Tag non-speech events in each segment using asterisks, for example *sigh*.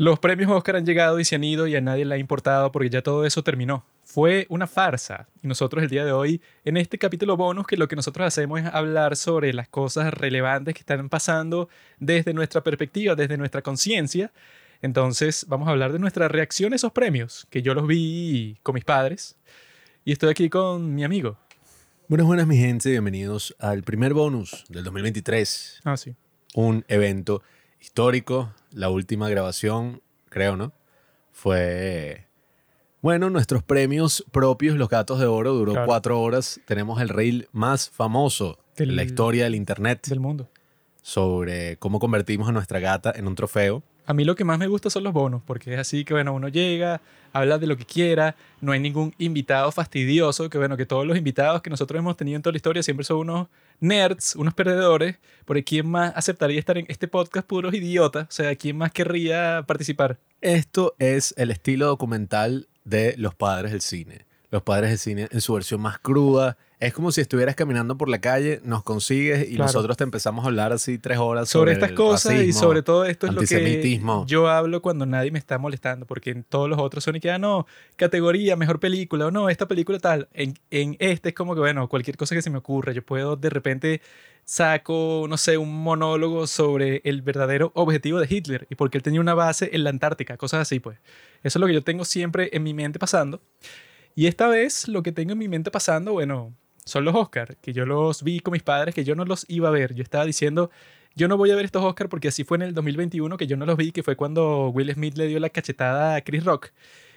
Los premios Oscar han llegado y se han ido y a nadie le ha importado porque ya todo eso terminó. Fue una farsa. Y nosotros el día de hoy, en este capítulo bonus, que lo que nosotros hacemos es hablar sobre las cosas relevantes que están pasando desde nuestra perspectiva, desde nuestra conciencia. Entonces vamos a hablar de nuestra reacción a esos premios, que yo los vi con mis padres. Y estoy aquí con mi amigo. Buenas, buenas, mi gente. Bienvenidos al primer bonus del 2023. Ah, sí. Un evento histórico. La última grabación, creo, ¿no? Fue. Bueno, nuestros premios propios, los Gatos de Oro, duró Claro. cuatro horas. Tenemos el reel más famoso de la historia del Internet Del mundo. sobre cómo convertimos a nuestra gata en un trofeo. A mí lo que más me gusta son los bonos, porque es así que, bueno, uno llega, habla de lo que quiera, no hay ningún invitado fastidioso, que, bueno, que todos los invitados que nosotros hemos tenido en toda la historia siempre son unos nerds, unos perdedores, porque ¿quién más aceptaría estar en este podcast puros idiotas? O sea, ¿quién más querría participar? Esto es el estilo documental de los padres del cine. Los padres del cine en su versión más cruda. Es como si estuvieras caminando por la calle, nos consigues y Claro. nosotros te empezamos a hablar así tres horas Sobre sobre, estas cosas y sobre todo esto es lo que yo hablo cuando nadie me está molestando, porque en todos los otros son y que, ah, no, categoría, mejor película, o no, esta película tal. En, en este es como que, bueno, cualquier cosa que se me ocurra, yo puedo de repente saco, no sé, un monólogo sobre el verdadero objetivo de Hitler y porque él tenía una base en la Antártica, cosas así, pues. Eso es lo que yo tengo siempre en mi mente pasando. Y esta vez lo que tengo en mi mente pasando, bueno, son los Oscars, que yo los vi con mis padres, que yo no los iba a ver. Yo estaba diciendo, yo no voy a ver estos Oscars porque así fue en el 2021 que yo no los vi, que fue cuando Will Smith le dio la cachetada a Chris Rock.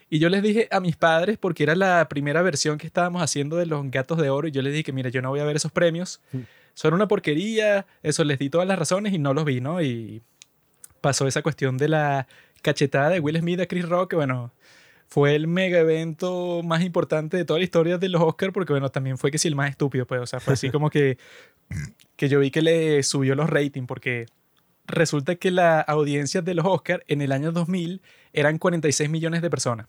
Y yo les dije a mis padres, porque era la primera versión que estábamos haciendo de los Gatos de Oro, y yo les dije que, mira, yo no voy a ver esos premios. *laughs* Son una porquería, eso les di todas las razones y no los vi, ¿no? Y pasó esa cuestión de la cachetada de Will Smith a Chris Rock, que bueno, fue el mega evento más importante de toda la historia de los Oscars, porque bueno, también fue que sí el más estúpido, pues, o sea, fue así como que, *laughs* que yo vi que le subió los ratings, porque resulta que la audiencia de los Oscars en el año 2000 eran 46 millones de personas.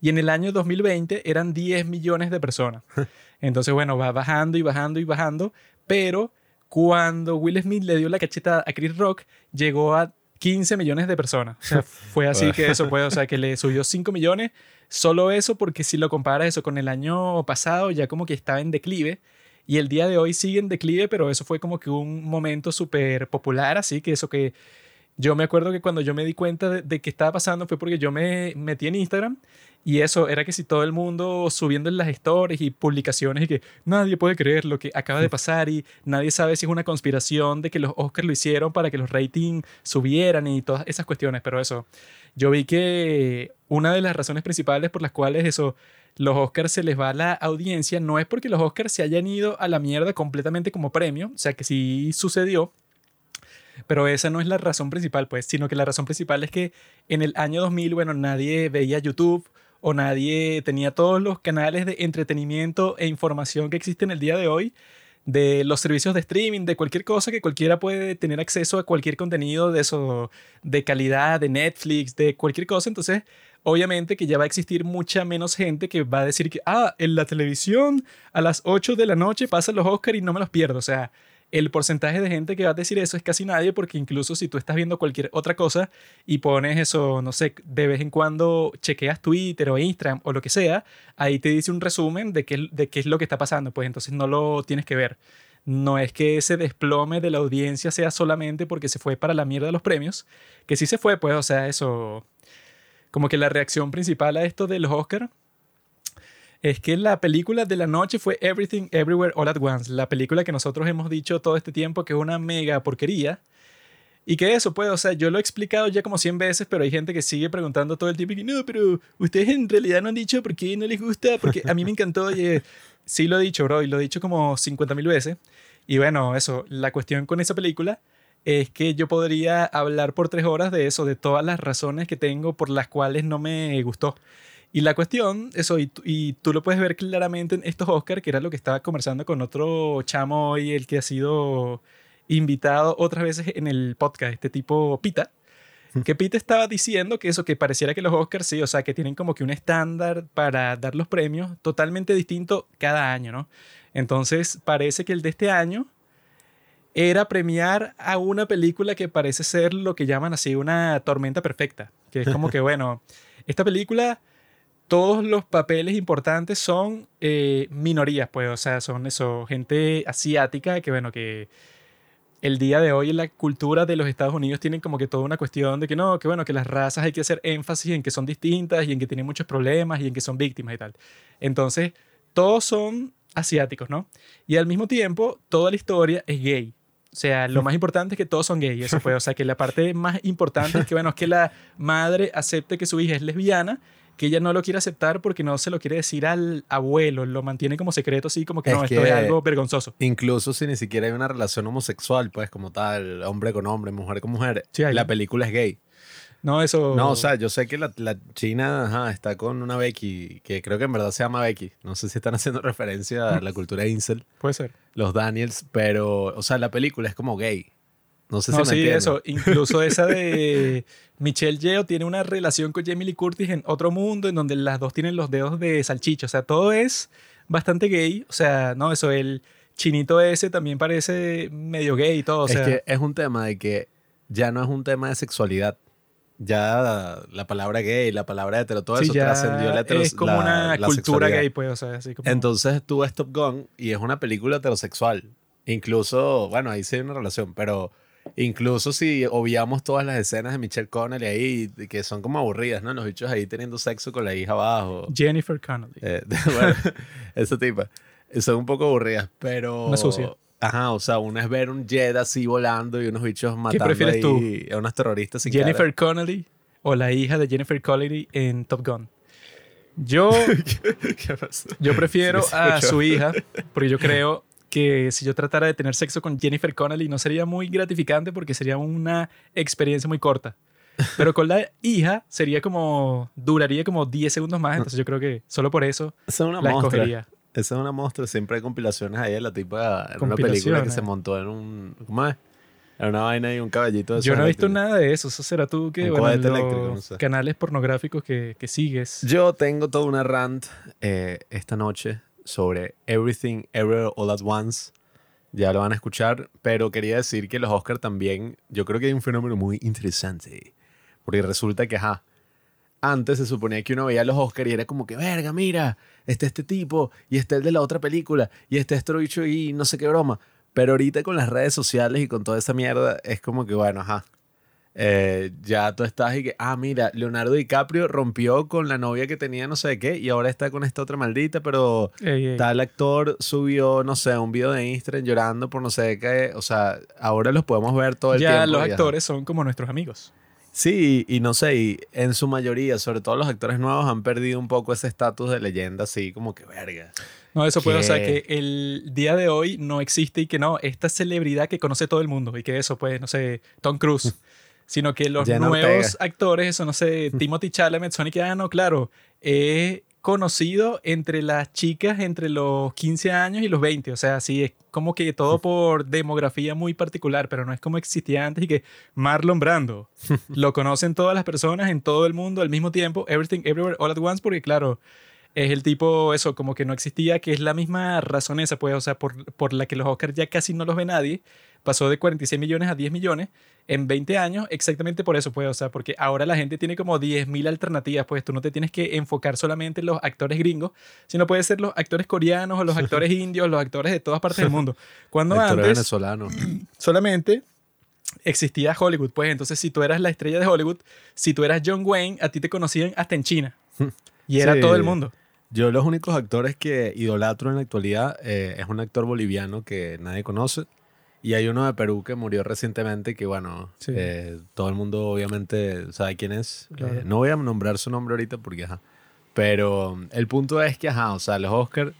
Y en el año 2020 eran 10 millones de personas. *laughs* Entonces, bueno, va bajando y bajando y bajando. Pero cuando Will Smith le dio la cachetada a Chris Rock, llegó a 15 millones de personas. O sea, *laughs* fue así que eso fue, o sea, que le *laughs* subió 5 millones. Solo eso, porque si lo comparas eso con el año pasado, ya como que estaba en declive. Y el día de hoy sigue en declive, pero eso fue como que un momento súper popular, así que eso que yo me acuerdo que cuando yo me di cuenta de, de que estaba pasando fue porque yo me metí en Instagram y eso era que si todo el mundo subiendo en las stories y publicaciones y que nadie puede creer lo que acaba de pasar y nadie sabe si es una conspiración de que los Oscars lo hicieron para que los ratings subieran y todas esas cuestiones, pero eso, yo vi que una de las razones principales por las cuales eso los Oscars se les va a la audiencia no es porque los Oscars se hayan ido a la mierda completamente como premio, o sea que sí sucedió, pero esa no es la razón principal, pues, sino que la razón principal es que en el año 2000, bueno, nadie veía YouTube o nadie tenía todos los canales de entretenimiento e información que existen el día de hoy de los servicios de streaming, de cualquier cosa que cualquiera puede tener acceso a cualquier contenido de eso, de calidad, de Netflix, de cualquier cosa. Entonces, obviamente que ya va a existir mucha menos gente que va a decir que, ah, en la televisión a las 8 de la noche pasan los Oscars y no me los pierdo. O sea, el porcentaje de gente que va a decir eso es casi nadie, porque incluso si tú estás viendo cualquier otra cosa y pones eso, no sé, de vez en cuando chequeas Twitter o Instagram o lo que sea, ahí te dice un resumen de qué, de qué es lo que está pasando, pues entonces no lo tienes que ver. No es que ese desplome de la audiencia sea solamente porque se fue para la mierda de los premios, que sí se fue, pues, o sea, eso, como que la reacción principal a esto de los Oscars es que la película de la noche fue Everything Everywhere All at Once, la película que nosotros hemos dicho todo este tiempo que es una mega porquería. Y que eso, pues, o sea, yo lo he explicado ya como 100 veces, pero hay gente que sigue preguntando todo el tiempo que no, pero ustedes en realidad no han dicho por qué no les gusta, porque a mí me encantó. Eh, sí lo he dicho, bro, y lo he dicho como 50 mil veces. Y bueno, eso, la cuestión con esa película es que yo podría hablar por tres horas de eso, de todas las razones que tengo por las cuales no me gustó. Y la cuestión, eso, y, tú- y tú lo puedes ver claramente en estos Oscars, que era lo que estaba conversando con otro chamo hoy, el que ha sido invitado otras veces en el podcast, este tipo Pita, que Pita estaba diciendo que eso, que pareciera que los Oscars, sí, o sea, que tienen como que un estándar para dar los premios totalmente distinto cada año, ¿no? Entonces, parece que el de este año era premiar a una película que parece ser lo que llaman así una tormenta perfecta. Que es como que, *laughs* bueno, esta película, todos los papeles importantes son eh, minorías, pues, o sea, son eso, gente asiática que, bueno, que el día de hoy en la cultura de los Estados Unidos tienen como que toda una cuestión de que no, que bueno, que las razas hay que hacer énfasis en que son distintas y en que tienen muchos problemas y en que son víctimas y tal. Entonces, todos son asiáticos, ¿no? Y al mismo tiempo, toda la historia es gay. O sea, lo *laughs* más importante es que todos son gays, eso fue. O sea, que la parte más importante es que, bueno, es que la madre acepte que su hija es lesbiana, que ella no lo quiere aceptar porque no se lo quiere decir al abuelo, lo mantiene como secreto, así como que Es no, esto es algo vergonzoso. Incluso si ni siquiera hay una relación homosexual, pues como tal, hombre con hombre, mujer con mujer, Sí, la película es gay. No, eso. No, o sea, yo sé que la, la China ajá, está con una Becky, que creo que en verdad se llama Becky. No sé si están *laughs* haciendo referencia a la *laughs* cultura incel, Puede ser. los Daniels, pero, o sea, la película es como gay. No sé No, si me sí, eso. *laughs* Incluso esa de Michelle Yeoh tiene una relación con Jamie Lee Curtis en otro mundo en donde las dos tienen los dedos de salchicha. O sea, todo es bastante gay. O sea, no, eso, el chinito ese también parece medio gay y todo. O es sea, que es un tema de que ya no es un tema de sexualidad. Ya la palabra gay, la palabra hetero, todo sí, eso trascendió la hetero- es como la- una la cultura gay, pues. O sea, así como. Entonces tú ves Top Gun y es una película heterosexual. Incluso, bueno, ahí sí hay una relación, pero incluso si obviamos todas las escenas de Michelle Connelly ahí, que son como aburridas, ¿no? Los bichos ahí teniendo sexo con la hija abajo. Jennifer Connelly. Eh, *laughs* bueno, esa tipa. Son un poco aburridas, pero... Una sucia. Ajá, o sea, una es ver un jet así volando y unos bichos matando prefieres ahí tú? a unos terroristas sin Jennifer Connelly o la hija de Jennifer Connelly en Top Gun. Yo, cara. *laughs* ¿Qué pasó? yo prefiero a su hija, porque yo creo que si yo tratara de tener sexo con Jennifer Connelly no sería muy gratificante porque sería una experiencia muy corta. *laughs* Pero con la hija sería como, duraría como 10 segundos más, entonces yo creo que solo por eso Esa es una la escogería. Esa es una monstrua. Siempre hay compilaciones ahí de la tipa en una película que se montó en un... ¿Cómo es? En una vaina y un caballito de Yo no he visto nada de eso, eso será tú que, bueno, eléctrico, los no sé. canales pornográficos que, que sigues. Yo tengo toda una rant eh, esta noche sobre Everything Ever All at Once. Ya lo van a escuchar, pero quería decir que los Oscars también, yo creo que hay un fenómeno muy interesante. Porque resulta que, ajá, antes se suponía que uno veía los Oscars y era como que, verga, mira, está este tipo, y está el de la otra película, y está este bicho y no sé qué broma. Pero ahorita con las redes sociales y con toda esa mierda, es como que, bueno, ajá. Eh, ya tú estás y que, ah, mira, Leonardo DiCaprio rompió con la novia que tenía no sé qué y ahora está con esta otra maldita, pero Ey, ey. tal actor subió, no sé, un video de Instagram llorando por no sé qué. O sea, ahora los podemos ver todo el ya tiempo. los y ajá. actores son como nuestros amigos. Sí, y no sé, y en su mayoría, sobre todo los actores nuevos, han perdido un poco ese estatus de leyenda, así como que verga. No, eso puede, o sea, Que- que el día de hoy no existe y que no, esta celebridad que conoce todo el mundo y que eso, pues, no sé, Tom Cruise, *laughs* sino que los nuevos actores, eso, no sé, *laughs* Timothy Chalamet, son y que, ah, no, claro, he conocido entre las chicas entre los 15 años y los 20, o sea, sí, es como que todo *laughs* por demografía muy particular, pero no es como existía antes y que Marlon Brando *laughs* lo conocen todas las personas en todo el mundo al mismo tiempo, Everything, Everywhere, All at Once, porque claro, es el tipo, eso, como que no existía, que es la misma razón esa, pues, o sea, por, por la que los Oscars ya casi no los ve nadie. Pasó de 46 millones a 10 millones en 20 años, exactamente por eso, pues, o sea, porque ahora la gente tiene como 10.000 alternativas, pues tú no te tienes que enfocar solamente en los actores gringos, sino puede ser los actores coreanos o los *laughs* actores indios, los actores de todas partes del mundo. Cuando antes venezolanos. *clears throat* solamente existía Hollywood, pues entonces si tú eras la estrella de Hollywood, si tú eras John Wayne, a ti te conocían hasta en China. *laughs* Y era Sí. todo el mundo. Yo los únicos actores que idolatro en la actualidad eh, es un actor boliviano que nadie conoce. Y hay uno de Perú que murió recientemente que, bueno, Sí. eh, todo el mundo obviamente sabe quién es. Claro. Eh, no voy a nombrar su nombre ahorita porque, ajá. Pero um, el punto es que, ajá, o sea, los Oscars,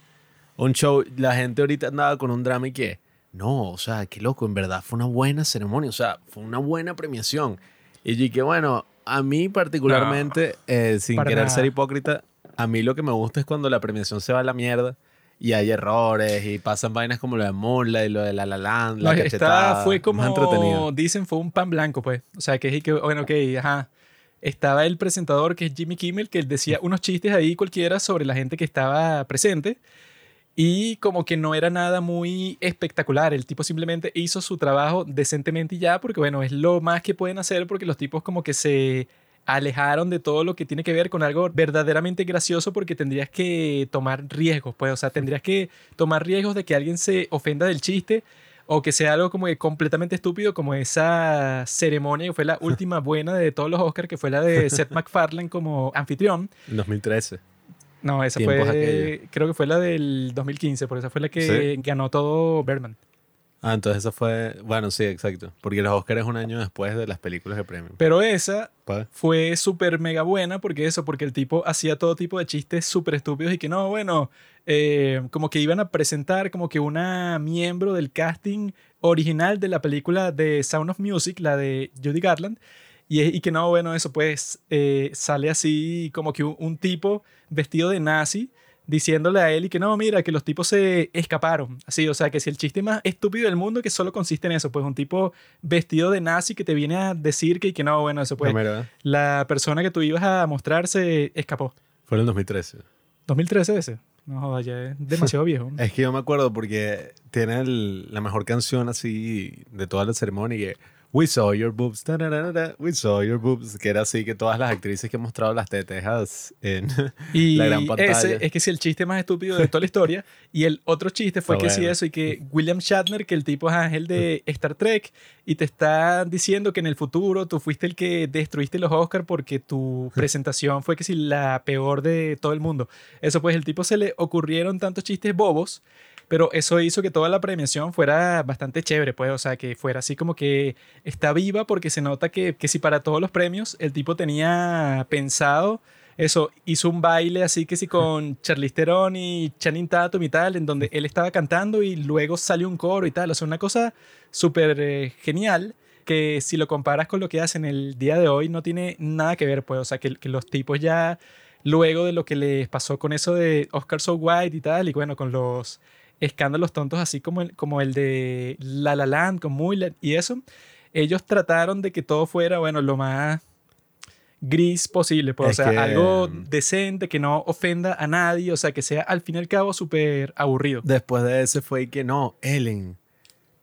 un show, la gente ahorita andaba con un drama y que, no, o sea, qué loco, en verdad fue una buena ceremonia, o sea, fue una buena premiación. Y yo que, bueno, a mí particularmente, eh, sin querer nada. ser hipócrita, a mí lo que me gusta es cuando la premiación se va a la mierda y hay errores y pasan vainas como lo de Moonlight y lo de La La Land, la No, cachetada. esta fue más entretenido. como dicen, fue un pan blanco, pues. O sea, que es que, bueno, ok, ajá. Estaba el presentador que es Jimmy Kimmel, que él decía *laughs* unos chistes ahí cualquiera sobre la gente que estaba presente. Y como que no era nada muy espectacular. El tipo simplemente hizo su trabajo decentemente y ya, porque bueno, es lo más que pueden hacer porque los tipos como que se alejaron de todo lo que tiene que ver con algo verdaderamente gracioso porque tendrías que tomar riesgos, pues, o sea, tendrías que tomar riesgos de que alguien se ofenda del chiste o que sea algo como que completamente estúpido como esa ceremonia que fue la *laughs* última buena de todos los Oscars, que fue la de Seth *laughs* MacFarlane como anfitrión. En 2013. No, esa fue, aquellos. creo que fue la del 2015, por esa fue la que ganó todo Berman. Ah, entonces eso fue. Bueno, sí, exacto. Porque los Oscars es un año después de las películas de premio. Pero esa fue súper mega buena porque eso, porque el tipo hacía todo tipo de chistes súper estúpidos y que no, bueno, eh, como que iban a presentar como que una miembro del casting original de la película de Sound of Music, la de Judy Garland, y, y que no, bueno, eso pues eh, sale así como que un, un tipo vestido de nazi diciéndole a él y que no, mira, que los tipos se escaparon. Así, o sea, que si el chiste más estúpido del mundo que solo consiste en eso, pues un tipo vestido de nazi que te viene a decir que, y que no, bueno, eso pues No, mira, la persona que tú ibas a mostrar se escapó. fue en el 2013. 2013 ese. No joda, ya es demasiado viejo. *laughs* Es que yo me acuerdo porque tiene el- la mejor canción así de toda la ceremonia que We saw your boobs, tararara, we saw your boobs, que era así que todas las actrices que han mostrado las tetejas en *laughs* Y la gran pantalla. ese es que si el chiste más estúpido de toda la historia. Y el otro chiste fue Está que sí bueno. eso y que William Shatner, que el tipo es ángel de Star Trek, y te está diciendo que en el futuro tú fuiste el que destruiste los Oscars porque tu *laughs* presentación fue que si la peor de todo el mundo. Eso pues el tipo se le ocurrieron tantos chistes bobos. Pero eso hizo que toda la premiación fuera bastante chévere, pues, o sea, que fuera así como que está viva porque se nota que, que si para todos los premios el tipo tenía pensado eso, hizo un baile así que sí con Charlize Theron y Channing Tatum y tal, en donde él estaba cantando y luego salió un coro y tal. O sea, una cosa súper eh, genial que si lo comparas con lo que hacen el día de hoy no tiene nada que ver, pues. O sea, que, que los tipos ya, luego de lo que les pasó con eso de Oscar So White y tal, y bueno, con los escándalos tontos así como el, como el de La La Land, con Mulan y eso, ellos trataron de que todo fuera, bueno, lo más gris posible, pues, Es o sea, que- algo decente, que no ofenda a nadie, o sea, que sea al fin y al cabo súper aburrido. Después de ese fue que no, Ellen.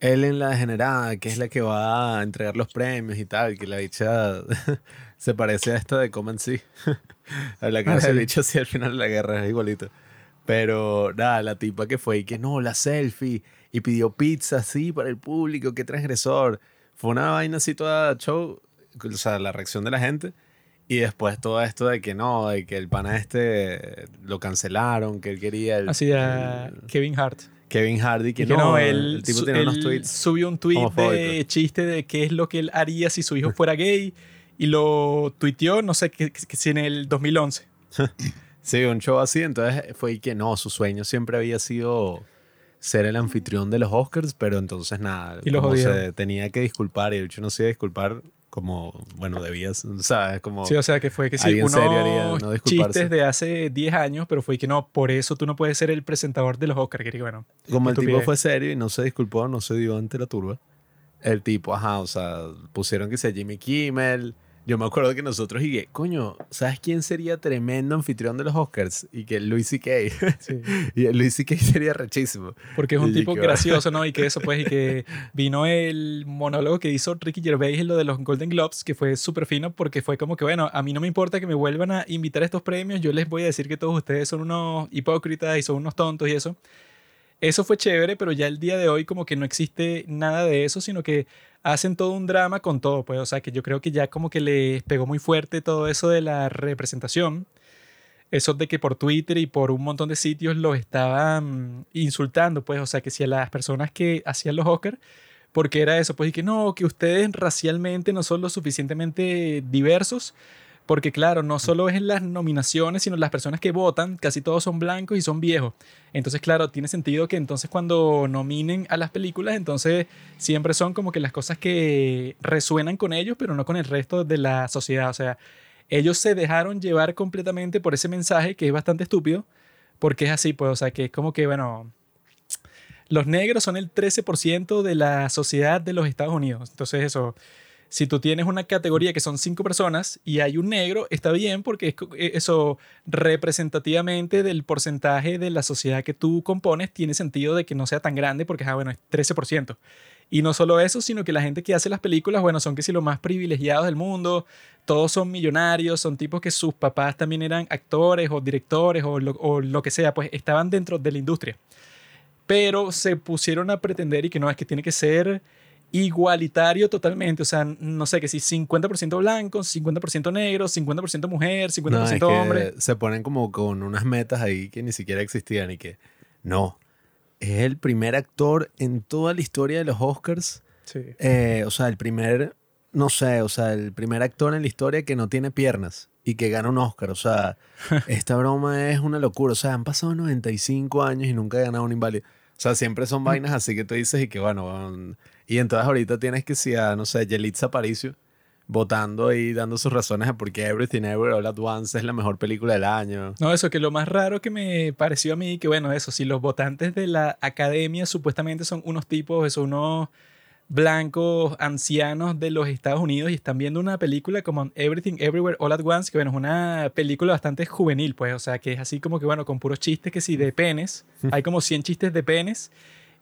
Ellen la degenerada, que es la que va a entregar los premios y tal, que la dicha *laughs* se parece a esta de Come and See. *laughs* a la que Ah, el sí. bicho así al final de la guerra, es igualito. Pero nada, la tipa que fue y que no, la selfie, y pidió pizza así para el público, qué transgresor. Fue una vaina así toda show, o sea, la reacción de la gente. Y después todo esto de que no, de que el pana este lo cancelaron, que él quería el, Así el- Kevin Hart. Kevin Hardy, que Y que no, no, el él, tipo su- tiene unos él tweets. subió un tweet de homofóbicos. chiste de qué es lo que él haría si su hijo fuera gay y lo tuiteó, no sé, que, que si en el 2011. *laughs* Sí, un show así, entonces fue y que no, su sueño siempre había sido ser el anfitrión de los Oscars, pero entonces nada, Y lo como se tenía que disculpar y de hecho no se iba a disculpar como, bueno, debías, ¿sabes? Como, Sí, o sea, que fue que sí, unos serio haría no chistes de hace 10 años, pero fue que no, por eso tú no puedes ser el presentador de los Oscars. Que bueno, como el tipo fue serio y no se disculpó, no se dio ante la turba. El tipo, ajá, o sea, pusieron que sea Jimmy Kimmel. Yo me acuerdo que nosotros y que, coño, ¿sabes quién sería tremendo anfitrión de los Oscars? Y que Louis C.K. sí. *laughs* y el Louis C.K. sería rechísimo. Porque es un Y tipo que- gracioso, ¿no? Y que eso, pues, y que vino el monólogo que hizo Ricky Gervais en lo de los Golden Globes, que fue súper fino, porque fue como que, bueno, a mí no me importa que me vuelvan a invitar a estos premios, yo les voy a decir que todos ustedes son unos hipócritas y son unos tontos y eso. Eso fue chévere, pero ya el día de hoy como que no existe nada de eso, sino que hacen todo un drama con todo, pues, o sea, que yo creo que ya como que les pegó muy fuerte todo eso de la representación. Eso de que por Twitter y por un montón de sitios los estaban insultando, pues, o sea, que si a las personas que hacían los Oscars, porque era eso, pues, y que no, que ustedes racialmente no son lo suficientemente diversos, porque claro, no solo es en las nominaciones, sino las personas que votan, casi todos son blancos y son viejos. Entonces, claro, tiene sentido que entonces cuando nominen a las películas, entonces siempre son como que las cosas que resuenan con ellos, pero no con el resto de la sociedad. O sea, ellos se dejaron llevar completamente por ese mensaje que es bastante estúpido, porque es así, pues, o sea, que es como que, bueno, los negros son el 13% de la sociedad de los Estados Unidos. Entonces, eso, si tú tienes una categoría que son cinco personas y hay un negro, está bien porque eh, eso representativamente del porcentaje de la sociedad que tú compones tiene sentido de que no sea tan grande porque, ah, bueno, es 13%. Y no solo eso, sino que la gente que hace las películas, bueno, son que si los más privilegiados del mundo, todos son millonarios, son tipos que sus papás también eran actores o directores o lo, o lo que sea, pues estaban dentro de la industria. Pero se pusieron a pretender y que no, es que tiene que ser igualitario totalmente, o sea, no sé, que si 50% blanco, 50% negro, 50% mujer, 50% No, es que hombre. Se ponen como con unas metas ahí que ni siquiera existían y que no. Es el primer actor en toda la historia de los Oscars. Sí. eh, o sea, el primer, no sé, o sea, el primer actor en la historia que no tiene piernas y que gana un Oscar. O sea, *laughs* esta broma es una locura. O sea, han pasado 95 años y nunca ha ganado un inválido. O sea, siempre son vainas así que tú dices y que bueno. um, y entonces ahorita tienes que si a, no sé, Yelitza Aparicio votando y dando sus razones de por qué Everything Everywhere All At Once es la mejor película del año. No, eso que lo más raro que me pareció a mí, que bueno, eso, si los votantes de la academia supuestamente son unos tipos, eso, unos blancos ancianos de los Estados Unidos y están viendo una película como Everything Everywhere All at Once, que bueno, es una película bastante juvenil, pues, o sea, que es así como que bueno, con puros chistes que sí de penes, *laughs* hay como 100 chistes de penes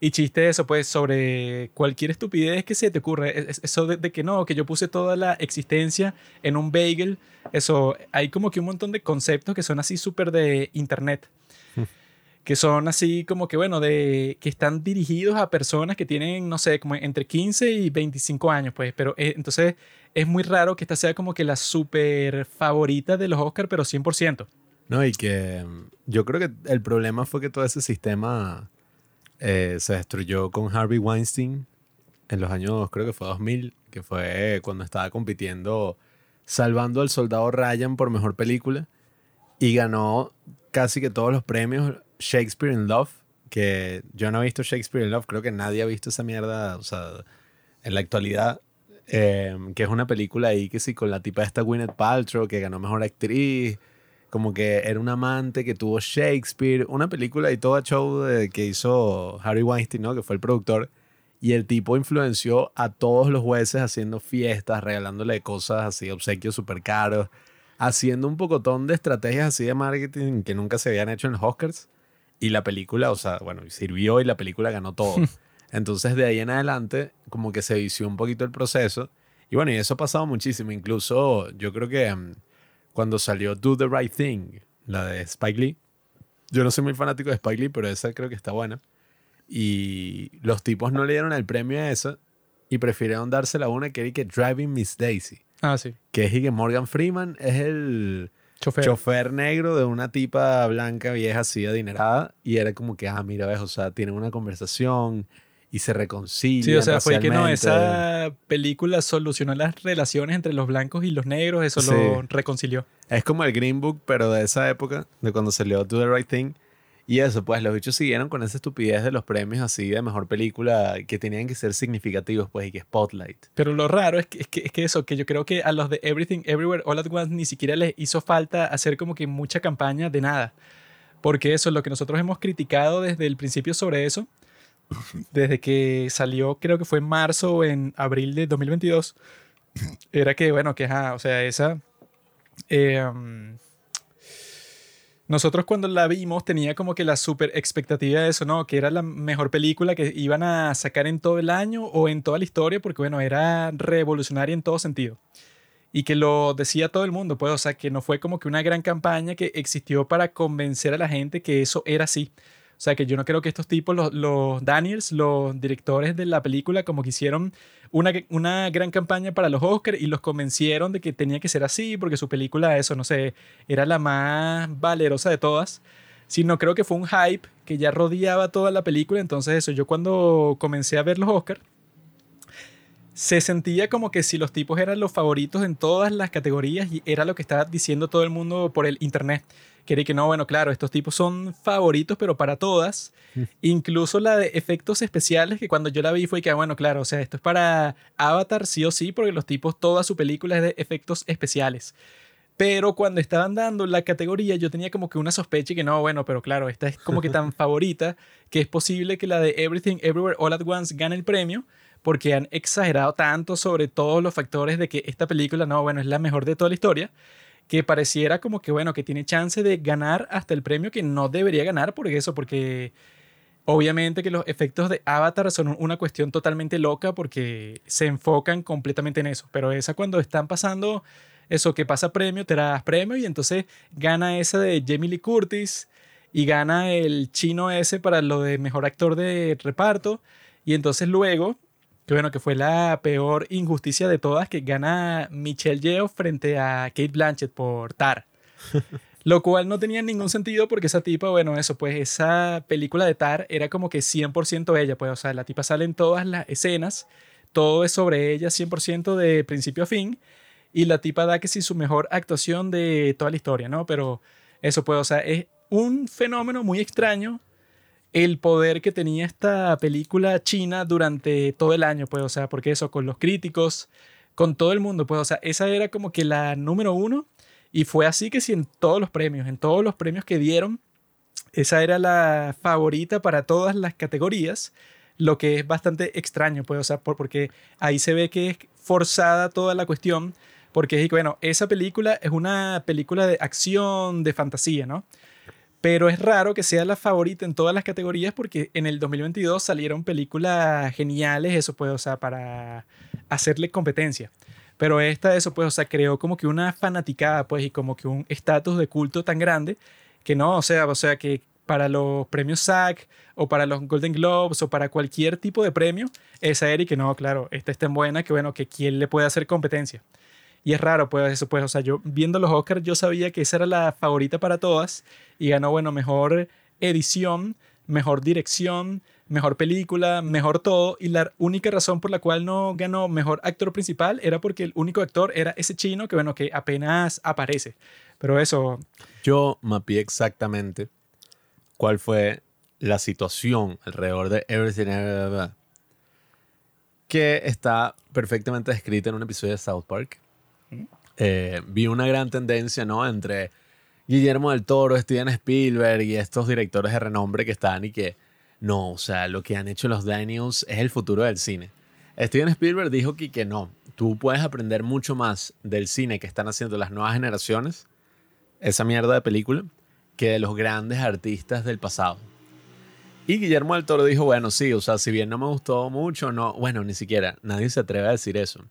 y chistes de eso, pues, sobre cualquier estupidez que se te ocurre, es- eso de, de que no, que yo puse toda la existencia en un bagel, eso, hay como que un montón de conceptos que son así súper de internet *laughs* que son así como que, bueno, de que están dirigidos a personas que tienen, no sé, como entre 15 y 25 años, pues, pero eh, entonces es muy raro que esta sea como que la super favorita de los Oscars, pero 100%. No, y que yo creo que el problema fue que todo ese sistema eh, se destruyó con Harvey Weinstein en los años, creo que fue 2000, que fue cuando estaba compitiendo Salvando al Soldado Ryan por Mejor Película y ganó casi que todos los premios Shakespeare in Love, que yo no he visto Shakespeare in Love, creo que nadie ha visto esa mierda, o sea, en la actualidad, eh, que es una película ahí que sí, con la tipa esta Gwyneth Paltrow, que ganó Mejor Actriz, como que era un amante que tuvo Shakespeare, una película y todo show de- que hizo Harry Weinstein, ¿no? Que fue el productor. Y el tipo influenció a todos los jueces haciendo fiestas, regalándole cosas así, obsequios súper caros, haciendo un pocotón de estrategias así de marketing que nunca se habían hecho en los Oscars. Y la película, o sea, bueno, sirvió y la película ganó todo. *laughs* Entonces, de ahí en adelante, como que se vició un poquito el proceso. Y bueno, y eso ha pasado muchísimo. Incluso yo creo que mm, cuando salió Do the Right Thing, la de Spike Lee, yo no soy muy fanático de Spike Lee, pero esa creo que está buena. Y los tipos no le dieron el premio a esa y prefirieron dársela a una que era que Driving Miss Daisy, Ah, sí. que es que Morgan Freeman es el Chofer. chofer negro de una tipa blanca vieja así adinerada y era como que, ah, mira, ves, o sea, tienen una conversación y se reconcilian Sí, o sea, fue que no, esa película solucionó las relaciones entre los blancos y los negros, eso Sí. lo reconcilió. Es como el Green Book, pero de esa época, de cuando salió Do the Right Thing. Y eso, pues los bichos siguieron con esa estupidez de los premios así de mejor película que tenían que ser significativos, pues, y que Spotlight. Pero lo raro es que, es que, es que eso, que yo creo que a los de Everything Everywhere All at Once ni siquiera les hizo falta hacer como que mucha campaña de nada. Porque eso, lo que nosotros hemos criticado desde el principio sobre eso, desde que salió, creo que fue en marzo o en abril de 2022, era que, bueno, que, o sea, esa... eh, nosotros cuando la vimos tenía como que la super expectativa de eso, ¿no? Que era la mejor película que iban a sacar en todo el año o en toda la historia, porque bueno, era revolucionaria en todo sentido. Y que lo decía todo el mundo, pues, o sea, que no fue como que una gran campaña que existió para convencer a la gente que eso era así. O sea, que yo no creo que estos tipos, los, Daniels, los directores de la película, como que hicieron una, una gran campaña para los Oscars y los convencieron de que tenía que ser así, porque su película, eso, no sé, era la más valerosa de todas. Sino creo que fue un hype que ya rodeaba toda la película. Entonces, eso, yo cuando comencé a ver los Oscars, se sentía como que si los tipos eran los favoritos en todas las categorías y era lo que estaba diciendo todo el mundo por el internet. Quería que no, bueno, claro, estos tipos son favoritos, pero para todas. Incluso la de efectos especiales, que cuando yo la vi fue que, ah, bueno, claro, o sea, esto es para Avatar sí o sí, porque los tipos, toda su película es de efectos especiales. Pero cuando estaban dando la categoría, yo tenía como que una sospecha que no, bueno, pero claro, esta es como que tan *laughs* favorita que es posible que la de Everything Everywhere All at Once gane el premio, porque han exagerado tanto sobre todos los factores de que esta película, no, bueno, es la mejor de toda la historia, que pareciera como que, bueno, que tiene chance de ganar hasta el premio que no debería ganar por eso, porque obviamente que los efectos de Avatar son una cuestión totalmente loca porque se enfocan completamente en eso, pero esa cuando están pasando eso que pasa premio, te das premio y entonces gana esa de Jamie Lee Curtis y gana el chino ese para lo de mejor actor de reparto. Y entonces luego que bueno, que fue la peor injusticia de todas, que gana Michelle Yeoh frente a Kate Blanchett por Tar. *laughs* Lo cual no tenía ningún sentido porque esa tipa, bueno, eso, pues esa película de Tar era como que 100% ella, pues, o sea, la tipa sale en todas las escenas, todo es sobre ella 100% de principio a fin, y la tipa da que sí su mejor actuación de toda la historia, ¿no? Pero eso, pues, o sea, es un fenómeno muy extraño el poder que tenía esta película china durante todo el año, pues, o sea, porque eso, con los críticos, con todo el mundo, pues, o sea, esa era como que la número uno y fue así que sí en todos los premios, en todos los premios que dieron, esa era la favorita para todas las categorías, lo que es bastante extraño, pues, o sea, porque ahí se ve que es forzada toda la cuestión, porque, bueno, esa película es una película de acción, de fantasía, ¿no? Pero es raro que sea la favorita en todas las categorías porque en el 2022 salieron películas geniales, eso puede, o sea, para hacerle competencia. Pero esta, eso pues, o sea, creó como que una fanaticada, pues, y como que un estatus de culto tan grande que no, o sea, o sea, que para los premios SAG o para los Golden Globes o para cualquier tipo de premio, esa era y que no, claro, esta es tan buena que bueno, que quién le puede hacer competencia. Y es raro, pues, eso, pues, o sea, yo viendo los Oscars, yo sabía que esa era la favorita para todas y ganó, bueno, mejor edición, mejor dirección, mejor película, mejor todo. Y la única razón por la cual no ganó mejor actor principal era porque el único actor era ese chino que, bueno, que apenas aparece. Pero eso. Yo mapeé exactamente cuál fue la situación alrededor de Everything que está perfectamente descrita en un episodio de South Park eh, vi una gran tendencia, ¿no? Entre Guillermo del Toro, Steven Spielberg y estos directores de renombre que están y que, no, o sea, lo que han hecho los Daniels es el futuro del cine. Steven Spielberg dijo que, que no, tú puedes aprender mucho más del cine que están haciendo las nuevas generaciones, esa mierda de película, que de los grandes artistas del pasado. Y Guillermo del Toro dijo, bueno, sí, o sea, si bien no me gustó mucho, no, bueno, ni siquiera, nadie se atreve a decir eso.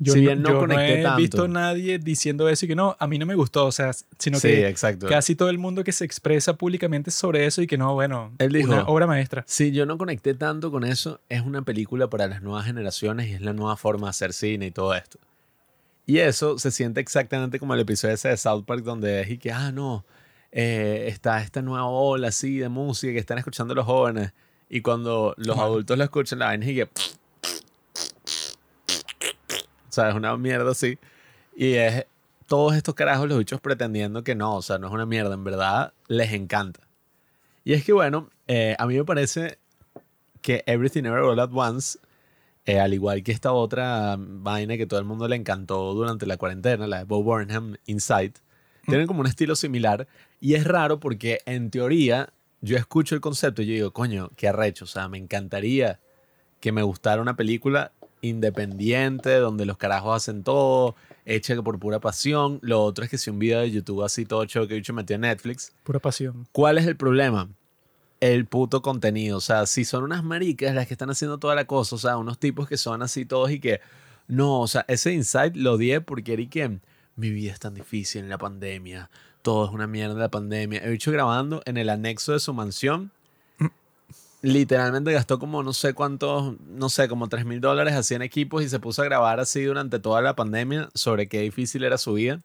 Yo si bien no, no he visto nadie diciendo eso y que no, a mí no me gustó, o sea, sino que casi todo el mundo que se expresa públicamente sobre eso y que no, bueno, Él dijo, una obra maestra. Sí, yo no conecté tanto con eso, es una película para las nuevas generaciones y es la nueva forma de hacer cine y todo esto. Y eso se siente exactamente como el episodio ese de South Park donde es y que, ah, no, eh, está esta nueva ola así de música que están escuchando los jóvenes y cuando los adultos lo escuchan, la vaina y que sea, es una mierda así. Y es todos estos carajos, los bichos pretendiendo que no, o sea, no es una mierda, en verdad les encanta. Y es que, bueno, eh, a mí me parece que Everything Ever All At Once, eh, al igual que esta otra vaina que todo el mundo le encantó durante la cuarentena, la de Bob Burnham Inside, tienen como un estilo similar. Y es raro porque, en teoría, yo escucho el concepto y yo digo, coño, qué arrecho, o sea, me encantaría que me gustara una película independiente, donde los carajos hacen todo, hecha por pura pasión. Lo otro es que si un video de YouTube así todo hecho que he metido en Netflix. Pura pasión. ¿Cuál es el problema? El puto contenido. O sea, si son unas maricas las que están haciendo toda la cosa, o sea, unos tipos que son así todos y que. No, o sea, ese insight lo di porque era que mi vida es tan difícil en la pandemia. Todo es una mierda de la pandemia. He dicho grabando en el anexo de su mansión literalmente gastó como no sé cuántos, no sé, como 3 mil dólares así en equipos y se puso a grabar así durante toda la pandemia sobre qué difícil era su vida.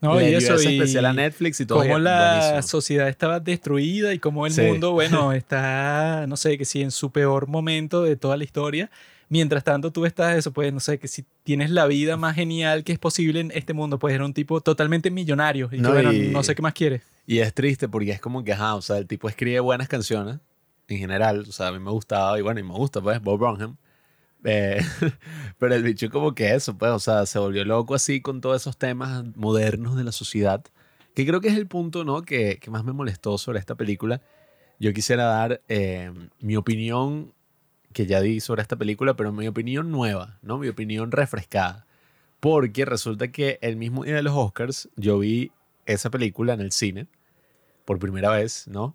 No, y eso y especial a Netflix y todo. Cómo la sociedad estaba destruida y cómo el mundo, bueno, *laughs* está, no sé, que si en su peor momento de toda la historia. Mientras tanto, tú estás eso, pues, no sé, que si tienes la vida más genial que es posible en este mundo, pues era un tipo totalmente millonario. Y no, no sé qué más quiere. Y es triste porque es como que, ajá, o sea, el tipo escribe buenas canciones, en general. O sea, a mí me gustaba y bueno, y me gusta, pues, Bob Burnham. Eh, *laughs* pero el bicho como que eso, pues, o sea, se volvió loco así con todos esos temas modernos de la sociedad, que creo que es el punto, ¿no? Que, que más me molestó sobre esta película. Yo quisiera dar eh, mi opinión, que ya di sobre esta película, pero mi opinión nueva, ¿no? Mi opinión refrescada. Porque resulta que el mismo día de los Oscars yo vi esa película en el cine por primera vez, ¿no?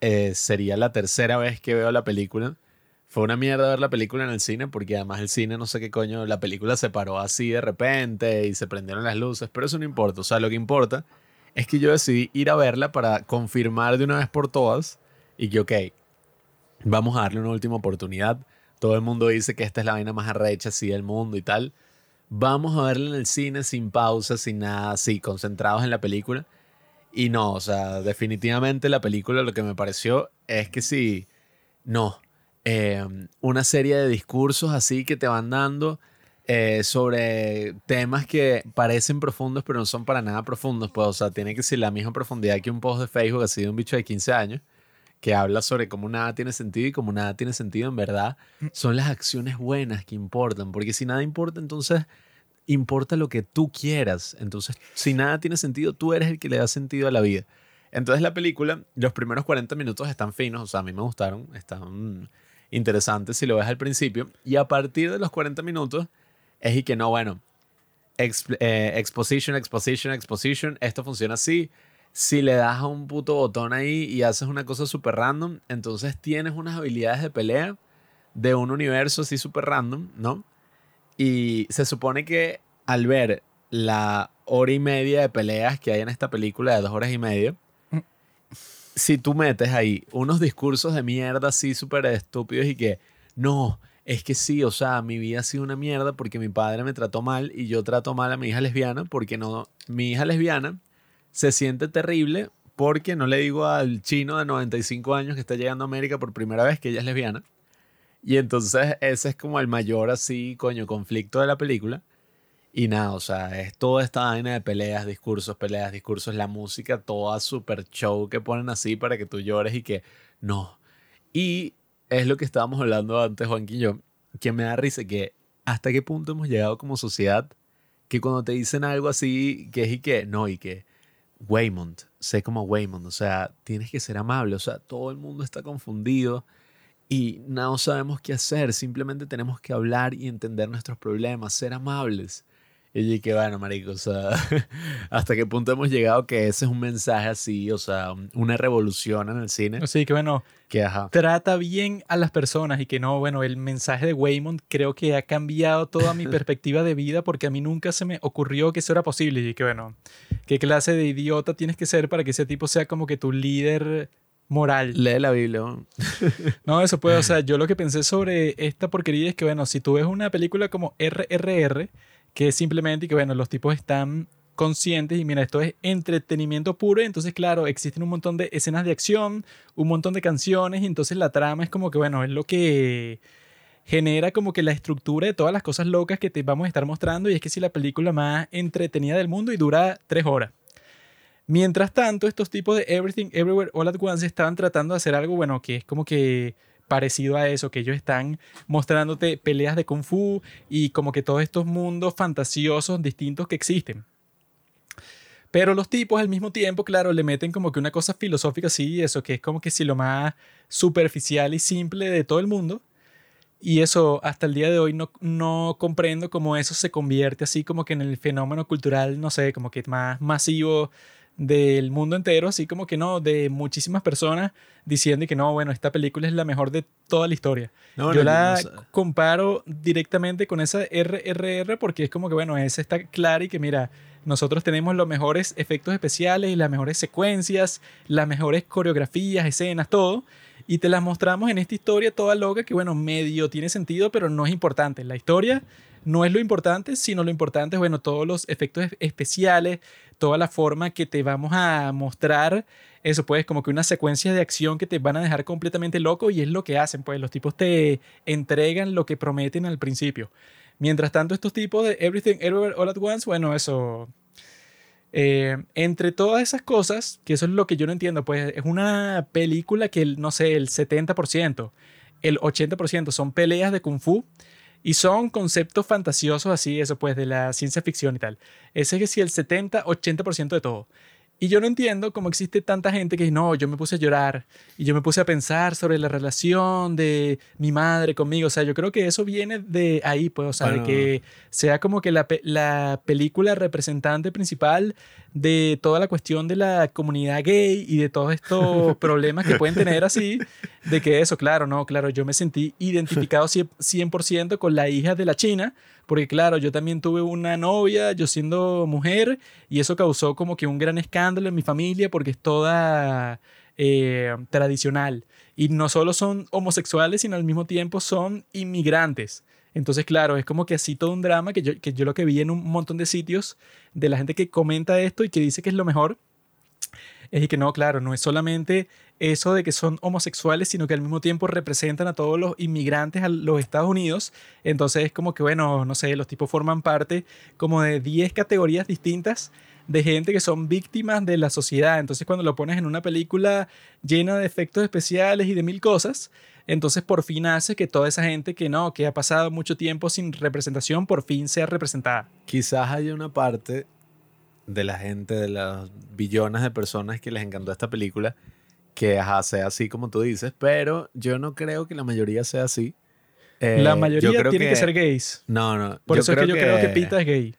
Eh, sería la tercera vez que veo la película. Fue una mierda ver la película en el cine porque además el cine no sé qué coño, la película se paró así de repente y se prendieron las luces, pero eso no importa, o sea, lo que importa es que yo decidí ir a verla para confirmar de una vez por todas y que, ok, vamos a darle una última oportunidad. Todo el mundo dice que esta es la vaina más arrecha así del mundo y tal. Vamos a verla en el cine sin pausa, sin nada, así, concentrados en la película. Y no, o sea, definitivamente la película lo que me pareció es que sí, no, eh, una serie de discursos así que te van dando eh, sobre temas que parecen profundos pero no son para nada profundos, pues, o sea, tiene que ser la misma profundidad que un post de Facebook así de un bicho de 15 años que habla sobre cómo nada tiene sentido y cómo nada tiene sentido en verdad, mm. son las acciones buenas que importan, porque si nada importa, entonces importa lo que tú quieras. Entonces, si nada tiene sentido, tú eres el que le da sentido a la vida. Entonces, la película, los primeros 40 minutos están finos, o sea, a mí me gustaron, están interesantes si lo ves al principio, y a partir de los 40 minutos es y que no, bueno, eh, exposition, exposition, exposition, esto funciona así, si le das a un puto botón ahí y haces una cosa súper random, entonces tienes unas habilidades de pelea de un universo así súper random, ¿no? Y se supone que al ver la hora y media de peleas que hay en esta película de dos horas y media, mm. si tú metes ahí unos discursos de mierda así súper estúpidos y que, no, es que sí, o sea, mi vida ha sido una mierda porque mi padre me trató mal y yo trato mal a mi hija lesbiana porque no, mi hija lesbiana se siente terrible porque no le digo al chino de 95 años que está llegando a América por primera vez que ella es lesbiana y entonces ese es como el mayor así, coño, conflicto de la película. Y nada, o sea, es toda esta vaina de peleas, discursos, peleas, discursos, la música, toda super show que ponen así para que tú llores y que no. Y es lo que estábamos hablando antes, Juan y yo, que me da risa que hasta qué punto hemos llegado como sociedad que cuando te dicen algo así, que es y que, no, y que, Waymond, sé como Waymond, o sea, tienes que ser amable, o sea, todo el mundo está confundido y no sabemos qué hacer, simplemente tenemos que hablar y entender nuestros problemas, ser amables. Y que bueno, marico, o sea, *laughs* hasta qué punto hemos llegado que ese es un mensaje así, o sea, una revolución en el cine. Sí, que bueno, que trata bien a las personas y que no, bueno, el mensaje de Waymond creo que ha cambiado toda mi *laughs* perspectiva de vida porque a mí nunca se me ocurrió que eso era posible y que bueno, qué clase de idiota tienes que ser para que ese tipo sea como que tu líder moral. Lee la Biblia. *laughs* no, eso puede, o sea, yo lo que pensé sobre esta porquería es que, bueno, si tú ves una película como RRR, que es simplemente que, bueno, los tipos están conscientes y mira, esto es entretenimiento puro, entonces claro, existen un montón de escenas de acción, un montón de canciones y entonces la trama es como que, bueno, es lo que genera como que la estructura de todas las cosas locas que te vamos a estar mostrando y es que si la película más entretenida del mundo y dura tres horas. Mientras tanto, estos tipos de Everything Everywhere All at Once estaban tratando de hacer algo, bueno, que es como que parecido a eso, que ellos están mostrándote peleas de kung fu y como que todos estos mundos fantasiosos distintos que existen. Pero los tipos al mismo tiempo, claro, le meten como que una cosa filosófica así, eso que es como que si lo más superficial y simple de todo el mundo. Y eso hasta el día de hoy no, no comprendo cómo eso se convierte así como que en el fenómeno cultural, no sé, como que más masivo del mundo entero, así como que no, de muchísimas personas diciendo que no, bueno, esta película es la mejor de toda la historia. Yo la comparo directamente con esa RRR porque es como que, bueno, esa está clara y que mira, nosotros tenemos los mejores efectos especiales y las mejores secuencias, las mejores coreografías, escenas, todo. Y te las mostramos en esta historia toda loca que, bueno, medio tiene sentido, pero no es importante. La historia no es lo importante, sino lo importante es, bueno, todos los efectos especiales, toda la forma que te vamos a mostrar eso, pues como que una secuencia de acción que te van a dejar completamente loco y es lo que hacen, pues los tipos te entregan lo que prometen al principio. Mientras tanto, estos tipos de Everything Everywhere All at Once, bueno, eso... Eh, entre todas esas cosas, que eso es lo que yo no entiendo, pues es una película que, no sé, el 70%, el 80% son peleas de kung fu y son conceptos fantasiosos así, eso pues, de la ciencia ficción y tal. Ese es que si el 70, 80% de todo. Y yo no entiendo cómo existe tanta gente que dice, no, yo me puse a llorar y yo me puse a pensar sobre la relación de mi madre conmigo. O sea, yo creo que eso viene de ahí, pues, o sea, de que sea como que la, la película representante principal de toda la cuestión de la comunidad gay y de todos estos *laughs* problemas que pueden tener así, de que eso, claro, no, claro, yo me sentí identificado 100% con la hija de la China porque claro, yo también tuve una novia, yo siendo mujer, y eso causó como que un gran escándalo en mi familia porque es toda eh, tradicional. Y no solo son homosexuales, sino al mismo tiempo son inmigrantes. Entonces, claro, es como que así todo un drama que yo, que yo lo que vi en un montón de sitios de la gente que comenta esto y que dice que es lo mejor, es que no, claro, no es solamente eso de que son homosexuales, sino que al mismo tiempo representan a todos los inmigrantes a los Estados Unidos. Entonces es como que, bueno, no sé, los tipos forman parte como de 10 categorías distintas de gente que son víctimas de la sociedad. Entonces cuando lo pones en una película llena de efectos especiales y de mil cosas, entonces por fin hace que toda esa gente que no, que ha pasado mucho tiempo sin representación, por fin sea representada. Quizás haya una parte de la gente, de las billones de personas que les encantó esta película, que sea así como tú dices, pero yo no creo que la mayoría sea así. la eh, mayoría tiene que, ser gays. No, no. Por eso es que yo creo que Pita es gay.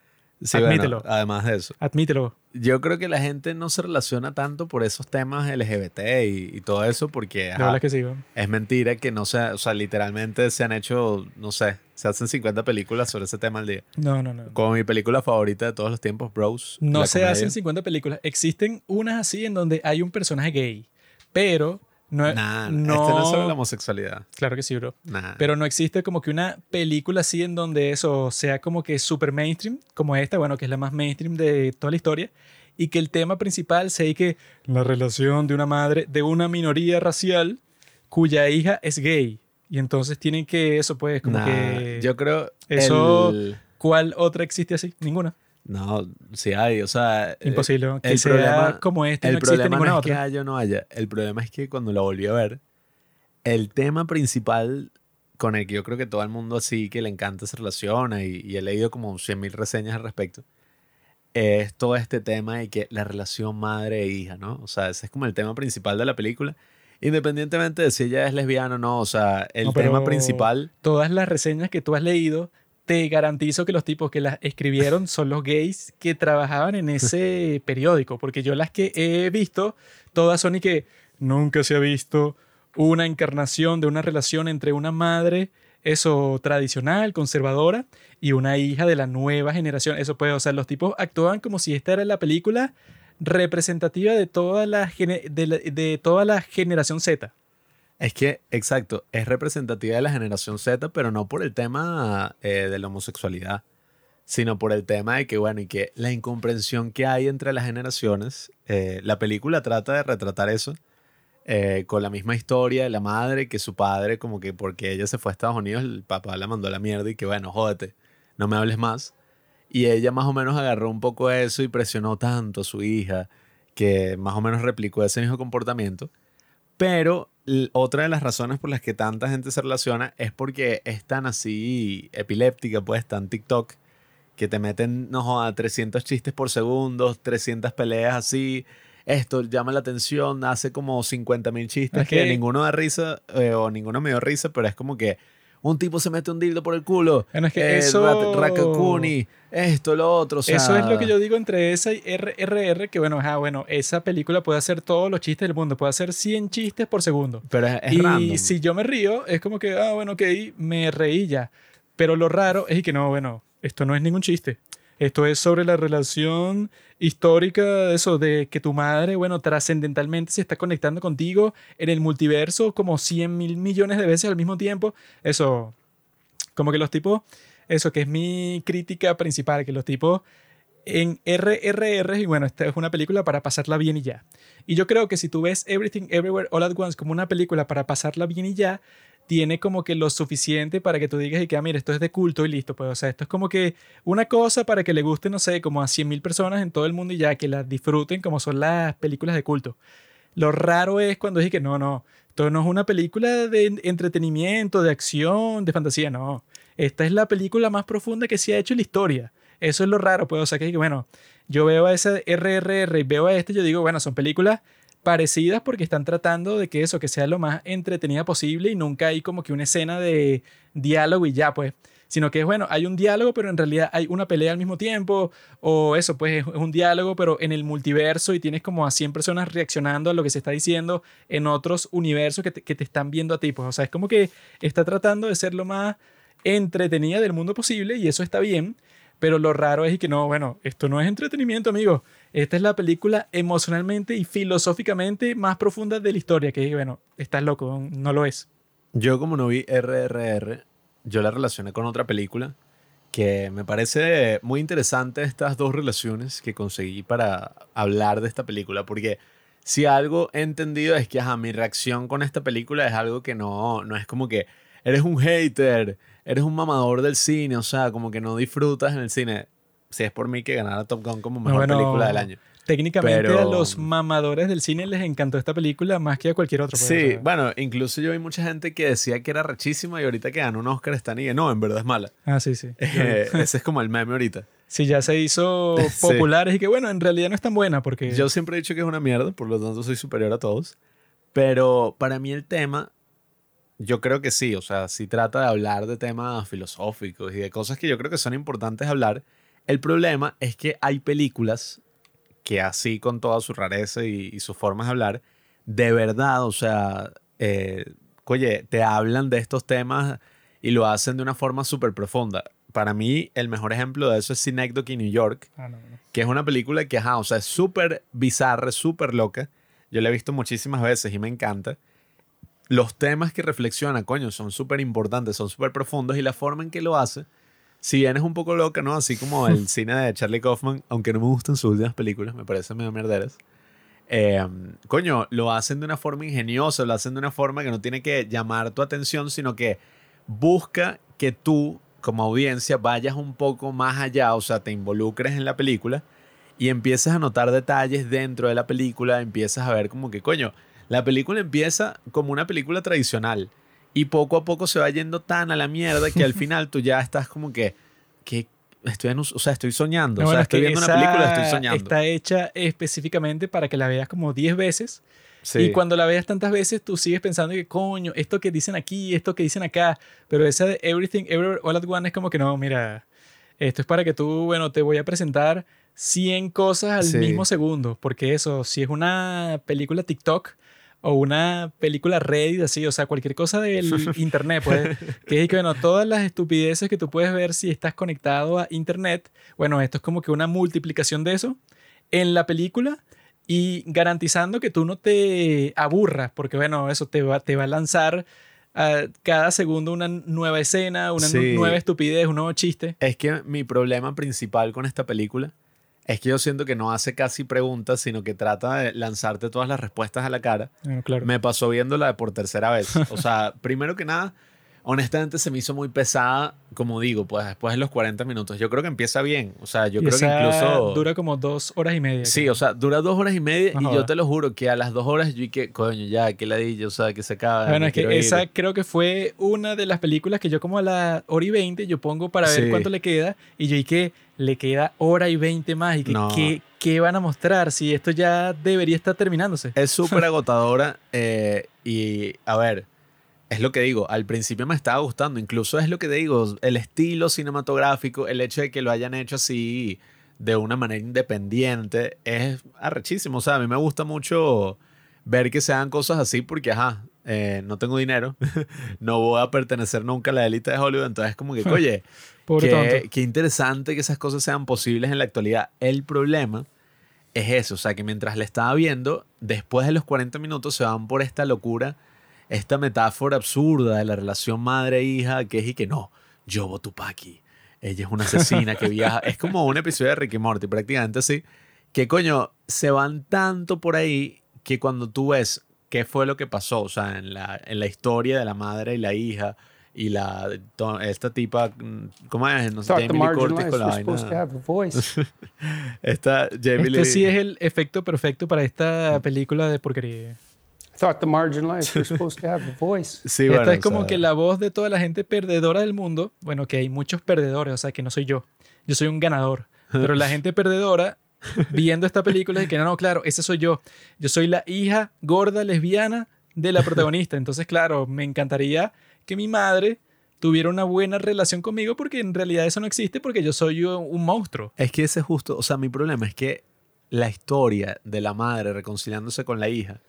Admítelo. además de eso. Admítelo. Yo creo que la gente no se relaciona tanto por esos temas LGBT y, todo eso porque que sí, es mentira que no sea, o sea, literalmente se han hecho, no sé, se hacen 50 películas sobre ese tema al día. No, no, no. Como mi película favorita de todos los tiempos, Bros. No se hacen 50 películas. Existen unas así en donde hay un personaje gay, pero no, nah, no, este no es sobre la homosexualidad. Claro que sí, bro. Pero no existe como que una película así en donde eso sea como que super mainstream, como esta, bueno, que es la más mainstream de toda la historia, y que el tema principal sea que la relación de una madre de una minoría racial cuya hija es gay. Y entonces tienen que, eso pues, como que... Yo creo... Eso, ¿cuál otra existe así? Ninguna. No, sí hay, o sea... Eh, Imposible, que el problema, como este el no existe problema no es que haya o no haya, el problema es que cuando lo volví a ver, el tema principal con el que yo creo que todo el mundo así que le encanta se relaciona y, y he leído como 100.000 reseñas al respecto, es todo este tema de que la relación madre e hija, ¿no? O sea, ese es como el tema principal de la película. Independientemente de si ella es lesbiana o no, o sea, el tema principal... Todas las reseñas que tú has leído te garantizo que los tipos que las escribieron son los gays que trabajaban en ese *laughs* periódico, porque yo las que he visto, todas son y que nunca se ha visto una encarnación de una relación entre una madre, eso tradicional, conservadora, y una hija de la nueva generación. Eso puede, o sea, los tipos actúan como si esta era la película representativa de toda la, de toda la generación Z. Es que, exacto, es representativa de la generación Z, pero no por el tema eh, de la homosexualidad, sino por el tema de que, bueno, y que la incomprensión que hay entre las generaciones, eh, la película trata de retratar eso, eh, con la misma historia de la madre, que su padre, como que porque ella se fue a Estados Unidos, el papá la mandó a la mierda y que, bueno, jódete, no me hables más. Y ella más o menos agarró un poco eso y presionó tanto a su hija, que más o menos replicó ese mismo comportamiento. Pero otra de las razones por las que tanta gente se relaciona es porque es tan así epiléptica, pues, tan TikTok, que te meten, no a 300 chistes por segundo, 300 peleas así. Esto llama la atención, hace como 50 mil chistes que, ninguno da risa eh, o ninguno me dio risa, pero es como que un tipo se mete un dildo por el culo. es que eh, eso... Rakakuni, esto, lo otro. Eso es lo que yo digo entre esa y RRR, que bueno, bueno, esa película puede hacer todos los chistes del mundo, puede hacer 100 chistes por segundo. Pero es, y si yo me río, es como que, ah, bueno, ok, me reí ya. Pero lo raro es que no, bueno, esto no es ningún chiste. Esto es sobre la relación histórica, eso de que tu madre, bueno, trascendentalmente se está conectando contigo en el multiverso como 100 mil millones de veces al mismo tiempo. Eso, como que los tipos, eso que es mi crítica principal, que los tipos en RRR, y bueno, esta es una película para pasarla bien y ya. Y yo creo que si tú ves Everything Everywhere All at Once como una película para pasarla bien y ya, tiene como que lo suficiente para que tú digas y que, ah, mira, esto es de culto y listo. Pues, o sea, esto es como que una cosa para que le guste, no sé, como a 100.000 personas en todo el mundo y ya, que la disfruten como son las películas de culto. Lo raro es cuando dije que no, no, esto no es una película de entretenimiento, de acción, de fantasía, no. Esta es la película más profunda que se ha hecho en la historia. eso es lo raro, pues, o sea, que bueno, yo veo a ese RRR y veo a este, yo digo, bueno, son películas parecidas porque están tratando de que eso, que sea lo más entretenida posible y nunca hay como que una escena de diálogo y ya, pues. Sino que es bueno, hay un diálogo, pero en realidad hay una pelea al mismo tiempo, o eso, pues es un diálogo, pero en el multiverso y tienes como a 100 personas reaccionando a lo que se está diciendo en otros universos que te, que te están viendo a ti, pues, o sea, es como que está tratando de ser lo más entretenida del mundo posible y eso está bien, pero lo raro es que no, bueno, esto no es entretenimiento, amigo. Esta es la película emocionalmente y filosóficamente más profunda de la historia, que bueno, estás loco, no lo es. Yo como no vi RRR, yo la relacioné con otra película que me parece muy interesante estas dos relaciones que conseguí para hablar de esta película, porque si algo he entendido es que mi reacción con esta película es algo que no, no es como que eres un hater, eres un mamador del cine, o sea, como que no disfrutas en el cine. Si es por mí que ganara Top Gun como mejor película del año. Técnicamente a los mamadores del cine les encantó esta película más que a cualquier otra. Pues, sí, bueno, incluso yo vi mucha gente que decía que era rechísima y ahorita que ganó un Oscar están y no, en verdad es mala. Ah, sí, sí. *laughs* Eh, ese es como el meme ahorita. Sí, ya se hizo *laughs* popular y que bueno, en realidad no es tan buena porque... Yo siempre he dicho que es una mierda, por lo tanto soy superior a todos. Pero para mí el tema, yo creo que sí, o sea, sí trata de hablar de temas filosóficos y de cosas que yo creo que son importantes hablar. El problema es que hay películas que así con toda su rareza y, sus formas de hablar, de verdad, o sea, eh, oye, te hablan de estos temas y lo hacen de una forma súper profunda. Para mí, el mejor ejemplo de eso es Synecdoche New York, ah, que es una película que, ajá, o sea, es súper bizarra, súper loca. Yo la he visto muchísimas veces y me encanta. Los temas que reflexiona, coño, son súper importantes, son súper profundos y la forma en que lo hace si bien es un poco loca, ¿no? Así como el *laughs* cine de Charlie Kaufman, aunque no me gustan sus últimas películas, me parecen medio mierderas. Eh, coño, lo hacen de una forma ingeniosa, lo hacen de una forma que no tiene que llamar tu atención, sino que busca que tú, como audiencia, vayas un poco más allá, o sea, te involucres en la película y empieces a notar detalles dentro de la película, empiezas a ver como que, coño, la película empieza como una película tradicional y poco a poco se va yendo tan a la mierda que al *laughs* final tú ya estás como que, que estoy, o sea, estoy soñando. o sea, estoy viendo una película, estoy soñando. Está hecha específicamente para que la veas como 10 veces. Y cuando la veas tantas veces, tú sigues pensando que, coño, esto que dicen aquí, esto que dicen acá. Pero esa de Everything, Everywhere, All at One es como que no, mira, esto es para que tú, bueno, te voy a presentar 100 cosas al mismo segundo. Porque eso, si es una película TikTok, o una película Reddit, así, o sea, cualquier cosa del *laughs* internet, pues, que es que, bueno, todas las estupideces que tú puedes ver si estás conectado a internet, bueno, esto es como que una multiplicación de eso en la película y garantizando que tú no te aburras, porque, bueno, eso te va, te va a lanzar a cada segundo una nueva escena, una nueva estupidez, un nuevo chiste. Es que mi problema principal con esta película es que yo siento que no hace casi preguntas, sino que trata de lanzarte todas las respuestas a la cara. Claro. Me pasó viéndola por tercera vez. O sea, *laughs* primero que nada, honestamente se me hizo muy pesada, como digo, pues después de los 40 minutos. Yo creo que empieza bien. O sea, yo creo que incluso. Dura como dos horas y media. Sí, o sea, dura dos horas y media y yo te lo juro que a las dos horas yo y que, coño, ya, que ladilla, o sea, que se acaba. Bueno, es que esa creo que fue una de las películas que yo como a la hora y veinte yo pongo para ver cuánto le queda y yo y que le queda hora y veinte más y que, ¿qué, van a mostrar si esto ya debería estar terminándose? Es *laughs* súper agotadora eh, y, a ver, es lo que digo, al principio me estaba gustando, incluso es lo que digo, el estilo cinematográfico, el hecho de que lo hayan hecho así de una manera independiente, es arrechísimo, o sea, a mí me gusta mucho ver que se hagan cosas así porque, ajá, eh, no tengo dinero, *laughs* no voy a pertenecer nunca a la élite de Hollywood, entonces como que, *laughs* oye, qué, interesante que esas cosas sean posibles en la actualidad. El problema es eso, o sea, que mientras le estaba viendo, después de los 40 minutos se van por esta locura, esta metáfora absurda de la relación madre-hija, que es y que no, yo voto Paki, ella es una asesina que viaja, es como un episodio de Ricky Morty, prácticamente así, que coño, se van tanto por ahí que cuando tú ves qué fue lo que pasó, o sea, en la, en la historia de la madre y la hija, y la esta tipa ¿cómo es? no sé Jamie Lee Curtis con la vaina *laughs* esta Jamie este sí es el efecto perfecto para esta película de porquería Thought the marginalized were supposed to have a voice. *laughs* Sí, Esta bueno, es como que la voz de toda la gente perdedora del mundo. Bueno, que hay muchos perdedores, o sea, que no soy yo. yo soy un ganador. Pero la *laughs* gente perdedora, viendo esta película, dice que no, no, claro, ese soy yo. Yo soy la hija gorda lesbiana de la protagonista. Entonces, claro, me encantaría que mi madre tuviera una buena relación conmigo porque en realidad eso no existe porque yo soy un monstruo. Es que ese es justo, o sea, mi problema es que la historia de la madre reconciliándose con la hija,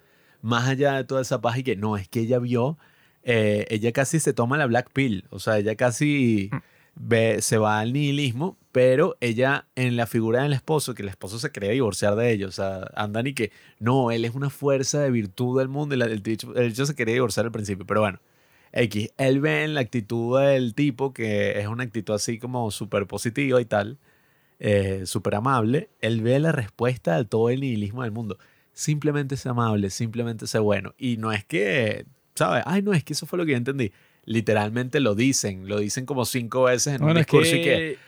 más allá de toda esa paz y que no, es que ella vio, eh, ella casi se toma la black pill, o sea, ella casi ve, se va al nihilismo, pero ella en la figura del esposo, que el esposo se quería divorciar de ella, o sea, andan y que no, él es una fuerza de virtud del mundo, y la- el, dicho- el hecho se quería divorciar al principio, pero bueno. X, él ve en la actitud del tipo, que es una actitud así como súper positiva y tal, eh, súper amable, él ve la respuesta a todo el nihilismo del mundo. Simplemente sea amable, simplemente sea bueno. Y no es que, ¿sabes? Ay, no, es que eso fue lo que yo entendí. Literalmente lo dicen, lo dicen como cinco veces en un Bueno, es discurso y que que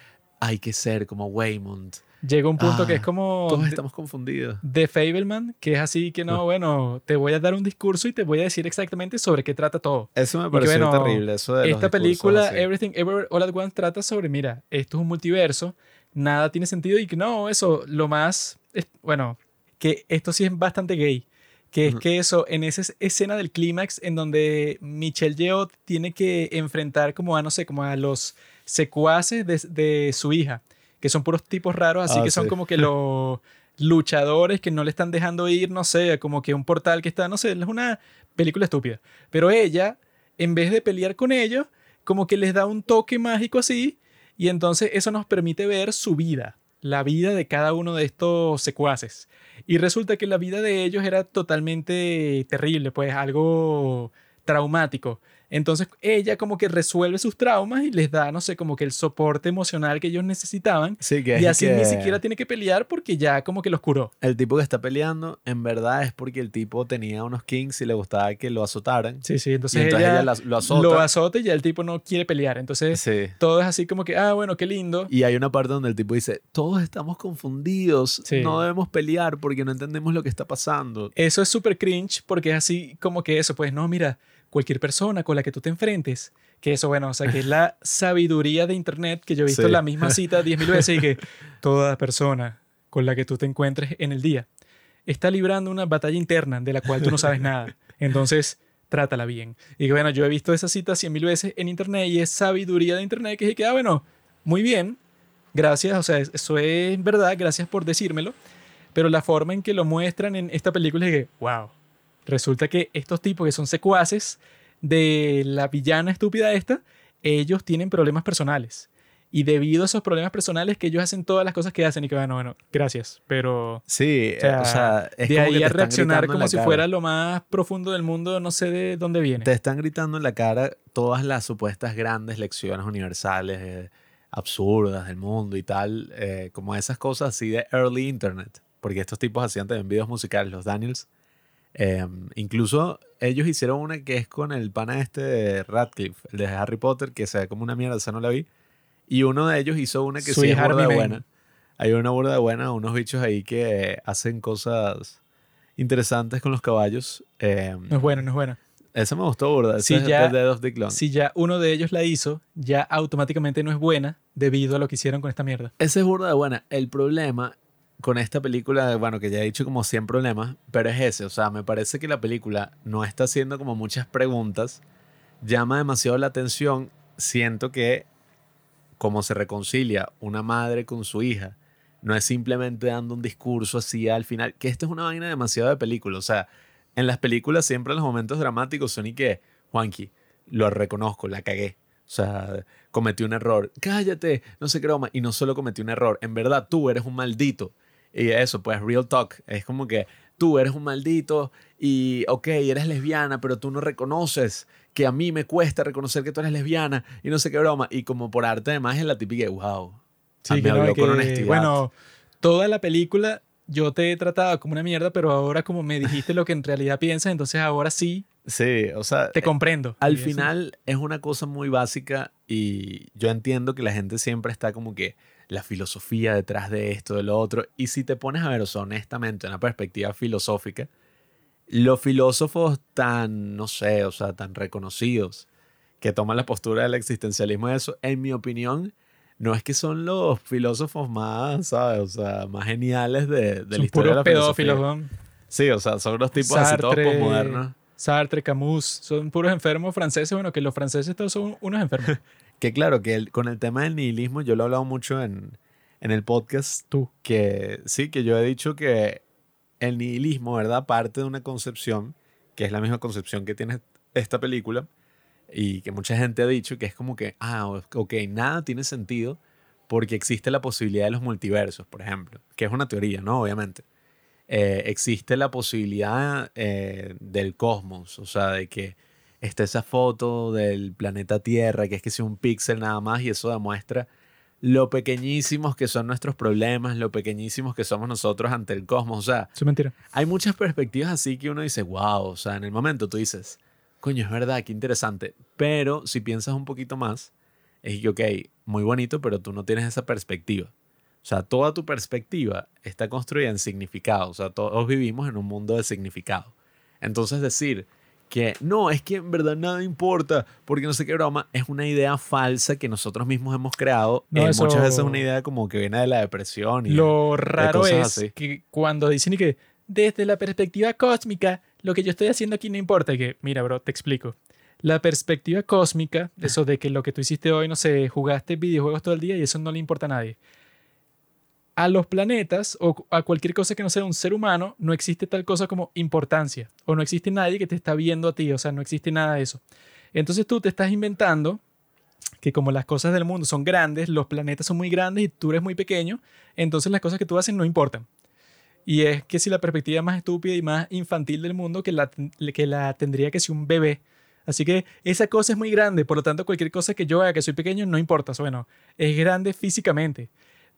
hay que ser como Waymond. Llega un punto que Ah, es como Todos estamos confundidos. de Fableman, que es así que no, bueno, te voy a dar un discurso y te voy a decir exactamente sobre qué trata todo. Eso me que, pareció bueno, terrible. Eso de los Esta discursos película, así. Everything Ever All at Once, trata sobre, mira, esto es un multiverso, nada tiene sentido y que no, eso, lo más, es- bueno, que esto sí es bastante gay, que es que eso, en esa es- escena del clímax en donde Michelle Yeoh tiene que enfrentar como a, no sé, como a los secuaces de, de su hija, que son puros tipos raros, así Ah, que son sí. como que *laughs* los luchadores que no le están dejando ir, no sé, como que un portal que está, no sé, es una película estúpida. Pero ella, en vez de pelear con ellos, como que les da un toque mágico así, y entonces eso nos permite ver su vida, la vida de cada uno de estos secuaces. Y resulta que la vida de ellos era totalmente terrible, pues algo traumático. Entonces ella como que resuelve sus traumas y les da, no sé, como que el soporte emocional que ellos necesitaban. Sí, que Y así que ni siquiera tiene que pelear porque ya como que los curó. El tipo que está peleando, en verdad es porque el tipo tenía unos kings y le gustaba que lo azotaran. Sí, sí, Y entonces, entonces ella, ella la- lo azota. lo azota y ya el tipo no quiere pelear. Entonces Sí. todo es así como que, ah, bueno, qué lindo. Y hay una parte donde el tipo dice, todos estamos confundidos, Sí. no debemos pelear porque no entendemos lo que está pasando. Eso es súper cringe porque es así como que eso, pues no, mira, cualquier persona con la que tú te enfrentes, que eso, bueno, o sea, que es la *laughs* sabiduría de Internet, que yo he visto Sí. la misma cita 10.000 veces y que *laughs* toda persona con la que tú te encuentres en el día está librando una batalla interna de la cual tú no sabes nada. Entonces, trátala bien. Y bueno, yo he visto esa cita 100.000 veces en Internet y es sabiduría de Internet que es que, ah, bueno, muy bien, gracias, o sea, es- eso es verdad, gracias por decírmelo. Pero la forma en que lo muestran en esta película es que, wow, resulta que estos tipos que son secuaces de la villana estúpida esta, ellos tienen problemas personales. Y debido a esos problemas personales que ellos hacen todas las cosas que hacen y que, bueno, bueno, gracias, pero Sí, o sea, o sea, es de como que ahí te a reaccionar como si cara. fuera lo más profundo del mundo, no sé de dónde viene. Te están gritando en la cara todas las supuestas grandes lecciones universales eh, absurdas del mundo y tal, eh, como esas cosas así de early internet, porque estos tipos hacían también videos musicales, los Daniels. Eh, incluso ellos hicieron una que es con el pana este de Radcliffe, el de Harry Potter, que se ve como una mierda, esa no la vi. Y uno de ellos hizo una que sí es burda de buena. Hay una burda de buena, unos bichos ahí que hacen cosas interesantes con los caballos. Eh, No es bueno, no es bueno. esa me gustó burda. Sí, es ya- Dead of. Si ya uno de ellos la hizo, ya automáticamente no es buena debido a lo que hicieron con esta mierda. Esa es burda de buena. El problema con esta película, bueno, que ya he dicho como 100 problemas, pero es ese. O sea, me parece que la película no está haciendo como muchas preguntas, llama demasiado la atención. Siento que como se reconcilia una madre con su hija, no es simplemente dando un discurso así al final, que esto es una vaina demasiado de película. O sea, en las películas siempre los momentos dramáticos son y que, Juanqui, lo reconozco, la cagué. O sea, cometí un error. Cállate, no sé qué broma. Y no solo cometí un error, en verdad tú eres un maldito. Y eso, pues, real talk. Es como que tú eres un maldito y, ok, eres lesbiana, pero tú no reconoces que a mí me cuesta reconocer que tú eres lesbiana y no sé qué broma. Y como por arte de magia, la típica, wow. Sí, me que no, habló que, con honestidad. bueno, toda la película yo te he tratado como una mierda, pero ahora como me dijiste lo que en realidad piensas, entonces ahora sí Sí, o sea, te comprendo. Al final es una cosa muy básica y yo entiendo que la gente siempre está como que la filosofía detrás de esto, de lo otro. Y si te pones a ver, o sea, honestamente, una perspectiva filosófica, los filósofos tan, no sé, o sea, tan reconocidos que toman la postura del existencialismo de eso, en mi opinión, no es que son los filósofos más, ¿sabes? O sea, más geniales de, de la historia de puros la pedófilos, filosofía. weón. Sí, o sea, son los tipos así todos Sartre, postmodernos. Sartre, Camus, son puros enfermos franceses. Bueno, que los franceses todos son unos enfermos. *laughs* Que claro, que el- con el tema del nihilismo, yo lo he hablado mucho en, en el podcast, Tú. que sí, que yo he dicho que el nihilismo, ¿verdad? Parte de una concepción, que es la misma concepción que tiene esta película, y que mucha gente ha dicho que es como que, ah, ok, nada tiene sentido porque existe la posibilidad de los multiversos, por ejemplo, que es una teoría, ¿no? Obviamente. Eh, existe la posibilidad eh, del cosmos, o sea, de que está esa foto del planeta Tierra, que es que es un píxel nada más, y eso demuestra lo pequeñísimos que son nuestros problemas, lo pequeñísimos que somos nosotros ante el cosmos. O sea, es mentira. hay muchas perspectivas así que uno dice, wow, o sea, en el momento tú dices, coño, es verdad, qué interesante. Pero si piensas un poquito más, es que, ok, muy bonito, pero tú no tienes esa perspectiva. O sea, toda tu perspectiva está construida en significado. O sea, todos vivimos en un mundo de significado. Entonces decir que no, es que en verdad nada importa, porque no sé qué broma, es una idea falsa que nosotros mismos hemos creado. No, Eh, eso- Muchas veces es una idea como que viene de la depresión. Y Lo raro es así. que cuando dicen que desde la perspectiva cósmica, lo que yo estoy haciendo aquí no importa. Que, mira, bro, te explico. La perspectiva cósmica, eso de que lo que tú hiciste hoy, no sé, jugaste videojuegos todo el día y eso no le importa a nadie. A los planetas o a cualquier cosa que no sea un ser humano, no existe tal cosa como importancia. O no existe nadie que te está viendo a ti. O sea, no existe nada de eso. Entonces tú te estás inventando que como las cosas del mundo son grandes, los planetas son muy grandes y tú eres muy pequeño, entonces las cosas que tú haces no importan. Y es que si la perspectiva más estúpida y más infantil del mundo que la, que la tendría que ser un bebé. Así que esa cosa es muy grande, por lo tanto cualquier cosa que yo haga que soy pequeño no importa. Bueno, es grande físicamente,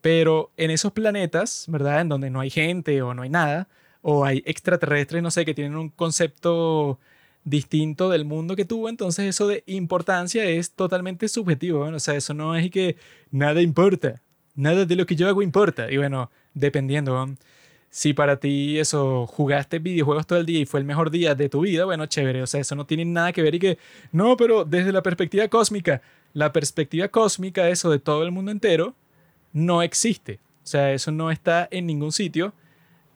pero en esos planetas, ¿verdad? En donde no hay gente o no hay nada, o hay extraterrestres, no sé, que tienen un concepto distinto del mundo que tuvo, entonces eso de importancia es totalmente subjetivo, ¿no? o sea, eso no es que nada importa, nada de lo que yo hago importa, y bueno, dependiendo, si para ti eso, jugaste videojuegos todo el día y fue el mejor día de tu vida, bueno, chévere, o sea, eso no tiene nada que ver y que, no, pero desde la perspectiva cósmica, la perspectiva cósmica, eso de todo el mundo entero, no existe, o sea, eso no está en ningún sitio,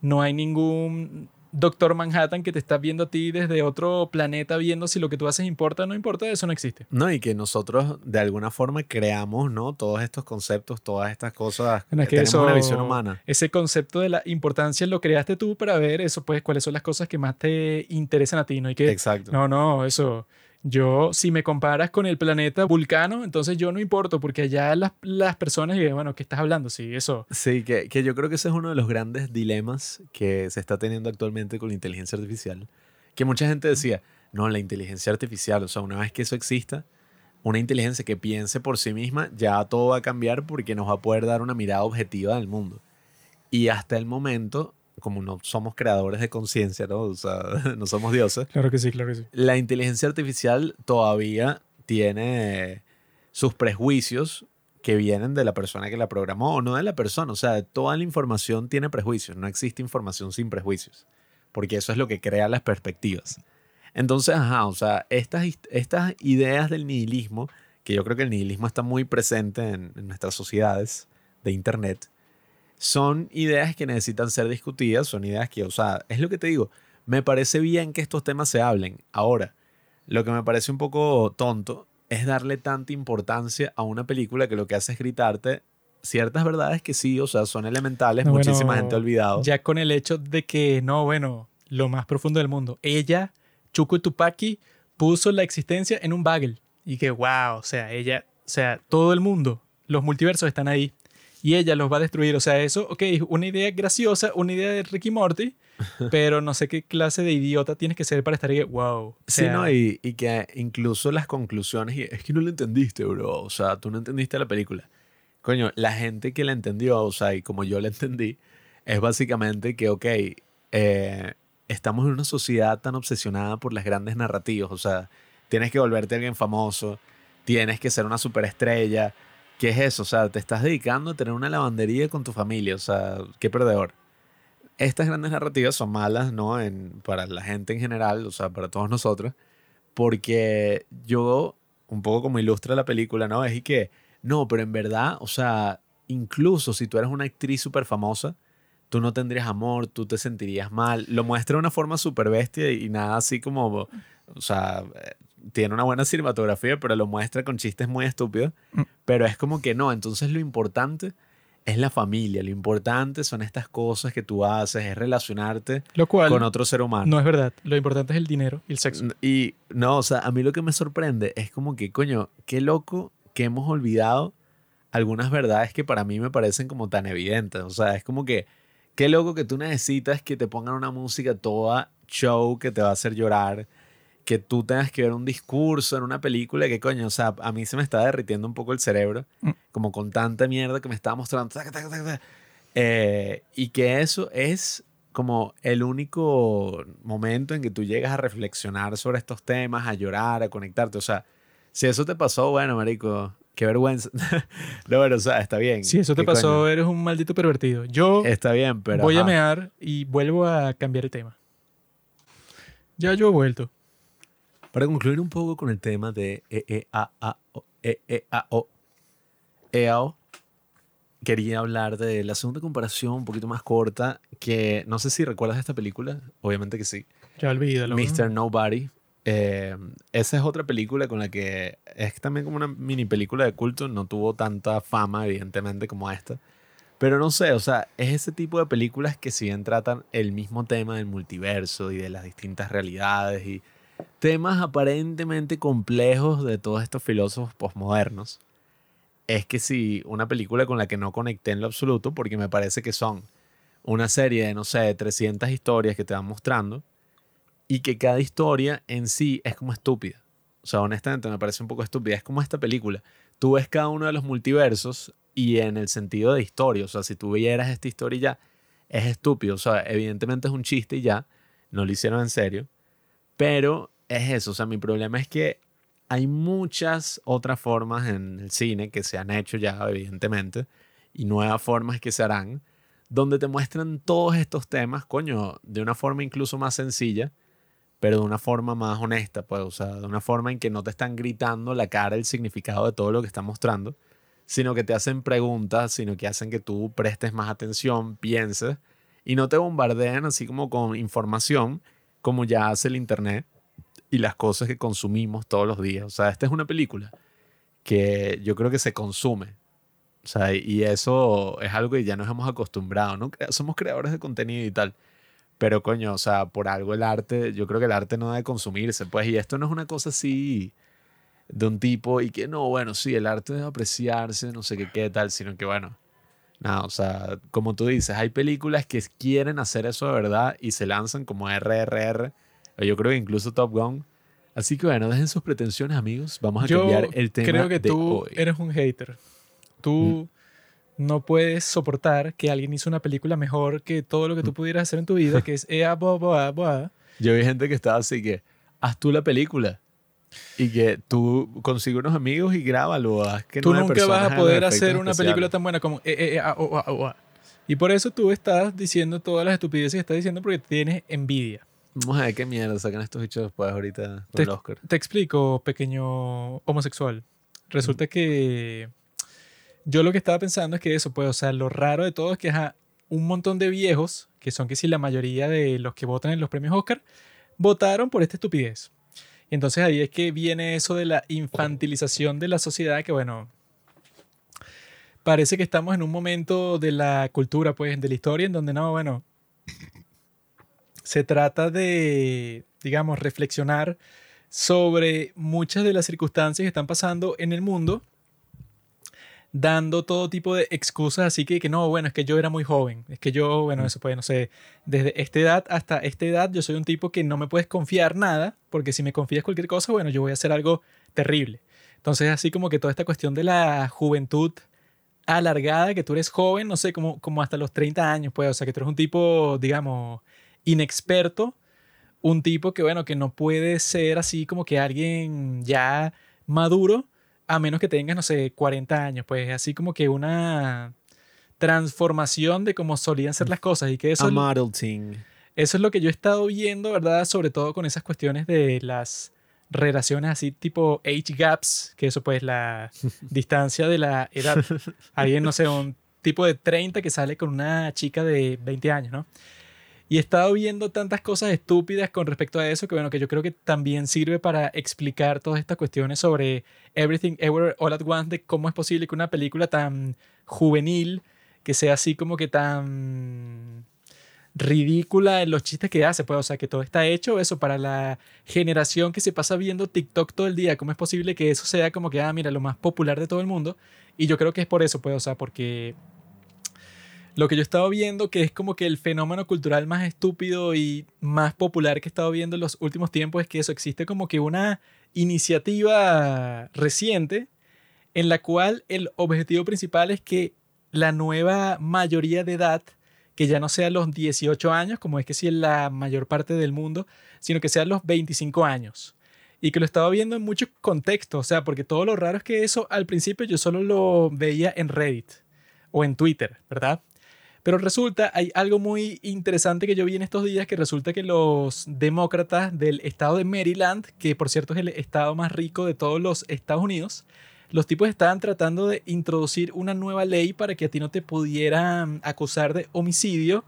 no hay ningún Doctor Manhattan que te está viendo a ti desde otro planeta viendo si lo que tú haces importa o no importa, eso no existe. No, y que nosotros de alguna forma creamos, ¿no? Todos estos conceptos, todas estas cosas. Bueno, es que tenemos eso- una visión humana. Ese concepto de la importancia lo creaste tú para ver eso, pues, cuáles son las cosas que más te interesan a ti, ¿no? Y que, Exacto. no, no, eso. Yo, si me comparas con el planeta Vulcano, entonces yo no importo, porque allá las, las personas, y bueno, ¿qué estás hablando? Sí, eso. Sí, que, que yo creo que ese es uno de los grandes dilemas que se está teniendo actualmente con la inteligencia artificial. Que mucha gente decía, no, la inteligencia artificial, o sea, una vez que eso exista, una inteligencia que piense por sí misma, ya todo va a cambiar porque nos va a poder dar una mirada objetiva del mundo. Y hasta el momento, como no somos creadores de conciencia, ¿no? O sea, *laughs* no somos dioses, Claro que sí, claro que sí. la inteligencia artificial todavía tiene sus prejuicios que vienen de la persona que la programó o no de la persona. O sea, toda la información tiene prejuicios. No existe información sin prejuicios. Porque eso es lo que crea las perspectivas. Entonces, ajá, o sea, estas, estas ideas del nihilismo, que yo creo que el nihilismo está muy presente en, en nuestras sociedades de Internet, son ideas que necesitan ser discutidas, son ideas que, o sea, es lo que te digo, me parece bien que estos temas se hablen. Ahora, lo que me parece un poco tonto es darle tanta importancia a una película que lo que hace es gritarte ciertas verdades que sí, o sea, son elementales, No, bueno, muchísima gente ha olvidado. Ya con el hecho de que, no, bueno, lo más profundo del mundo. Ella, Chuku Tupaki, puso la existencia en un bagel. Y que, wow, o sea, ella, o sea, todo el mundo, los multiversos están ahí. Y ella los va a destruir. O sea, eso, ok, una idea graciosa, una idea de Ricky Morty, *laughs* pero no sé qué clase de idiota tienes que ser para estar ahí, wow. O Sí, ¿no? Y, y que incluso las conclusiones, y es que no lo entendiste, bro. O sea, tú no entendiste la película. Coño, la gente que la entendió, o sea, y como yo la entendí, es básicamente que, ok, eh, estamos en una sociedad tan obsesionada por las grandes narrativas. O sea, tienes que volverte alguien famoso, tienes que ser una superestrella. ¿Qué es eso? O sea, te estás dedicando a tener una lavandería con tu familia. O sea, qué perdedor. Estas grandes narrativas son malas, ¿no? En, para la gente en general, o sea, para todos nosotros, porque yo, un poco como ilustra la película, ¿no? Es y que no, pero en verdad, o sea, incluso si tú eres una actriz súper famosa, tú no tendrías amor, tú te sentirías mal. Lo muestra de una forma súper bestia y nada así como, o sea, tiene una buena cinematografía, pero lo muestra con chistes muy estúpidos. Mm. Pero es como que no, entonces lo importante es la familia, lo importante son estas cosas que tú haces, es relacionarte Lo cual con otro ser humano. no es verdad. Lo importante es el dinero y el sexo. Y no, o sea, a mí lo que me sorprende es como que, coño, qué loco que hemos olvidado algunas verdades que para mí me parecen como tan evidentes. O sea, es como que, qué loco que tú necesitas que te pongan una música toda show que te va a hacer llorar, que tú tengas que ver un discurso en una película que, coño, o sea, a mí se me está derritiendo un poco el cerebro, Mm. como con tanta mierda que me estaba mostrando. Eh, y que eso es como el único momento en que tú llegas a reflexionar sobre estos temas, a llorar, a conectarte. O sea, si eso te pasó, bueno, marico, qué vergüenza. *laughs* no, pero, o sea, está bien. Si eso te ¿Qué pasó, coño? eres un maldito pervertido. Yo Está bien, pero... voy a mear y vuelvo a cambiar el tema. Ya yo he vuelto. Para concluir un poco con el tema de EEAO, EEAO, EAO, quería hablar de la segunda comparación un poquito más corta, que no sé si recuerdas esta película, obviamente que sí, Ya olvídalo. Mr. Nobody. Eh, esa es otra película con la que es también como una mini película de culto, no tuvo tanta fama evidentemente como esta. Pero no sé, o sea, es ese tipo de películas que si bien tratan el mismo tema del multiverso y de las distintas realidades y temas aparentemente complejos de todos estos filósofos postmodernos, es que si una película con la que no conecté en lo absoluto, porque me parece que son una serie de, no sé, 300 historias que te van mostrando y que cada historia en sí es como estúpida. O sea, honestamente me parece un poco estúpida. Es como esta película. Tú ves cada uno de los multiversos y en el sentido de historia, o sea, si tú vieras esta historia ya, es estúpido. O sea, evidentemente es un chiste y ya, no lo hicieron en serio. Pero es eso, o sea, mi problema es que hay muchas otras formas en el cine que se han hecho ya, evidentemente, y nuevas formas que se harán, donde te muestran todos estos temas, coño, de una forma incluso más sencilla, pero de una forma más honesta, pues, o sea, de una forma en que no te están gritando la cara el significado de todo lo que están mostrando, sino que te hacen preguntas, sino que hacen que tú prestes más atención, pienses, y no te bombardean así como con información, como ya hace el Internet y las cosas que consumimos todos los días. O sea, esta es una película que yo creo que se consume. O sea, y eso es algo que ya nos hemos acostumbrado, ¿no? Somos creadores de contenido y tal. Pero coño, o sea, por algo el arte, yo creo que el arte no debe consumirse, pues, y esto no es una cosa así de un tipo y que no, bueno, sí, el arte debe apreciarse, no sé qué, qué tal, sino que bueno, nada, o sea, como tú dices, hay películas que quieren hacer eso de verdad y se lanzan como RRR, yo creo que incluso Top Gun. Así que bueno, dejen sus pretensiones, amigos. Vamos a Yo cambiar el tema creo que de tú hoy. eres un hater. Tú no puedes soportar que alguien hizo una película mejor que todo lo que tú pudieras hacer en tu vida, que es *laughs* ea, boa, boa, boa. Yo vi gente que estaba así que, haz tú la película. Y que tú consigue unos amigos y grábalo. Haz que Tú nunca vas a poder hacer una especiales. película tan buena como e, e, e, a, o, a, o, a. Y por eso tú estás diciendo todas las estupideces que estás diciendo porque tienes envidia. Vamos a ver qué mierda sacan estos bichos después ahorita con Te- el Oscar. Te explico, pequeño homosexual. Resulta que yo lo que estaba pensando es que eso, pues, o sea, lo raro de todo es que ajá, un montón de viejos, que son que si la mayoría de los que votan en los premios Oscar, votaron por esta estupidez. Y entonces ahí es que viene eso de la infantilización de la sociedad, que bueno, parece que estamos en un momento de la cultura, pues, de la historia, en donde no, bueno, se trata de, digamos, reflexionar sobre muchas de las circunstancias que están pasando en el mundo, dando todo tipo de excusas, así que, que no, bueno, es que yo era muy joven, es que yo, bueno, eso puede, no sé, desde esta edad hasta esta edad, yo soy un tipo que no me puedes confiar nada, porque si me confías cualquier cosa, bueno, yo voy a hacer algo terrible. Entonces, así como que toda esta cuestión de la juventud alargada, que tú eres joven, no sé, como, como hasta los 30 años, pues, o sea, que tú eres un tipo, digamos, inexperto, un tipo que, bueno, que no puede ser así como que alguien ya maduro, a menos que tengas, no sé, 40 años, pues así como que una transformación de cómo solían ser las cosas y que eso, A model thing. eso es lo que yo he estado viendo, ¿verdad? Sobre todo con esas cuestiones de las relaciones así tipo age gaps, que eso pues la *laughs* distancia de la edad. Alguien, no sé, un tipo de 30 que sale con una chica de 20 años, ¿no? Y he estado viendo tantas cosas estúpidas con respecto a eso que, bueno, que yo creo que también sirve para explicar todas estas cuestiones sobre Everything Ever All at Once, de cómo es posible que una película tan juvenil, que sea así como que tan ridícula en los chistes que hace, pues, o sea, que todo está hecho eso para la generación que se pasa viendo TikTok todo el día, ¿cómo es posible que eso sea como que, ah, mira, lo más popular de todo el mundo? Y yo creo que es por eso, pues, o sea, porque lo que yo he estado viendo, que es como que el fenómeno cultural más estúpido y más popular que he estado viendo en los últimos tiempos, es que eso existe como que una iniciativa reciente en la cual el objetivo principal es que la nueva mayoría de edad, que ya no sea los 18 años, como es que sí en la mayor parte del mundo, sino que sean los 25 años. Y que lo estaba viendo en muchos contextos, o sea, porque todo lo raro es que eso al principio yo solo lo veía en Reddit o en Twitter, ¿verdad? Pero resulta, hay algo muy interesante que yo vi en estos días, que resulta que los demócratas del estado de Maryland, que por cierto es el estado más rico de todos los Estados Unidos, los tipos estaban tratando de introducir una nueva ley para que a ti no te pudieran acusar de homicidio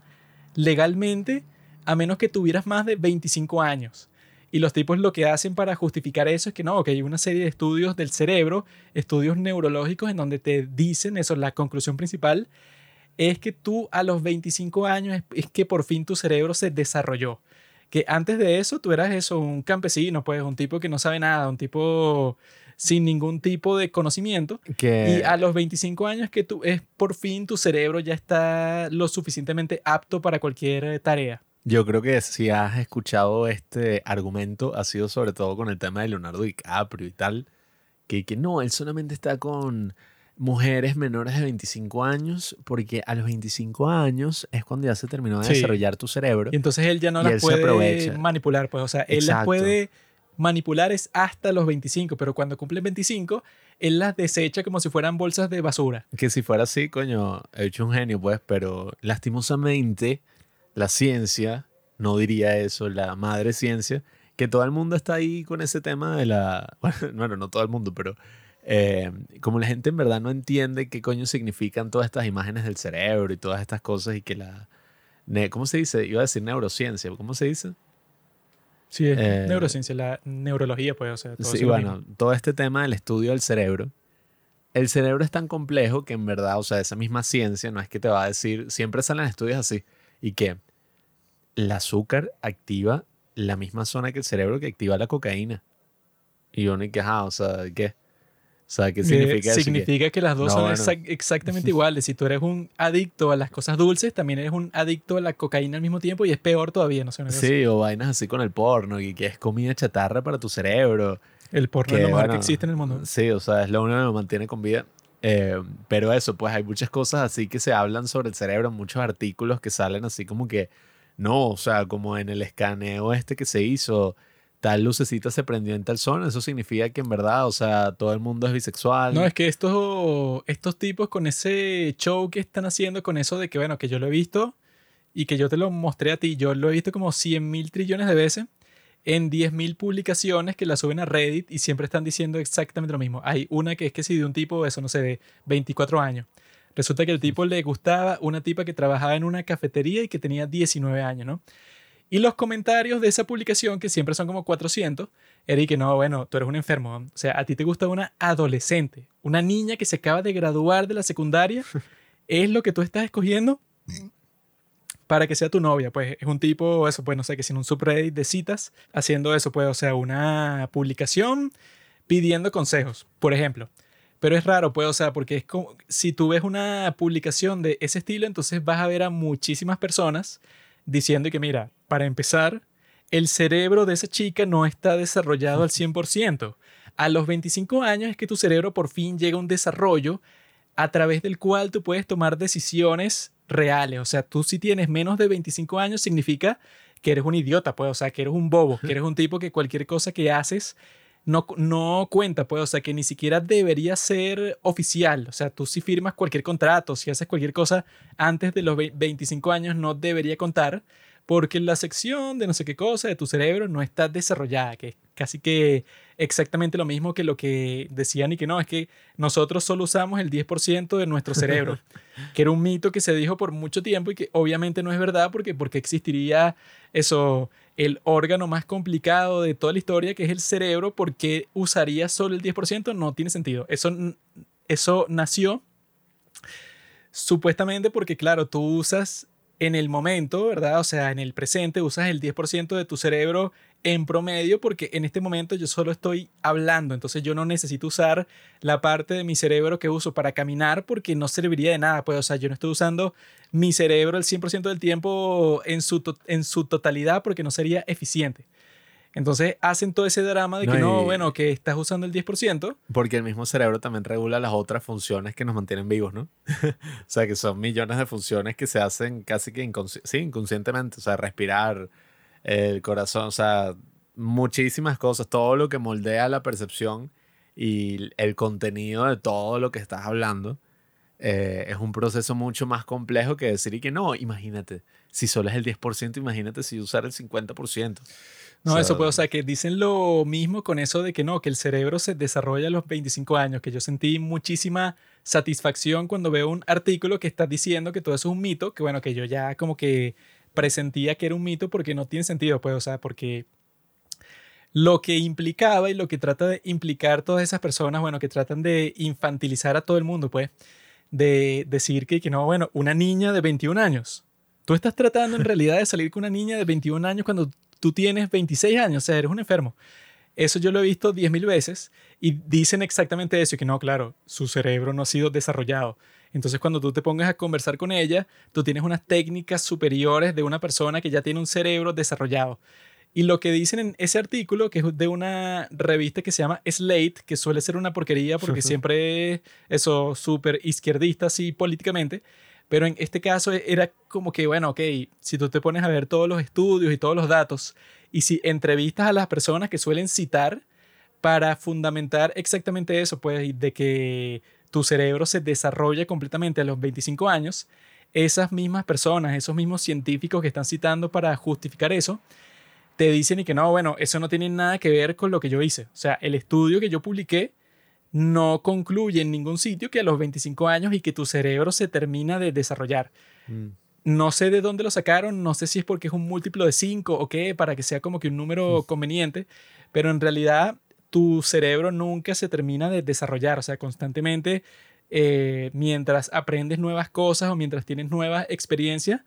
legalmente a menos que tuvieras más de 25 años. Y los tipos lo que hacen para justificar eso es que no, que hay una serie de estudios del cerebro, estudios neurológicos en donde te dicen eso, la conclusión principal es que tú a los 25 años es, que por fin tu cerebro se desarrolló. Que antes de eso tú eras eso, un campesino, pues un tipo que no sabe nada, un tipo sin ningún tipo de conocimiento. Y a los 25 años que tú es por fin tu cerebro ya está lo suficientemente apto para cualquier tarea. Yo creo que si has escuchado este argumento ha sido sobre todo con el tema de Leonardo DiCaprio y tal, que, que no, él solamente está con mujeres menores de 25 años, porque a los 25 años es cuando ya se terminó de desarrollar tu cerebro. Y entonces él ya no las puede manipular, pues, o sea, él las puede manipular es hasta los 25, pero cuando cumple 25, él las desecha como si fueran bolsas de basura. Que si fuera así, coño, he hecho un genio, pues, pero lastimosamente la ciencia no diría eso, la madre ciencia, que todo el mundo está ahí con ese tema de la, *laughs* bueno, no todo el mundo, pero eh, como la gente en verdad no entiende qué coño significan todas estas imágenes del cerebro y todas estas cosas y que la... ¿Cómo se dice? Iba a decir neurociencia. ¿Cómo se dice? Sí, es eh, neurociencia, la neurología, pues, o sea, todo Sí, bueno, todo este tema del estudio del cerebro. El cerebro es tan complejo que en verdad, o sea, esa misma ciencia no es que te va a decir, siempre salen estudios así, y que el azúcar activa la misma zona que el cerebro que activa la cocaína. Y yo ni que, o sea, ¿qué? Sea, ¿qué significa eso? Significa que, las dos son exactamente *laughs* iguales. Si tú eres un adicto a las cosas dulces, también eres un adicto a la cocaína al mismo tiempo y es peor todavía, no sé. Sí, o vainas así con el porno, y que es comida chatarra para tu cerebro. El porno es lo mejor que existe en el mundo. Sí, o sea, es lo único que lo mantiene con vida. Eh, pero eso, pues hay muchas cosas así que se hablan sobre el cerebro, muchos artículos que salen así como que, no, o sea, como en el escaneo este que se hizo tal lucecita se prendió en tal zona, eso significa que en verdad, o sea, todo el mundo es bisexual. No, es que estos, estos tipos con ese show que están haciendo, con eso de que, bueno, que yo lo he visto y que yo te lo mostré a ti, yo lo he visto como 100 mil trillones de veces en 10 mil publicaciones que la suben a Reddit y siempre están diciendo exactamente lo mismo. Hay una que es que si de un tipo, eso no sé, de 24 años. Resulta que el tipo le gustaba una tipa que trabajaba en una cafetería y que tenía 19 años, ¿no? Y los comentarios de esa publicación, que siempre son como 400, era que no, bueno, tú eres un enfermo. O sea, a ti te gusta una adolescente, una niña que se acaba de graduar de la secundaria, *laughs* es lo que tú estás escogiendo para que sea tu novia. Pues es un tipo, eso, pues no sé, que sin un subreddit de citas, haciendo eso, pues, o sea, una publicación pidiendo consejos, por ejemplo. Pero es raro, pues, o sea, porque es como, si tú ves una publicación de ese estilo, entonces vas a ver a muchísimas personas diciendo que, mira, para empezar, el cerebro de esa chica no está desarrollado al 100%. A los 25 años es que tu cerebro por fin llega a un desarrollo a través del cual tú puedes tomar decisiones reales. O sea, tú si tienes menos de 25 años significa que eres un idiota, pues, o sea, que eres un bobo, que eres un tipo que cualquier cosa que haces no, no cuenta, pues, o sea, que ni siquiera debería ser oficial. O sea, tú si firmas cualquier contrato, si haces cualquier cosa antes de los 25 años, no debería contar, porque la sección de no sé qué cosa de tu cerebro no está desarrollada, que es casi que exactamente lo mismo que lo que decían y que no, es que nosotros solo usamos el 10% de nuestro cerebro, *laughs* que era un mito que se dijo por mucho tiempo y que obviamente no es verdad porque, porque existiría eso, el órgano más complicado de toda la historia, que es el cerebro, porque usaría solo el 10%? No tiene sentido. Eso, eso nació supuestamente porque, claro, tú usas en el momento, ¿verdad? O sea, en el presente usas el 10% de tu cerebro en promedio porque en este momento yo solo estoy hablando, entonces yo no necesito usar la parte de mi cerebro que uso para caminar porque no serviría de nada, pues, o sea, yo no estoy usando mi cerebro el 100% del tiempo en su, en su totalidad porque no sería eficiente. Entonces hacen todo ese drama de que no, bueno, que estás usando el 10%. Porque el mismo cerebro también regula las otras funciones que nos mantienen vivos, ¿no? *laughs* o sea, que son millones de funciones que se hacen casi que sí, inconscientemente. O sea, respirar, el corazón, o sea, muchísimas cosas. Todo lo que moldea la percepción y el contenido de todo lo que estás hablando. Eh, es un proceso mucho más complejo que decir y que no, imagínate, si solo es el 10%, imagínate si usar el 50%. No, eso puede, o sea, que dicen lo mismo con eso de que no, que el cerebro se desarrolla a los 25 años, que yo sentí muchísima satisfacción cuando veo un artículo que está diciendo que todo eso es un mito, que bueno, que yo ya como que presentía que era un mito porque no tiene sentido, pues, o sea, porque lo que implicaba y lo que trata de implicar todas esas personas, bueno, que tratan de infantilizar a todo el mundo, pues, de decir que, que no, bueno, una niña de 21 años. Tú estás tratando en *laughs* realidad de salir con una niña de 21 años cuando tú tienes 26 años, o sea, eres un enfermo. Eso yo lo he visto 10.000 veces y dicen exactamente eso, que no, claro, su cerebro no ha sido desarrollado. Entonces cuando tú te pongas a conversar con ella, tú tienes unas técnicas superiores de una persona que ya tiene un cerebro desarrollado. Y lo que dicen en ese artículo, que es de una revista que se llama Slate, que suele ser una porquería porque siempre es eso súper izquierdista así políticamente, pero en este caso e, era como que, bueno, ok, si tú te pones a ver todos los estudios y todos los datos, y si entrevistas a las personas que suelen citar para fundamentar exactamente eso, pues de que tu cerebro se desarrolla completamente a los 25 años, esas mismas personas, esos mismos científicos que están citando para justificar eso, te dicen y que no, bueno, eso no tiene nada que ver con lo que yo hice. O sea, el estudio que yo publiqué no concluye en ningún sitio que a los 25 años y que tu cerebro se termina de desarrollar. Mm. No sé de dónde lo sacaron, no sé si es porque es un múltiplo de 5 o qué, para que sea como que un número mm. conveniente, pero en realidad tu cerebro nunca se termina de desarrollar, o sea, constantemente eh, mientras aprendes nuevas cosas o mientras tienes nuevas experiencias,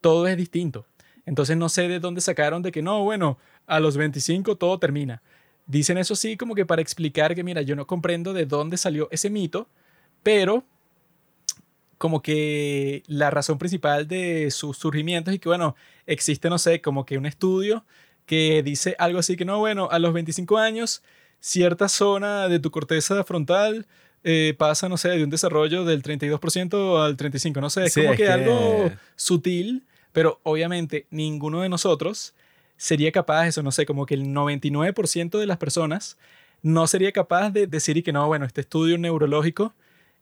todo es distinto. Entonces no sé de dónde sacaron de que no, bueno, a los 25 todo termina. Dicen eso sí como que para explicar que, mira, yo no comprendo de dónde salió ese mito, pero como que la razón principal de sus surgimientos y que, bueno, existe, no sé, como que un estudio que dice algo así que, no, bueno, a los 25 años, cierta zona de tu corteza frontal eh, pasa, no sé, de un desarrollo del 32% al 35%, no sé, es como que, algo sutil, pero obviamente ninguno de nosotros sería capaz, eso no sé, como que el 99% de las personas no sería capaz de decir y que no, bueno, este estudio neurológico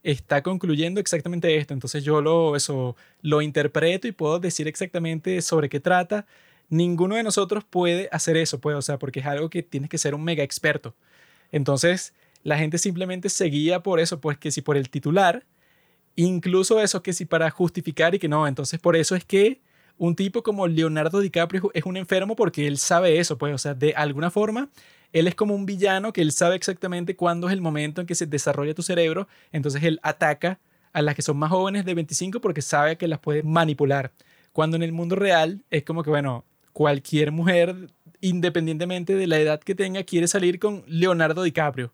está concluyendo exactamente esto, entonces yo lo, eso, lo interpreto y puedo decir exactamente sobre qué trata. Ninguno de nosotros puede hacer eso, pues, o sea, porque es algo que tienes que ser un mega experto. Entonces, la gente simplemente seguía por eso, pues que si por el titular, incluso eso que si para justificar y que no, entonces por eso es que un tipo como Leonardo DiCaprio es un enfermo porque él sabe eso, pues, o sea, de alguna forma, él es como un villano que él sabe exactamente cuándo es el momento en que se desarrolla tu cerebro, entonces él ataca a las que son más jóvenes de 25 porque sabe que las puede manipular. Cuando en el mundo real es como que, bueno, cualquier mujer, independientemente de la edad que tenga, quiere salir con Leonardo DiCaprio.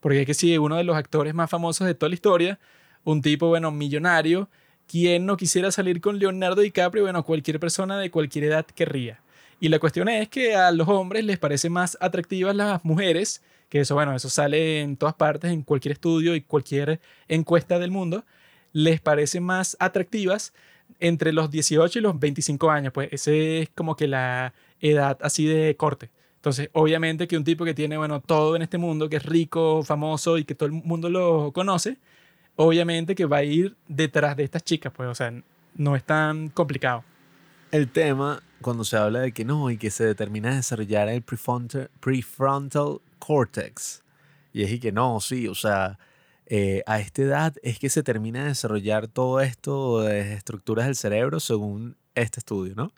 Porque es que sí, uno de los actores más famosos de toda la historia, un tipo, bueno, millonario, ¿Quién no quisiera salir con Leonardo DiCaprio? Bueno, cualquier persona de cualquier edad querría. Y la cuestión es que a los hombres les parece más atractivas las mujeres, que eso, bueno, eso sale en todas partes, en cualquier estudio y cualquier encuesta del mundo, les parece más atractivas entre los 18 y los 25 años, pues ese es como que la edad así de corte. Entonces, obviamente que un tipo que tiene, bueno, todo en este mundo, que es rico, famoso y que todo el mundo lo conoce, obviamente que va a ir detrás de estas chicas, pues, o sea, no es tan complicado. El tema cuando se habla de que no, y que se determina desarrollar el prefrontal, prefrontal cortex. Y es y que no, sí, o sea, eh, a esta edad es que se termina de desarrollar todo esto de estructuras del cerebro según este estudio, ¿no?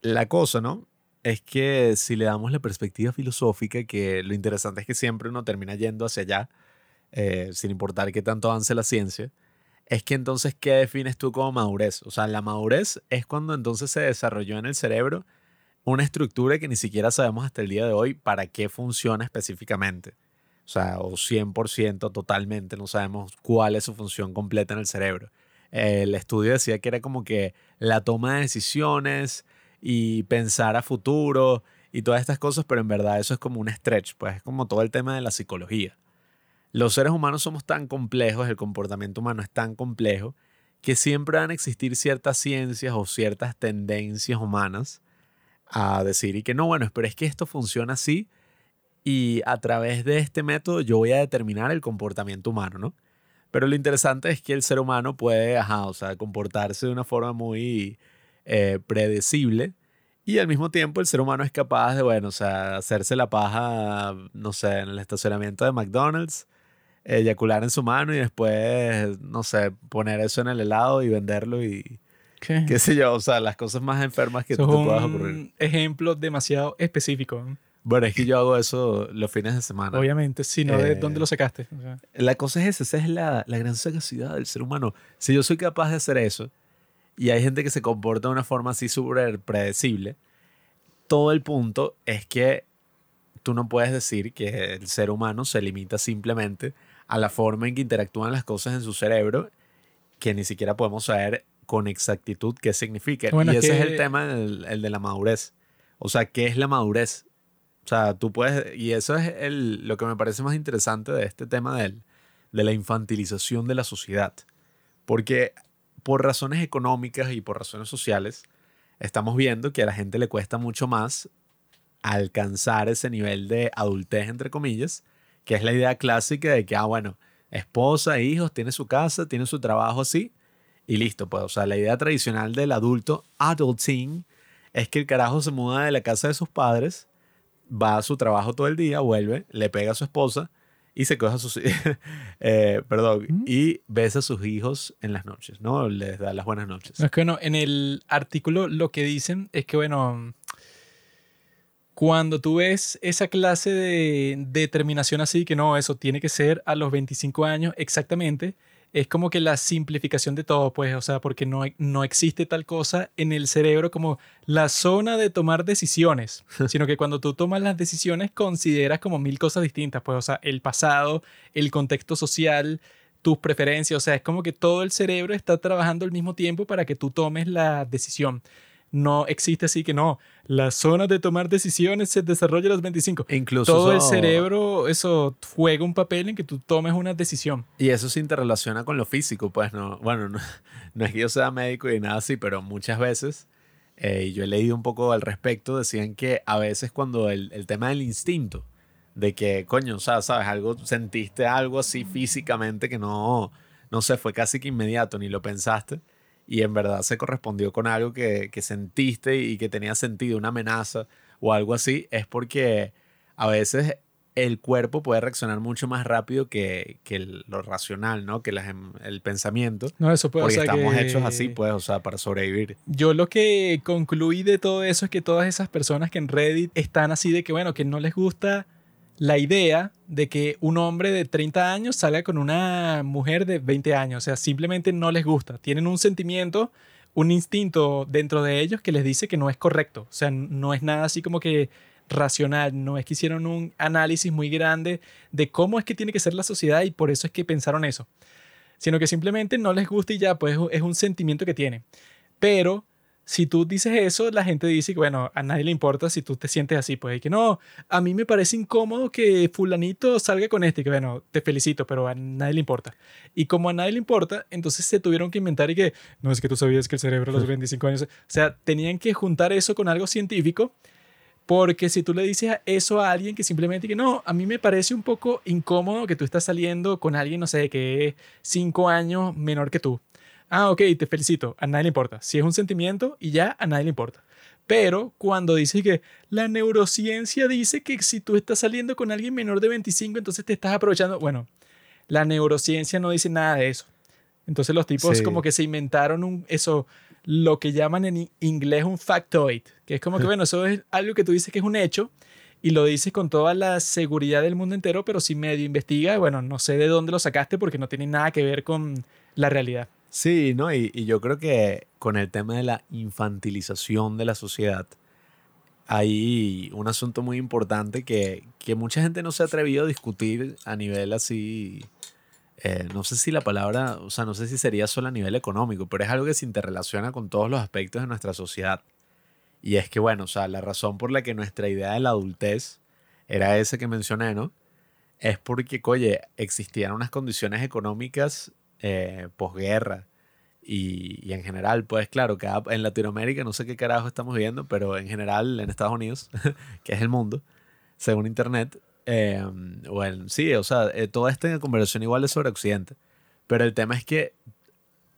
La cosa, ¿no? Es que si le damos la perspectiva filosófica, que lo interesante es que siempre uno termina yendo hacia allá, eh, sin importar qué tanto avance la ciencia, es que entonces, ¿qué defines tú como madurez? O sea, la madurez es cuando entonces se desarrolló en el cerebro una estructura que ni siquiera sabemos hasta el día de hoy para qué funciona específicamente. O sea, o 100% totalmente, no sabemos cuál es su función completa en el cerebro. El estudio decía que era como que la toma de decisiones y pensar a futuro y todas estas cosas, pero en verdad eso es como un stretch, pues es como todo el tema de la psicología. Los seres humanos somos tan complejos, el comportamiento humano es tan complejo, que siempre van a existir ciertas ciencias o ciertas tendencias humanas a decir y que no, bueno, pero es que esto funciona así y a través de este método yo voy a determinar el comportamiento humano, ¿no? Pero lo interesante es que el ser humano puede, ajá, o sea, comportarse de una forma muy eh, predecible y al mismo tiempo el ser humano es capaz de, bueno, o sea, hacerse la paja, no sé, en el estacionamiento de McDonald's, eyacular en su mano y después, no sé, poner eso en el helado y venderlo y ¿Qué? qué sé yo, o sea, las cosas más enfermas que Eso tú es te puedas un ocurrir. ejemplo demasiado específico. Bueno, es que yo hago eso los fines de semana. Obviamente, si no, ¿de Eh, dónde lo sacaste? O sea, La cosa es esa, esa es la, la gran sagacidad del ser humano. Si yo soy capaz de hacer eso y hay gente que se comporta de una forma así súper predecible, todo el punto es que tú no puedes decir que el ser humano se limita simplemente a la forma en que interactúan las cosas en su cerebro, que ni siquiera podemos saber con exactitud qué significa. Bueno, y es ese es el tema, el, el de la madurez. O sea, ¿qué es la madurez? O sea, tú puedes, y eso es el, lo que me parece más interesante de este tema del, de la infantilización de la sociedad. Porque por razones económicas y por razones sociales, estamos viendo que a la gente le cuesta mucho más alcanzar ese nivel de adultez, entre comillas, que es la idea clásica de que, ah, bueno, esposa, hijos, tiene su casa, tiene su trabajo así, y listo, pues, o sea, la idea tradicional del adulto, adulting, es que el carajo se muda de la casa de sus padres, va a su trabajo todo el día, vuelve, le pega a su esposa y se coge a sus *laughs* eh, perdón, ¿Mm? y besa a sus hijos en las noches, ¿no? Les da las buenas noches. No, es que bueno, en el artículo lo que dicen es que, bueno, cuando tú ves esa clase de determinación así, que no, eso tiene que ser a los 25 años exactamente, es como que la simplificación de todo, pues, o sea, porque no, no existe tal cosa en el cerebro como la zona de tomar decisiones, *laughs* sino que cuando tú tomas las decisiones consideras como mil cosas distintas, pues, o sea, el pasado, el contexto social, tus preferencias, o sea, es como que todo el cerebro está trabajando al mismo tiempo para que tú tomes la decisión. No existe así que no, la zona de tomar decisiones se desarrolla a los 25. Incluso Todo el cerebro, eso juega un papel en que tú tomes una decisión. Y eso se interrelaciona con lo físico, pues no, bueno, no, *laughs* no es que yo sea médico y nada así, pero muchas veces, eh, y yo he leído un poco al respecto, decían que a veces cuando el, el tema del instinto, de que, coño, o sea, sabes, algo, sentiste algo así físicamente que no, no sé, fue casi que inmediato, ni lo pensaste, y en verdad se correspondió con algo que, que sentiste y que tenía sentido, una amenaza o algo así, es porque a veces el cuerpo puede reaccionar mucho más rápido que, que el- lo racional, ¿no? Que las em- el pensamiento. No, eso puede Porque o sea, estamos que- hechos así, pues, o sea, para sobrevivir. Yo lo que concluí de todo eso es que todas esas personas que en Reddit están así de que, bueno, que no les gusta la idea de que un hombre de 30 años salga con una mujer de 20 años. O sea, simplemente no les gusta. Tienen un sentimiento, un instinto dentro de ellos que les dice que no es correcto. O sea, no es nada así como que racional. No es que hicieron un análisis muy grande de cómo es que tiene que ser la sociedad y por eso es que pensaron eso. Sino que simplemente no les gusta y ya, pues es un sentimiento que tiene. Pero si tú dices eso, la gente dice que, bueno, a nadie le importa si tú te sientes así, pues, y que no, a mí me parece incómodo que fulanito salga con este, y que bueno, te felicito, pero a nadie le importa. Y como a nadie le importa, entonces se tuvieron que inventar y que, no, es que tú sabías que el cerebro a los 25 años, o sea, tenían que juntar eso con algo científico, porque si tú le dices eso a alguien que simplemente que no, a mí me parece un poco incómodo que tú estás saliendo con alguien, no sé, que es 5 años menor que tú. Ah, ok, te felicito. A nadie le importa. Si es un sentimiento y ya, a nadie le importa. Pero cuando dice que la neurociencia dice que si tú estás saliendo con alguien menor de 25, entonces te estás aprovechando. Bueno, la neurociencia no dice nada de eso. Entonces los tipos Sí. como que se inventaron un, eso, lo que llaman en inglés un factoid, que es como que, bueno, eso es algo que tú dices que es un hecho y lo dices con toda la seguridad del mundo entero, pero si medio investiga, bueno, no sé de dónde lo sacaste porque no tiene nada que ver con la realidad. Sí, ¿no? Y, yo creo que con el tema de la infantilización de la sociedad, hay un asunto muy importante que, que mucha gente no se ha atrevido a discutir a nivel así, eh, no sé si la palabra, o sea, no sé si sería solo a nivel económico, pero es algo que se interrelaciona con todos los aspectos de nuestra sociedad. Y es que, bueno, o sea, la razón por la que nuestra idea de la adultez era esa que mencioné, ¿no? Es porque, oye, existían unas condiciones económicas eh, posguerra y, en general, pues claro, cada, en Latinoamérica no sé qué carajo estamos viendo, pero en general en Estados Unidos, *laughs* que es el mundo, según Internet, eh, o en, sí, o sea, eh, toda esta conversación igual es sobre Occidente, pero el tema es que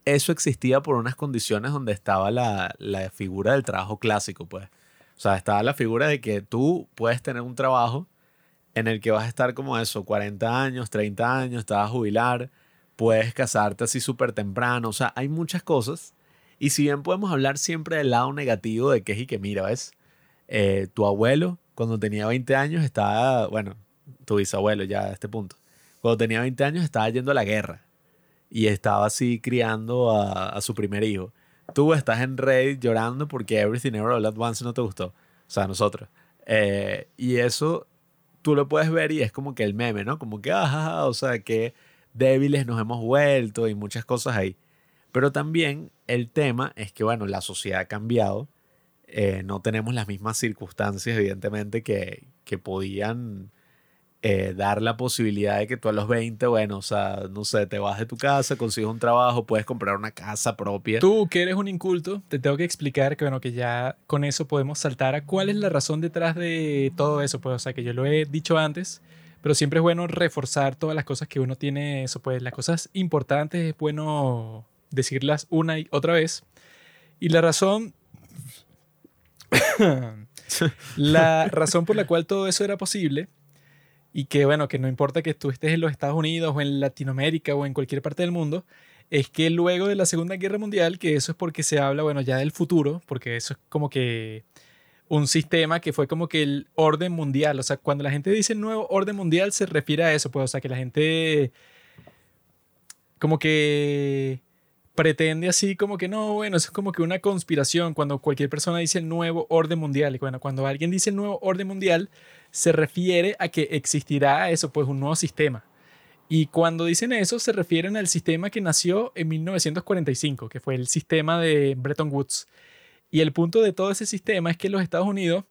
eso existía por unas condiciones donde estaba la, la figura del trabajo clásico, pues. O sea, estaba la figura de que tú puedes tener un trabajo en el que vas a estar como eso, 40 años, 30 años, te vas a jubilar, puedes casarte así súper temprano, o sea, hay muchas cosas. Y si bien podemos hablar siempre del lado negativo de que es y que mira, ¿ves? Eh, tu abuelo, cuando tenía 20 años, estaba, bueno, tu bisabuelo ya a este punto, cuando tenía 20 años estaba yendo a la guerra y estaba así criando a, su primer hijo. Tú estás en Reddit llorando porque Everything Ever All At Once no te gustó. O sea, nosotros. Eh, y eso tú lo puedes ver y es como que el meme, ¿no? Como que, ajá, o sea, que débiles nos hemos vuelto y muchas cosas ahí. Pero también el tema es que, bueno, la sociedad ha cambiado. eh, no tenemos las mismas circunstancias, evidentemente, que, que podían eh, dar la posibilidad de que tú a los 20, bueno, o sea, no sé, te vas de tu casa, consigues un trabajo, puedes comprar una casa propia. Tú que eres un inculto, te tengo que explicar que bueno, que ya con eso podemos saltar a cuál es la razón detrás de todo eso, pues, o sea, que yo lo he dicho antes, pero siempre es bueno reforzar todas las cosas que uno tiene, eso pues, las cosas importantes es bueno decirlas una y otra vez. Y la razón *coughs* la razón por la cual todo eso era posible y que bueno, que no importa que tú estés en los Estados Unidos o en Latinoamérica o en cualquier parte del mundo, es que luego de la Segunda Guerra Mundial, que eso es porque se habla, bueno, ya del futuro, porque eso es como que un sistema que fue como que el orden mundial, o sea, cuando la gente dice nuevo orden mundial se refiere a eso, pues, o sea, que la gente como que pretende así como que no, bueno, es como que una conspiración cuando cualquier persona dice el nuevo orden mundial. Y bueno, cuando alguien dice el nuevo orden mundial, se refiere a que existirá eso, pues un nuevo sistema. Y cuando dicen eso, se refieren al sistema que nació en 1945, que fue el sistema de Bretton Woods. Y el punto de todo ese sistema es que los Estados Unidos,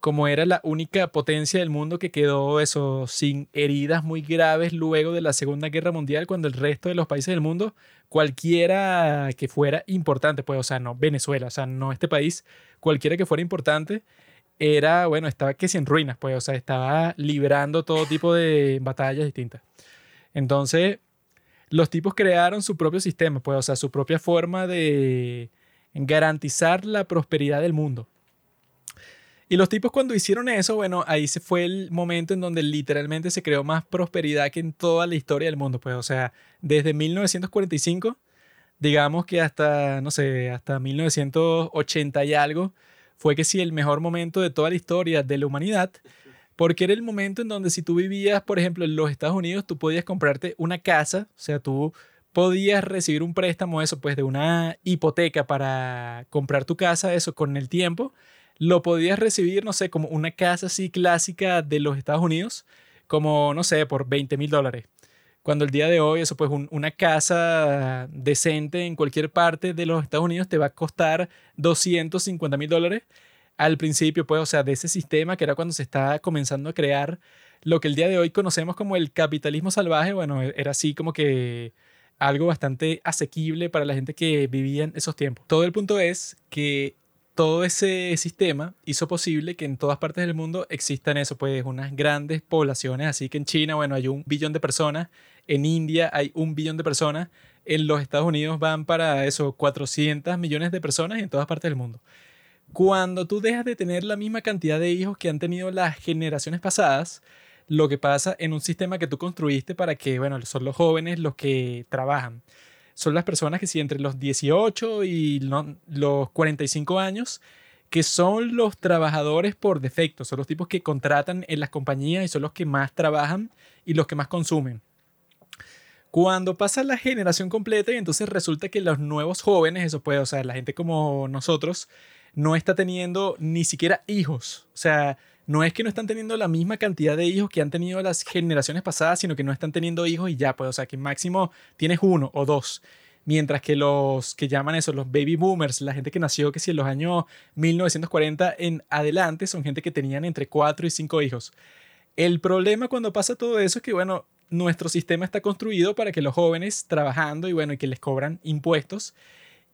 como era la única potencia del mundo que quedó eso sin heridas muy graves luego de la Segunda Guerra Mundial, cuando el resto de los países del mundo, cualquiera que fuera importante, pues, o sea, no Venezuela, o sea, no este país, cualquiera que fuera importante, era, bueno, estaba que en ruinas, pues, o sea, estaba librando todo tipo de batallas distintas. Entonces, los tipos crearon su propio sistema, pues, o sea, su propia forma de garantizar la prosperidad del mundo. Y los tipos cuando hicieron eso, bueno, ahí se fue el momento en donde literalmente se creó más prosperidad que en toda la historia del mundo, pues, o sea, desde 1945, digamos que hasta, no sé, hasta 1980 y algo, fue que sí, el mejor momento de toda la historia de la humanidad, porque era el momento en donde si tú vivías, por ejemplo, en los Estados Unidos, tú podías comprarte una casa, o sea, tú podías recibir un préstamo, eso, pues, de una hipoteca para comprar tu casa, eso, con el tiempo, lo podías recibir, no sé, como una casa así clásica de los Estados Unidos, como, no sé, por 20 mil dólares. Cuando el día de hoy, eso pues un- una casa decente en cualquier parte de los Estados Unidos te va a costar 250 mil dólares al principio, pues, o sea, de ese sistema que era cuando se estaba comenzando a crear lo que el día de hoy conocemos como el capitalismo salvaje, bueno, e- era así como que algo bastante asequible para la gente que vivía en esos tiempos. Todo el punto es que todo ese sistema hizo posible que en todas partes del mundo existan eso, pues unas grandes poblaciones, así que en China, bueno, hay un billón de personas, en India hay un billón de personas, en los Estados Unidos van para eso, 400 millones de personas y en todas partes del mundo. Cuando tú dejas de tener la misma cantidad de hijos que han tenido las generaciones pasadas, lo que pasa en un sistema que tú construiste para que, bueno, son los jóvenes los que trabajan. Son las personas que si entre los 18 y los 45 años, que son los trabajadores por defecto, son los tipos que contratan en las compañías y son los que más trabajan y los que más consumen. Cuando pasa la generación completa y entonces resulta que los nuevos jóvenes, eso puede, o sea, la gente como nosotros, no está teniendo ni siquiera hijos. O sea, no es que no están teniendo la misma cantidad de hijos que han tenido las generaciones pasadas, sino que no están teniendo hijos y ya, pues, o sea, que máximo tienes uno o dos. Mientras que los que llaman eso, los baby boomers, la gente que nació que si en los años 1940 en adelante, son gente que tenían entre cuatro y cinco hijos. El problema cuando pasa todo eso es que, bueno, nuestro sistema está construido para que los jóvenes trabajando y bueno, y que les cobran impuestos.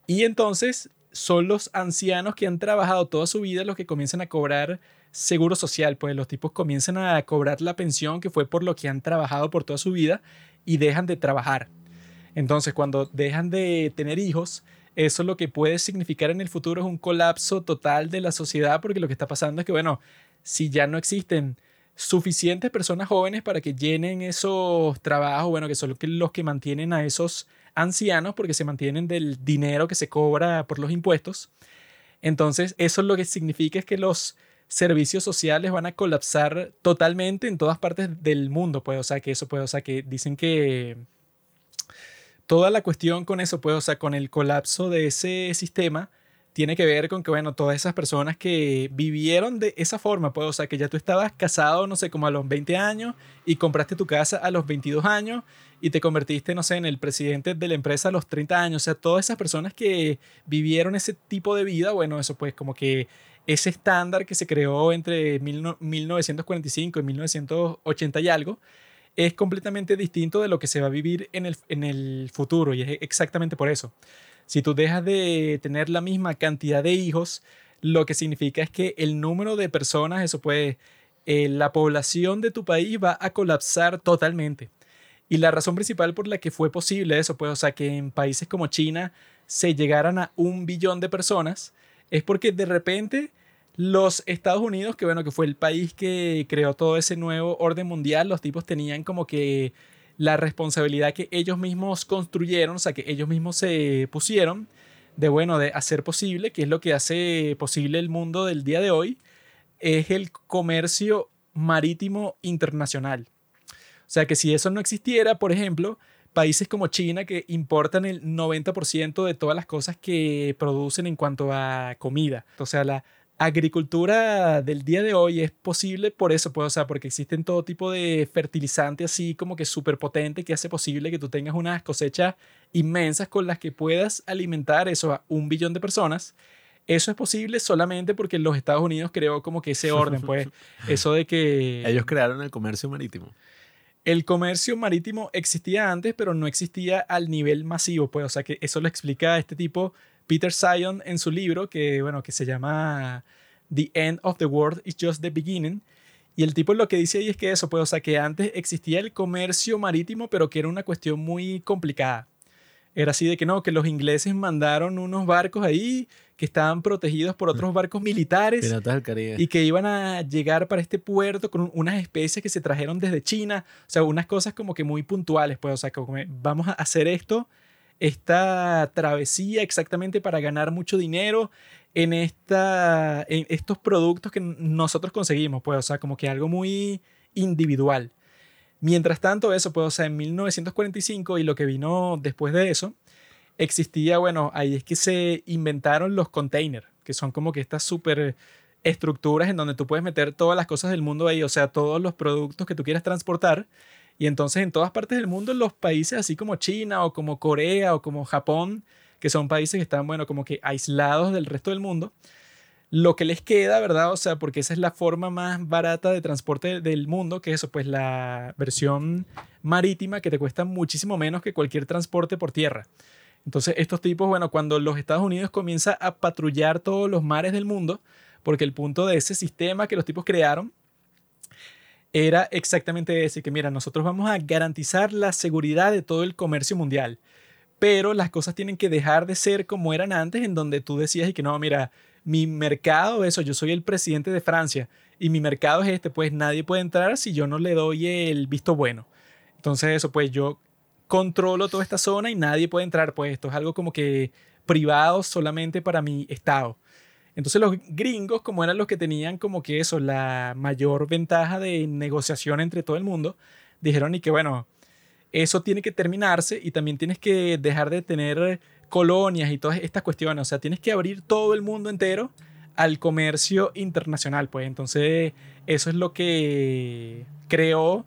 Y entonces son los ancianos que han trabajado toda su vida los que comienzan a cobrar seguro social, pues los tipos comienzan a cobrar la pensión que fue por lo que han trabajado por toda su vida y dejan de trabajar. Entonces, cuando dejan de tener hijos, eso lo que puede significar en el futuro es un colapso total de la sociedad, porque lo que está pasando es que, bueno, si ya no existen suficientes personas jóvenes para que llenen esos trabajos, bueno, que son los que mantienen a esos ancianos, porque se mantienen del dinero que se cobra por los impuestos. Entonces, eso lo que significa es que los servicios sociales van a colapsar totalmente en todas partes del mundo, pues, o sea, que eso puede, o sea, que dicen que toda la cuestión con eso, pues, o sea, con el colapso de ese sistema, tiene que ver con que, bueno, todas esas personas que vivieron de esa forma, pues, o sea, que ya tú estabas casado, no sé, como a los 20 años y compraste tu casa a los 22 años y te convertiste, no sé, en el presidente de la empresa a los 30 años, o sea, todas esas personas que vivieron ese tipo de vida, bueno, eso pues como que ese estándar que se creó entre 1945 y 1980 y algo, es completamente distinto de lo que se va a vivir en el, en el futuro y es exactamente por eso. Si tú dejas de tener la misma cantidad de hijos, lo que significa es que el número de personas, eso puede, eh, la población de tu país va a colapsar totalmente. Y la razón principal por la que fue posible eso, pues, o sea, que en países como China se llegaran a un billón de personas, es porque de repente los Estados Unidos, que bueno, que fue el país que creó todo ese nuevo orden mundial, los tipos tenían como que la responsabilidad que ellos mismos construyeron, o sea, que ellos mismos se pusieron de, bueno, de hacer posible, que es lo que hace posible el mundo del día de hoy, es el comercio marítimo internacional. O sea, que si eso no existiera, por ejemplo, países como China que importan el 90% de todas las cosas que producen en cuanto a comida. O sea, la, agricultura del día de hoy es posible por eso, pues, o sea, porque existen todo tipo de fertilizante así como que súper potente que hace posible que tú tengas unas cosechas inmensas con las que puedas alimentar eso a un billón de personas. Eso es posible solamente porque los Estados Unidos creó como que ese orden, pues, *laughs* eso de que... Ellos crearon el comercio marítimo. El comercio marítimo existía antes, pero no existía al nivel masivo, pues, o sea, que eso lo explica este tipo Peter Sion en su libro que, bueno, que se llama The End of the World is Just the Beginning. Y el tipo lo que dice ahí es que eso, pues, o sea, que antes existía el comercio marítimo, pero que era una cuestión muy complicada. Era así de que no, que los ingleses mandaron unos barcos ahí que estaban protegidos por otros barcos militares y que iban a llegar para este puerto con unas especies que se trajeron desde China, o sea, unas cosas como que muy puntuales, pues, o sea, como vamos a hacer esto esta travesía exactamente para ganar mucho dinero en, esta, en estos productos que nosotros conseguimos, pues, o sea, como que algo muy individual. Mientras tanto, eso, pues, o sea, en 1945 y lo que vino después de eso, existía, bueno, ahí es que se inventaron los containers, que son como que estas súper estructuras en donde tú puedes meter todas las cosas del mundo ahí, o sea, todos los productos que tú quieras transportar. Y entonces en todas partes del mundo, los países así como China o como Corea o como Japón, que son países que están, bueno, como que aislados del resto del mundo, lo que les queda, ¿verdad? O sea, porque esa es la forma más barata de transporte del mundo, que eso, pues la versión marítima que te cuesta muchísimo menos que cualquier transporte por tierra. Entonces, estos tipos, bueno, cuando los Estados Unidos comienza a patrullar todos los mares del mundo, porque el punto de ese sistema que los tipos crearon era exactamente ese, que mira, nosotros vamos a garantizar la seguridad de todo el comercio mundial, pero las cosas tienen que dejar de ser como eran antes, en donde tú decías y que no, mira, mi mercado, eso, yo soy el presidente de Francia y mi mercado es este, pues nadie puede entrar si yo no le doy el visto bueno. Entonces eso, pues yo controlo toda esta zona y nadie puede entrar, pues esto es algo como que privado solamente para mi estado. Entonces los gringos, como eran los que tenían como que eso, la mayor ventaja de negociación entre todo el mundo, dijeron y que bueno, eso tiene que terminarse y también tienes que dejar de tener colonias y todas estas cuestiones, o sea, tienes que abrir todo el mundo entero al comercio internacional, pues. Entonces eso es lo que creó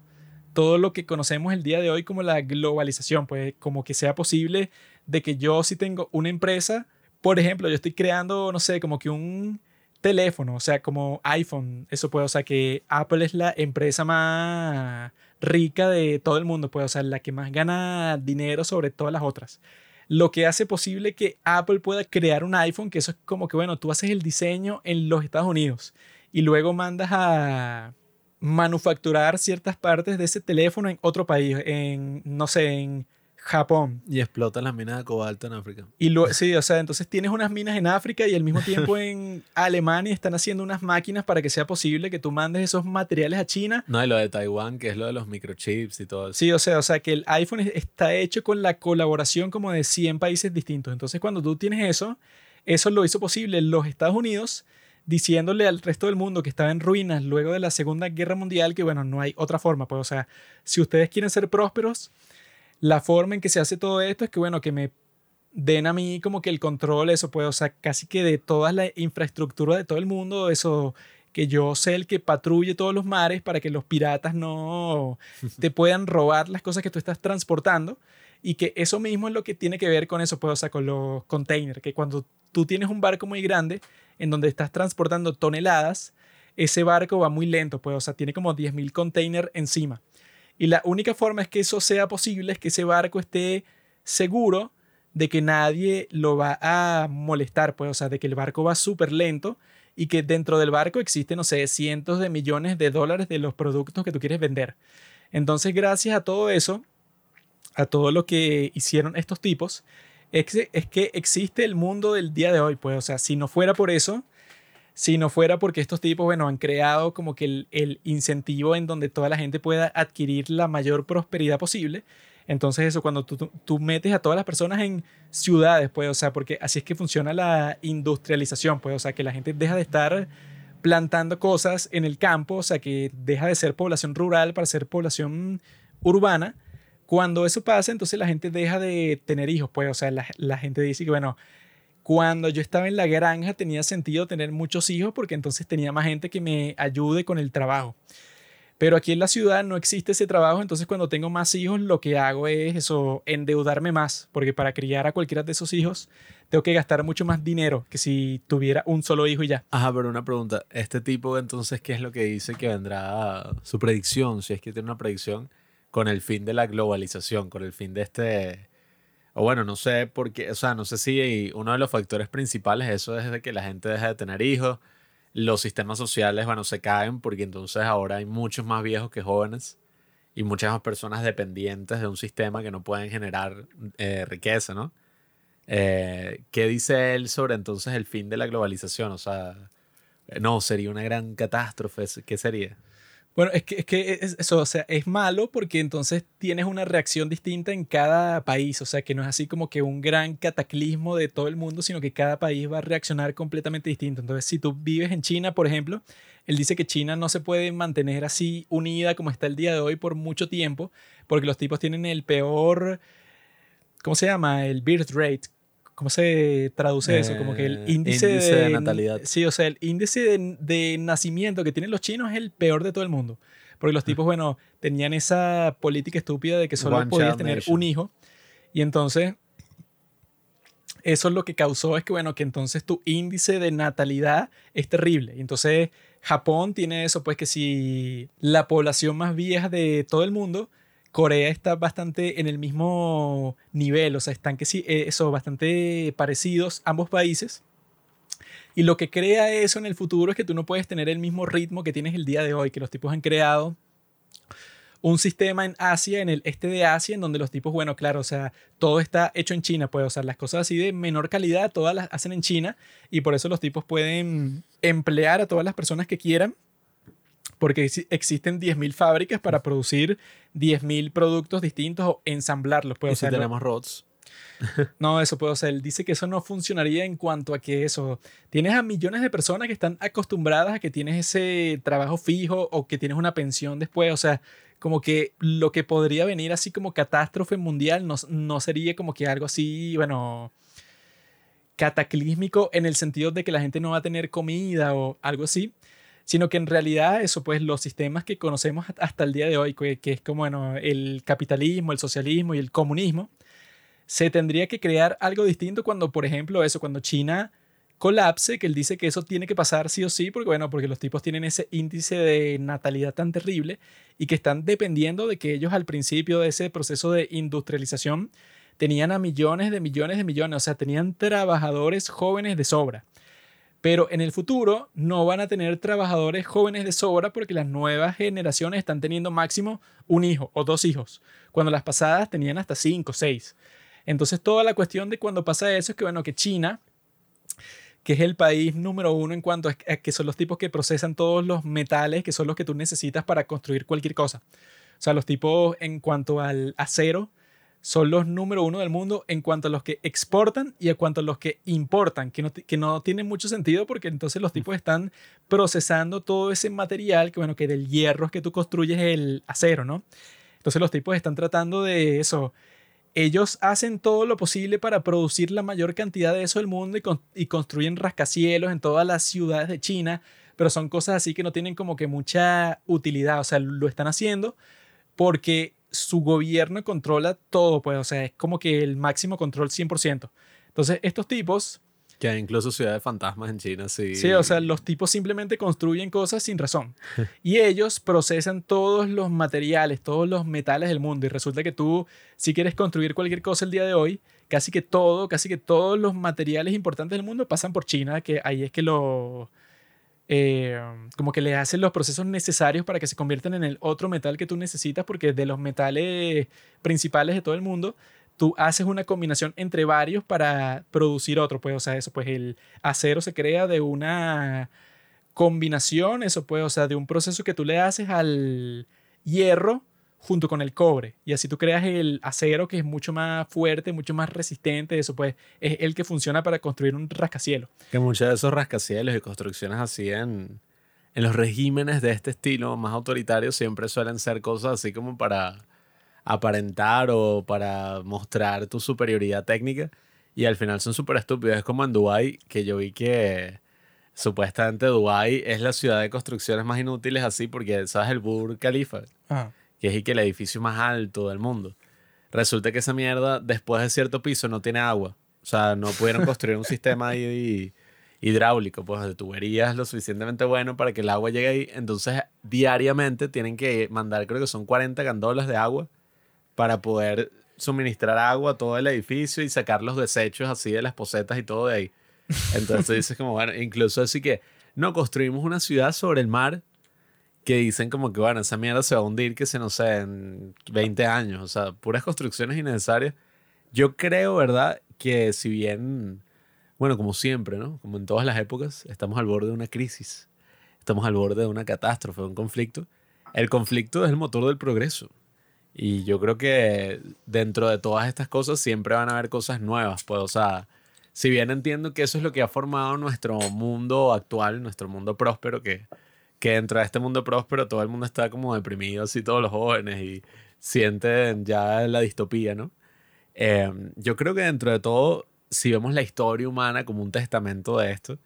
todo lo que conocemos el día de hoy como la globalización, pues. Como que sea posible de que yo si tengo una empresa, por ejemplo, yo estoy creando, no sé, como que un teléfono, o sea, como iPhone, eso puede, o sea, que Apple es la empresa más rica de todo el mundo, pues, o sea, la que más gana dinero sobre todas las otras. Lo que hace posible que Apple pueda crear un iPhone, que eso es como que, bueno, tú haces el diseño en los Estados Unidos y luego mandas a manufacturar ciertas partes de ese teléfono en otro país, en, no sé, en Japón. Y explota las minas de cobalto en África. Y lo, sí, o sea, entonces tienes unas minas en África y al mismo tiempo *laughs* en Alemania están haciendo unas máquinas para que sea posible que tú mandes esos materiales a China. No, y lo de Taiwán, que es lo de los microchips y todo eso. Sí, o sea, o sea, que el iPhone está hecho con la colaboración como de 100 países distintos. Entonces, cuando tú tienes eso, eso lo hizo posible los Estados Unidos diciéndole al resto del mundo que estaba en ruinas luego de la Segunda Guerra Mundial que, bueno, no hay otra forma. Pues, o sea, si ustedes quieren ser prósperos, la forma en que se hace todo esto es que, bueno, que me den a mí como que el control, eso puede, o sea, casi que de toda la infraestructura de todo el mundo, eso, que yo sé el que patrulle todos los mares para que los piratas no *laughs* te puedan robar las cosas que tú estás transportando y que eso mismo es lo que tiene que ver con eso, pues, o sea, con los containers, que cuando tú tienes un barco muy grande en donde estás transportando toneladas, ese barco va muy lento, pues, o sea, tiene como 10.000 containers encima. Y la única forma es que eso sea posible es que ese barco esté seguro de que nadie lo va a molestar, pues, o sea, de que el barco va súper lento y que dentro del barco existen, no sé, cientos de millones de dólares de los productos que tú quieres vender. Entonces, gracias a todo eso, a todo lo que hicieron estos tipos, es que, es que existe el mundo del día de hoy, pues, o sea, si no fuera por eso, si no fuera porque estos tipos, bueno, han creado como que el, el, incentivo en donde toda la gente pueda adquirir la mayor prosperidad posible. Entonces eso, cuando tú, tú, metes a todas las personas en ciudades, pues, o sea, porque así es que funciona la industrialización, pues, o sea, que la gente deja de estar plantando cosas en el campo, o sea, que deja de ser población rural para ser población urbana. Cuando eso pasa, entonces la gente deja de tener hijos, pues, o sea, la, la gente dice que, bueno, cuando yo estaba en la granja tenía sentido tener muchos hijos porque entonces tenía más gente que me ayude con el trabajo. Pero aquí en la ciudad no existe ese trabajo, entonces cuando tengo más hijos lo que hago es eso, endeudarme más, porque para criar a cualquiera de esos hijos tengo que gastar mucho más dinero que si tuviera un solo hijo y ya. Ajá, pero una pregunta, este tipo entonces, ¿qué es lo que dice que vendrá su predicción, si es que tiene una predicción, con el fin de la globalización, con el fin de este o bueno, no sé por qué, o sea, no sé si uno de los factores principales eso es que la gente deja de tener hijos, los sistemas sociales, bueno, se caen porque entonces ahora hay muchos más viejos que jóvenes y muchas más personas dependientes de un sistema que no pueden generar eh, riqueza, ¿no? Eh, ¿Qué dice él sobre entonces el fin de la globalización? O sea, no, sería una gran catástrofe, ¿qué sería? Bueno, es que, es que eso, o sea, es malo porque entonces tienes una reacción distinta en cada país, o sea, que no es así como que un gran cataclismo de todo el mundo, sino que cada país va a reaccionar completamente distinto. Entonces, si tú vives en China, por ejemplo, él dice que China no se puede mantener así unida como está el día de hoy por mucho tiempo, porque los tipos tienen el peor, ¿cómo se llama? El birth rate, ¿Cómo se traduce eso? Como que el Eh, índice, índice de, de natalidad. Sí, o sea, el índice de, de nacimiento que tienen los chinos es el peor de todo el mundo. Porque los tipos, bueno, tenían esa política estúpida de que solo One podías tener nation. un hijo. Y entonces, eso es lo que causó es que, bueno, que entonces tu índice de natalidad es terrible. Y entonces, Japón tiene eso, pues que si la población más vieja de todo el mundo, Corea está bastante en el mismo nivel, o sea, están que sí, eh, eso, bastante parecidos ambos países. Y lo que crea eso en el futuro es que tú no puedes tener el mismo ritmo que tienes el día de hoy, que los tipos han creado un sistema en Asia, en el este de Asia, en donde los tipos, bueno, claro, o sea, todo está hecho en China, pues, o las cosas así de menor calidad, todas las hacen en China y por eso los tipos pueden emplear a todas las personas que quieran porque exi- existen 10.000 fábricas para producir 10.000 productos distintos o ensamblarlos. Pues, Y si tenemos rods. *laughs* no, eso puede, o sea, él dice que eso no funcionaría en cuanto a que eso, tienes a millones de personas que están acostumbradas a que tienes ese trabajo fijo o que tienes una pensión después, o sea, como que lo que podría venir así como catástrofe mundial no, no sería como que algo así, bueno, cataclísmico en el sentido de que la gente no va a tener comida o algo así, sino que en realidad eso, pues los sistemas que conocemos hasta el día de hoy, que, que es como, bueno, el capitalismo, el socialismo y el comunismo, se tendría que crear algo distinto cuando, por ejemplo, eso, cuando China colapse, que él dice que eso tiene que pasar sí o sí, porque bueno, porque los tipos tienen ese índice de natalidad tan terrible y que están dependiendo de que ellos al principio de ese proceso de industrialización tenían a millones de millones de millones, o sea, tenían trabajadores jóvenes de sobra. Pero en el futuro no van a tener trabajadores jóvenes de sobra porque las nuevas generaciones están teniendo máximo un hijo o dos hijos, cuando las pasadas tenían hasta cinco o seis. Entonces toda la cuestión de cuando pasa eso es que, bueno, que China, que es el país número uno en cuanto a que son los tipos que procesan todos los metales, que son los que tú necesitas para construir cualquier cosa. O sea, los tipos en cuanto al acero son los número uno del mundo en cuanto a los que exportan y en cuanto a los que importan, que no, que no tiene mucho sentido porque entonces los tipos están procesando todo ese material, que bueno, que del hierro es que tú construyes el acero, ¿no? Entonces los tipos están tratando de eso. Ellos hacen todo lo posible para producir la mayor cantidad de eso del mundo y, con- y construyen rascacielos en todas las ciudades de China, pero son cosas así que no tienen como que mucha utilidad, o sea, lo están haciendo porque su gobierno controla todo, pues, o sea, es como que el máximo control 100%. Entonces, estos tipos, Que hay incluso ciudades fantasmas en China, sí. sí, o sea, los tipos simplemente construyen cosas sin razón. *laughs* Y ellos procesan todos los materiales, todos los metales del mundo. Y resulta que tú, si quieres construir cualquier cosa el día de hoy, casi que todo, casi que todos los materiales importantes del mundo pasan por China, que ahí es que lo... eh, como que le hacen los procesos necesarios para que se conviertan en el otro metal que tú necesitas, porque de los metales principales de todo el mundo, tú haces una combinación entre varios para producir otro. Pues, o sea, eso, pues el acero se crea de una combinación, eso pues, o sea, de un proceso que tú le haces al hierro junto con el cobre. Y así tú creas el acero que es mucho más fuerte, mucho más resistente. Eso pues es el que funciona para construir un rascacielos. Que muchos de esos rascacielos y construcciones así en, en los regímenes de este estilo más autoritarios siempre suelen ser cosas así como para aparentar o para mostrar tu superioridad técnica y al final son súper estúpidos. Es como en Dubái, que yo vi que supuestamente Dubái es la ciudad de construcciones más inútiles así porque, ¿sabes? El Burj Khalifa, que es que el edificio más alto del mundo. Resulta que esa mierda, después de cierto piso, no tiene agua. O sea, no pudieron construir un sistema ahí hidráulico, pues de tuberías lo suficientemente bueno para que el agua llegue ahí. Entonces, diariamente tienen que mandar, creo que son 40 gandolas de agua para poder suministrar agua a todo el edificio y sacar los desechos así de las pocetas y todo de ahí. Entonces dices como, bueno, incluso así que, no, construimos una ciudad sobre el mar que dicen como que, bueno, esa mierda se va a hundir, que se, no sé, en 20 años. O sea, puras construcciones innecesarias. Yo creo, ¿verdad? Que si bien, bueno, como siempre, ¿no? Como en todas las épocas, estamos al borde de una crisis. Estamos al borde de una catástrofe, de un conflicto. El conflicto es el motor del progreso. Y yo creo que dentro de todas estas cosas siempre van a haber cosas nuevas. Pues, o sea, si bien entiendo que eso es lo que ha formado nuestro mundo actual, nuestro mundo próspero, que, que dentro de este mundo próspero todo el mundo está como deprimido, así todos los jóvenes, y sienten ya la distopía, ¿no? Eh, yo creo que dentro de todo, si vemos la historia humana como un testamento de esto,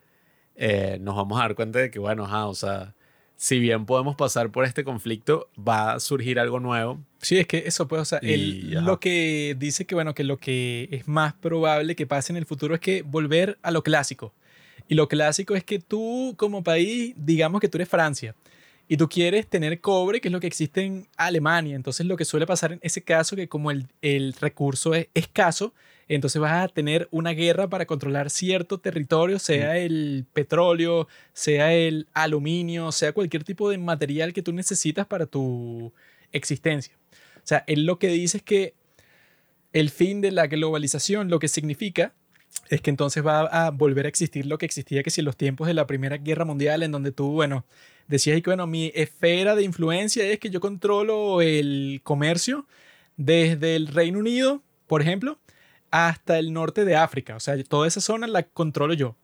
eh, nos vamos a dar cuenta de que, bueno, ajá, o sea, si bien podemos pasar por este conflicto, va a surgir algo nuevo. Sí, es que eso pues, o sea, ajá. lo que dice que, bueno, que lo que es más probable que pase en el futuro es que volver a lo clásico. Y lo clásico es que tú como país, digamos que tú eres Francia, y tú quieres tener cobre, que es lo que existe en Alemania. Entonces lo que suele pasar en ese caso, que como el, el recurso es escaso, entonces vas a tener una guerra para controlar cierto territorio, sea el petróleo, sea el aluminio, sea cualquier tipo de material que tú necesitas para tu existencia. O sea, él lo que dice es que el fin de la globalización lo que significa es que entonces va a volver a existir lo que existía que si los tiempos de la Primera Guerra Mundial, en donde tú, bueno, decías que, bueno, mi esfera de influencia es que yo controlo el comercio desde el Reino Unido, por ejemplo, hasta el norte de África. O sea, toda esa zona la controlo yo.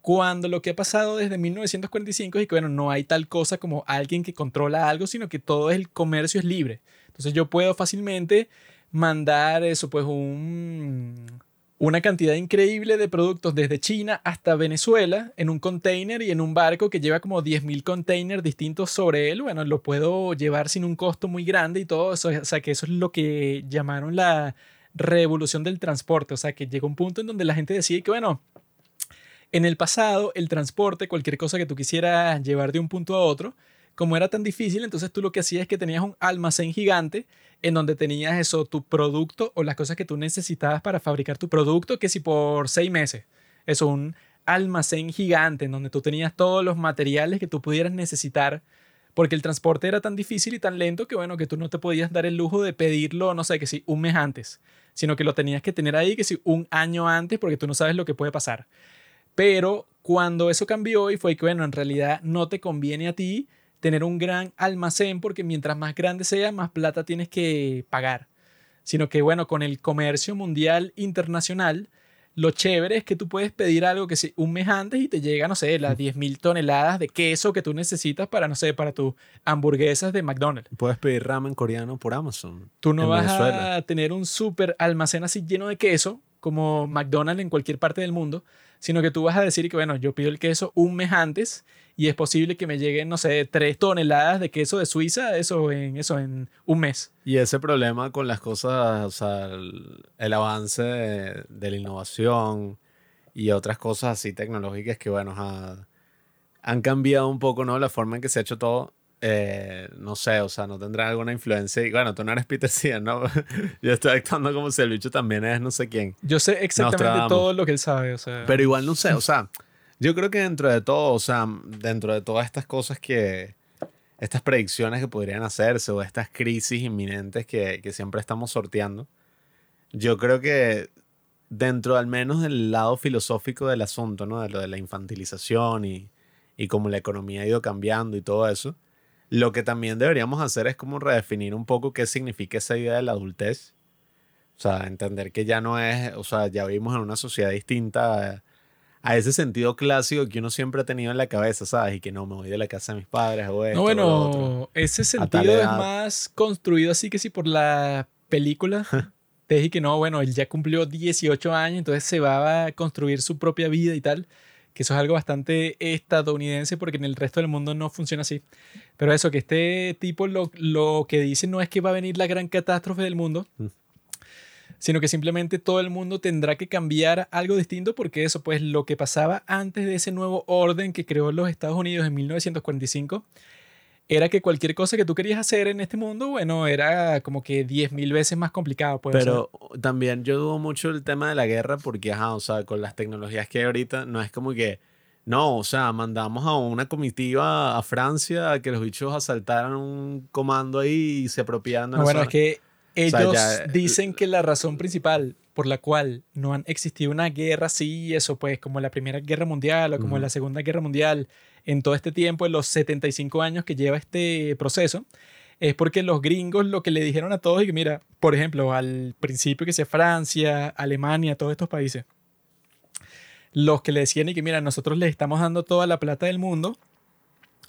Cuando lo que ha pasado desde 1945 es que, bueno, no hay tal cosa como alguien que controla algo, sino que todo el comercio es libre. Entonces yo puedo fácilmente mandar eso, pues un, una cantidad increíble de productos desde China hasta Venezuela en un container y en un barco que lleva como 10.000 containers distintos sobre él. Bueno, lo puedo llevar sin un costo muy grande y todo eso. O sea, que eso es lo que llamaron la revolución del transporte. O sea, que llegó un punto en donde la gente decía que, bueno, en el pasado el transporte, cualquier cosa que tú quisieras llevar de un punto a otro, como era tan difícil, entonces tú lo que hacías es que tenías un almacén gigante en donde tenías eso, tu producto o las cosas que tú necesitabas para fabricar tu producto, que si por seis meses. Eso, un almacén gigante en donde tú tenías todos los materiales que tú pudieras necesitar, porque el transporte era tan difícil y tan lento que bueno, que tú no te podías dar el lujo de pedirlo, no sé, que si un mes antes, sino que lo tenías que tener ahí, que si un año antes, porque tú no sabes lo que puede pasar. Pero cuando eso cambió y fue que, bueno, en realidad no te conviene a ti tener un gran almacén porque mientras más grande sea, más plata tienes que pagar. Sino que bueno, con el comercio mundial internacional, lo chévere es que tú puedes pedir algo que sea un mes antes y te llega, no sé, las 10.000 toneladas de queso que tú necesitas para, no sé, para tus hamburguesas de McDonald's. Puedes pedir ramen coreano por Amazon. Tú no vas a tener un súper almacén así lleno de queso como McDonald's en cualquier parte del mundo, sino que tú vas a decir que, bueno, yo pido el queso un mes antes y es posible que me lleguen, no sé, tres toneladas de queso de Suiza, eso en, eso en un mes. Y ese problema con las cosas, o sea, el, avance de, la innovación y otras cosas así tecnológicas que, bueno, han cambiado un poco, ¿no? La forma en que se ha hecho todo. Eh, no sé, o sea, no tendrá alguna influencia. Y bueno, tú no eres Peter ¿no? *laughs* Yo estoy actuando como si el bicho también es no sé quién. Yo sé exactamente todo lo que él sabe, o sea. Pero igual no sé, o sea, yo creo que dentro de todo, o sea, dentro de todas estas cosas que, estas predicciones que podrían hacerse o estas crisis inminentes que, que siempre estamos sorteando, yo creo que dentro al menos del lado filosófico del asunto, ¿no? De lo de la infantilización y, y cómo la economía ha ido cambiando y todo eso, lo que también deberíamos hacer es como redefinir un poco qué significa esa idea de la adultez. O sea, entender que ya no es, o sea, ya vivimos en una sociedad distinta a ese sentido clásico que uno siempre ha tenido en la cabeza, ¿sabes? Y que no me voy de la casa de mis padres o esto, No, bueno, ese sentido es más construido así que si por la película. *laughs* te dije que no, bueno, él ya cumplió 18 años, entonces se va a construir su propia vida y tal. Que eso es algo bastante estadounidense porque en el resto del mundo no funciona así. Pero eso, que este tipo lo, lo que dice no es que va a venir la gran catástrofe del mundo, mm sino que simplemente todo el mundo tendrá que cambiar algo distinto porque eso, pues lo que pasaba antes de ese nuevo orden que creó los Estados Unidos en 1945, era que cualquier cosa que tú querías hacer en este mundo, bueno, era como que 10.000 veces más complicado. Pero también yo dudo mucho el tema de la guerra porque, ajá, o sea, con las tecnologías que hay ahorita, no es como que, no, o sea, mandamos a una comitiva a Francia a que los bichos asaltaran un comando ahí y se apropiaran de Bueno, es que ellos dicen que la razón principal por la cual no han existido una guerra así, eso pues como la Primera Guerra Mundial o como la Segunda Guerra Mundial en todo este tiempo, en los 75 años que lleva este proceso, es porque los gringos lo que le dijeron a todos y que mira, por ejemplo, al principio que sea Francia, Alemania, todos estos países, los que le decían y que mira, nosotros les estamos dando toda la plata del mundo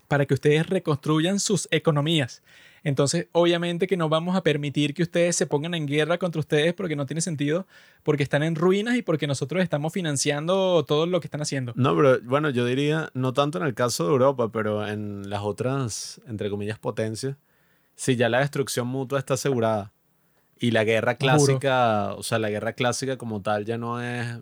para que ustedes reconstruyan sus economías. Entonces, obviamente que no vamos a permitir que ustedes se pongan en guerra contra ustedes porque no tiene sentido, porque están en ruinas y porque nosotros estamos financiando todo lo que están haciendo. No, pero bueno, yo diría, no tanto en el caso de Europa, pero en las otras, entre comillas, potencias, si ya la destrucción mutua está asegurada y la guerra clásica, o sea, la guerra clásica como tal ya no es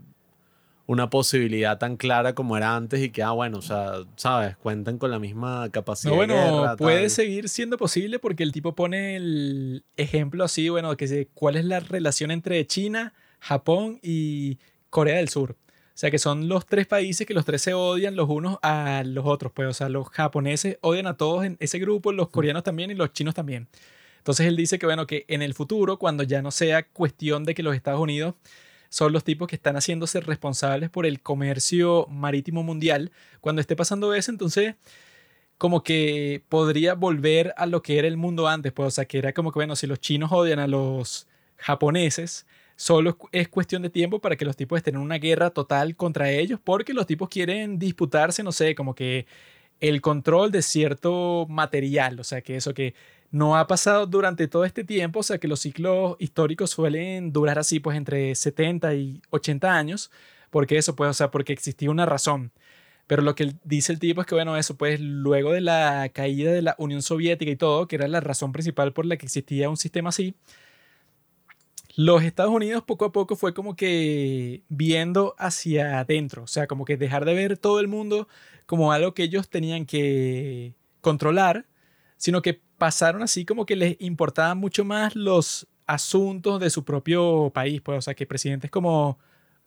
una posibilidad tan clara como era antes y que, ah, bueno, o sea, sabes, cuentan con la misma capacidad. No, bueno, puede seguir siendo posible porque el tipo pone el ejemplo así, bueno, que cuál es la relación entre China, Japón y Corea del Sur. O sea, que son los tres países que los tres se odian los unos a los otros. Pues, o sea, los japoneses odian a todos en ese grupo, los coreanos también y los chinos también. Entonces él dice que, bueno, que en el futuro, cuando ya no sea cuestión de que los Estados Unidos son los tipos que están haciéndose responsables por el comercio marítimo mundial, cuando esté pasando eso, entonces como que podría volver a lo que era el mundo antes, pues, o sea, que era como que, bueno, si los chinos odian a los japoneses, solo es cuestión de tiempo para que los tipos estén en una guerra total contra ellos, porque los tipos quieren disputarse, no sé, como que el control de cierto material, o sea, que eso que no ha pasado durante todo este tiempo, o sea, que los ciclos históricos suelen durar así, pues entre 70 y 80 años, porque eso, pues, o sea, porque existía una razón. Pero lo que dice el tipo es que, bueno, eso pues luego de la caída de la Unión Soviética y todo, que era la razón principal por la que existía un sistema así, los Estados Unidos poco a poco fue como que viendo hacia adentro, o sea, como que dejar de ver todo el mundo como algo que ellos tenían que controlar, sino que pasaron así como que les importaban mucho más los asuntos de su propio país, pues, o sea, que presidentes como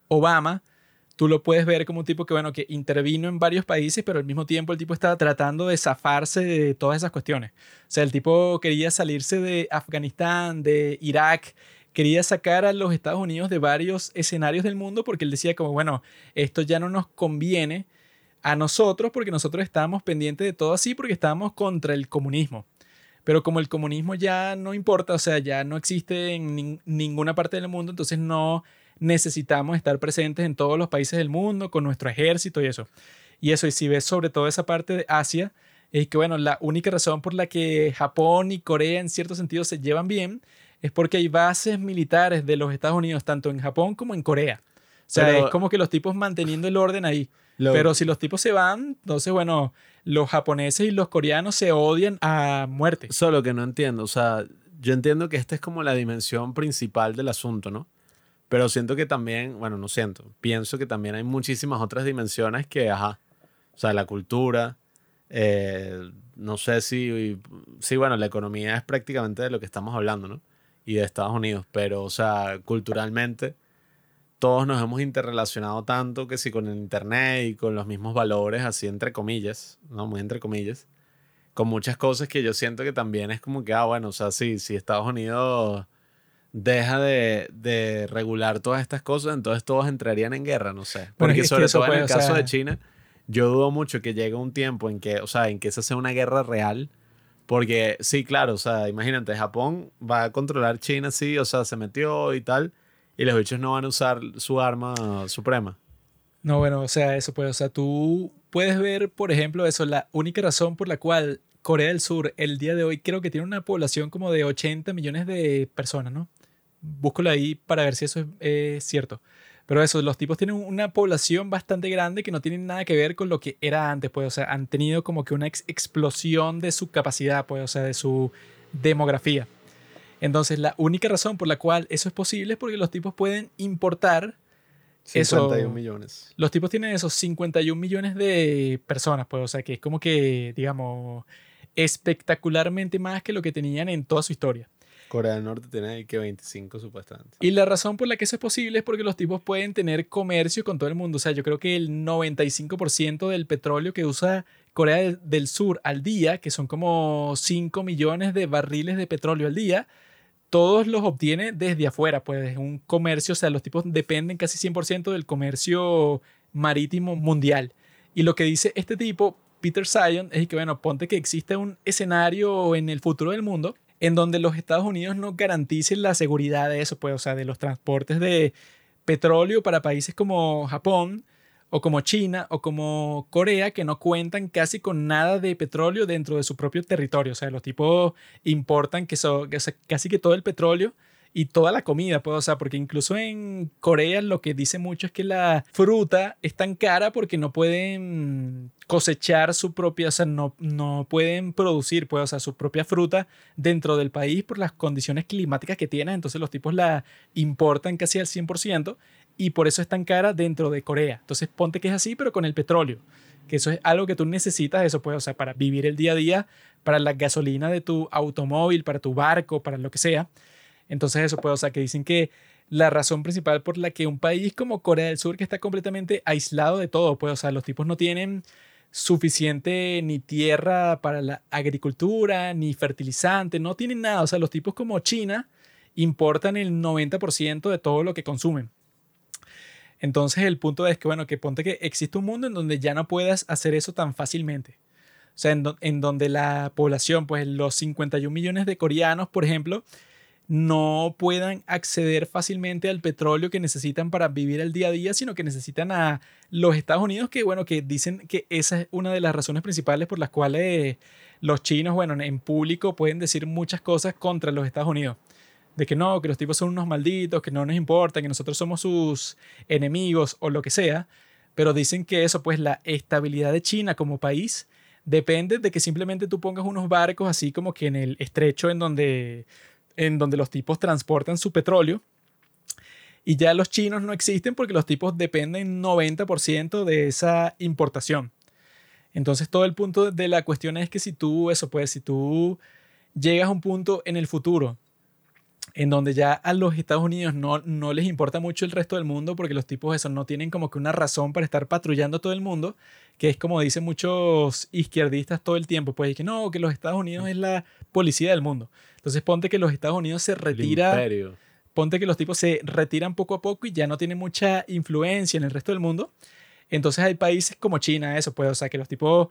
Obama, tú lo puedes ver como un tipo que, bueno, que intervino en varios países, pero al mismo tiempo el tipo estaba tratando de zafarse de todas esas cuestiones. O sea, el tipo quería salirse de Afganistán, de Irak, quería sacar a los Estados Unidos de varios escenarios del mundo porque él decía como, bueno, esto ya no nos conviene a nosotros porque nosotros estábamos pendientes de todo así porque estábamos contra el comunismo. Pero como el comunismo ya no importa, o sea, ya no existe en ninguna parte del mundo, entonces no necesitamos estar presentes en todos los países del mundo con nuestro ejército y eso. Y eso, y si ves sobre todo esa parte de Asia, es que, bueno, la única razón por la que Japón y Corea en cierto sentido se llevan bien es porque hay bases militares de los Estados Unidos, tanto en Japón como en Corea. O sea, es como que los tipos manteniendo el orden ahí. Pero si los tipos se van, entonces, bueno, los japoneses y los coreanos se odian a muerte. Solo que no entiendo. O sea, yo entiendo que esta es como la dimensión principal del asunto, ¿no? Pero siento que también, bueno, no siento, pienso que también hay muchísimas otras dimensiones que, ajá, o sea, la cultura, eh, no sé si, sí, bueno, la economía es prácticamente de lo que estamos hablando, ¿no? Y de Estados Unidos, pero, o sea, culturalmente, todos nos hemos interrelacionado tanto que si con el Internet y con los mismos valores, así entre comillas, ¿no? Muy entre comillas, con muchas cosas que yo siento que también es como que, ah, bueno, o sea, sí, si Estados Unidos deja de, regular todas estas cosas, entonces todos entrarían en guerra, no sé. Porque sobre todo en el caso de China, yo dudo mucho que llegue un tiempo en que, o sea, en que esa sea una guerra real. Porque sí, claro, o sea, imagínate, Japón va a controlar China, sí, o sea, se metió y tal, y los bichos no van a usar su arma suprema. No, bueno, o sea, eso puede, o sea, tú puedes ver, por ejemplo, eso, la única razón por la cual Corea del Sur el día de hoy creo que tiene una población como de 80 millones de personas, ¿no? búscalo ahí para ver si eso es, cierto. Pero eso, los tipos tienen una población bastante grande que no tienen nada que ver con lo que era antes, pues, o sea, han tenido como que una explosión de su capacidad, pues, o sea, de su demografía. Entonces, la única razón por la cual eso es posible es porque los tipos pueden importar 51 millones. Los tipos tienen esos 51 millones de personas, pues, o sea, que es como que, digamos, espectacularmente más que lo que tenían en toda su historia. Corea del Norte tiene que 25 supuestamente. Y la razón por la que eso es posible es porque los tipos pueden tener comercio con todo el mundo. O sea, yo creo que el 95% del petróleo que usa Corea del Sur al día, que son como 5 millones de barriles de petróleo al día, todos los obtiene desde afuera, pues un comercio, o sea, los tipos dependen casi 100% del comercio marítimo mundial. Y lo que dice este tipo, Peter Sion, es que, bueno, ponte que existe un escenario en el futuro del mundo en donde los Estados Unidos no garanticen la seguridad de eso, pues, o sea, de los transportes de petróleo para países como Japón o como China o como Corea, que no cuentan casi con nada de petróleo dentro de su propio territorio. O sea, los tipos importan que, casi que todo el petróleo y toda la comida, pues, o sea, porque incluso en Corea lo que dice mucho es que la fruta es tan cara porque no pueden cosechar su propia, o sea, no, no pueden producir, pues, o sea, su propia fruta dentro del país por las condiciones climáticas que tienen, entonces los tipos la importan casi al 100% y por eso es tan cara dentro de Corea. Entonces ponte que es así, pero con el petróleo, que eso es algo que tú necesitas, eso puede, o sea, para vivir el día a día, para la gasolina de tu automóvil, para tu barco, para lo que sea. Entonces eso puede, o sea, que dicen que la razón principal por la que un país como Corea del Sur, que está completamente aislado de todo, pues, o sea, los tipos no tienen suficiente ni tierra para la agricultura, ni fertilizante, no tienen nada. O sea, los tipos como China importan el 90% de todo lo que consumen. Entonces el punto es que, bueno, que ponte que existe un mundo en donde ya no puedas hacer eso tan fácilmente. O sea, en, en donde la población, pues los 51 millones de coreanos, por ejemplo, no puedan acceder fácilmente al petróleo que necesitan para vivir el día a día, sino que necesitan a los Estados Unidos, que bueno, que dicen que esa es una de las razones principales por las cuales los chinos, bueno, en público pueden decir muchas cosas contra los Estados Unidos de que no, que los tipos son unos malditos, que no nos importa, que nosotros somos sus enemigos o lo que sea, pero dicen que eso, pues la estabilidad de China como país depende de que simplemente tú pongas unos barcos así como que en el estrecho en donde, en donde los tipos transportan su petróleo. Y ya los chinos no existen porque los tipos dependen 90% de esa importación. Entonces todo el punto de la cuestión es que si tú, eso pues, si tú llegas a un punto en el futuro en donde ya a los Estados Unidos no, no les importa mucho el resto del mundo porque los tipos esos no tienen como que una razón para estar patrullando todo el mundo, que es como dicen muchos izquierdistas todo el tiempo, pues que no, que los Estados Unidos es la policía del mundo. Entonces ponte que los Estados Unidos se retira, ponte que los tipos se retiran poco a poco y ya no tienen mucha influencia en el resto del mundo. Entonces hay países como China, eso pues, o sea, que los tipos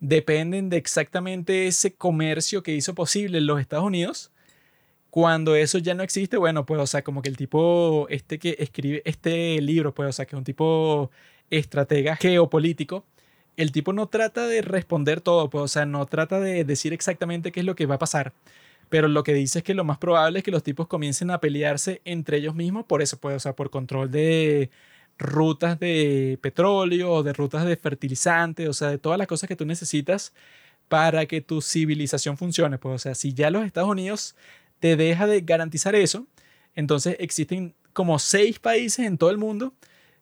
dependen de exactamente ese comercio que hizo posible los Estados Unidos cuando eso ya no existe, bueno, pues, o sea, como que el tipo, este que escribe este libro, pues, o sea, que es un tipo estratega geopolítico, el tipo no trata de responder todo, pues, o sea, no trata de decir exactamente qué es lo que va a pasar, pero lo que dice es que lo más probable es que los tipos comiencen a pelearse entre ellos mismos por eso, pues, o sea, por control de rutas de petróleo o de rutas de fertilizantes, o sea, de todas las cosas que tú necesitas para que tu civilización funcione. Pues, o sea, si ya los Estados Unidos te deja de garantizar eso, entonces existen como seis países en todo el mundo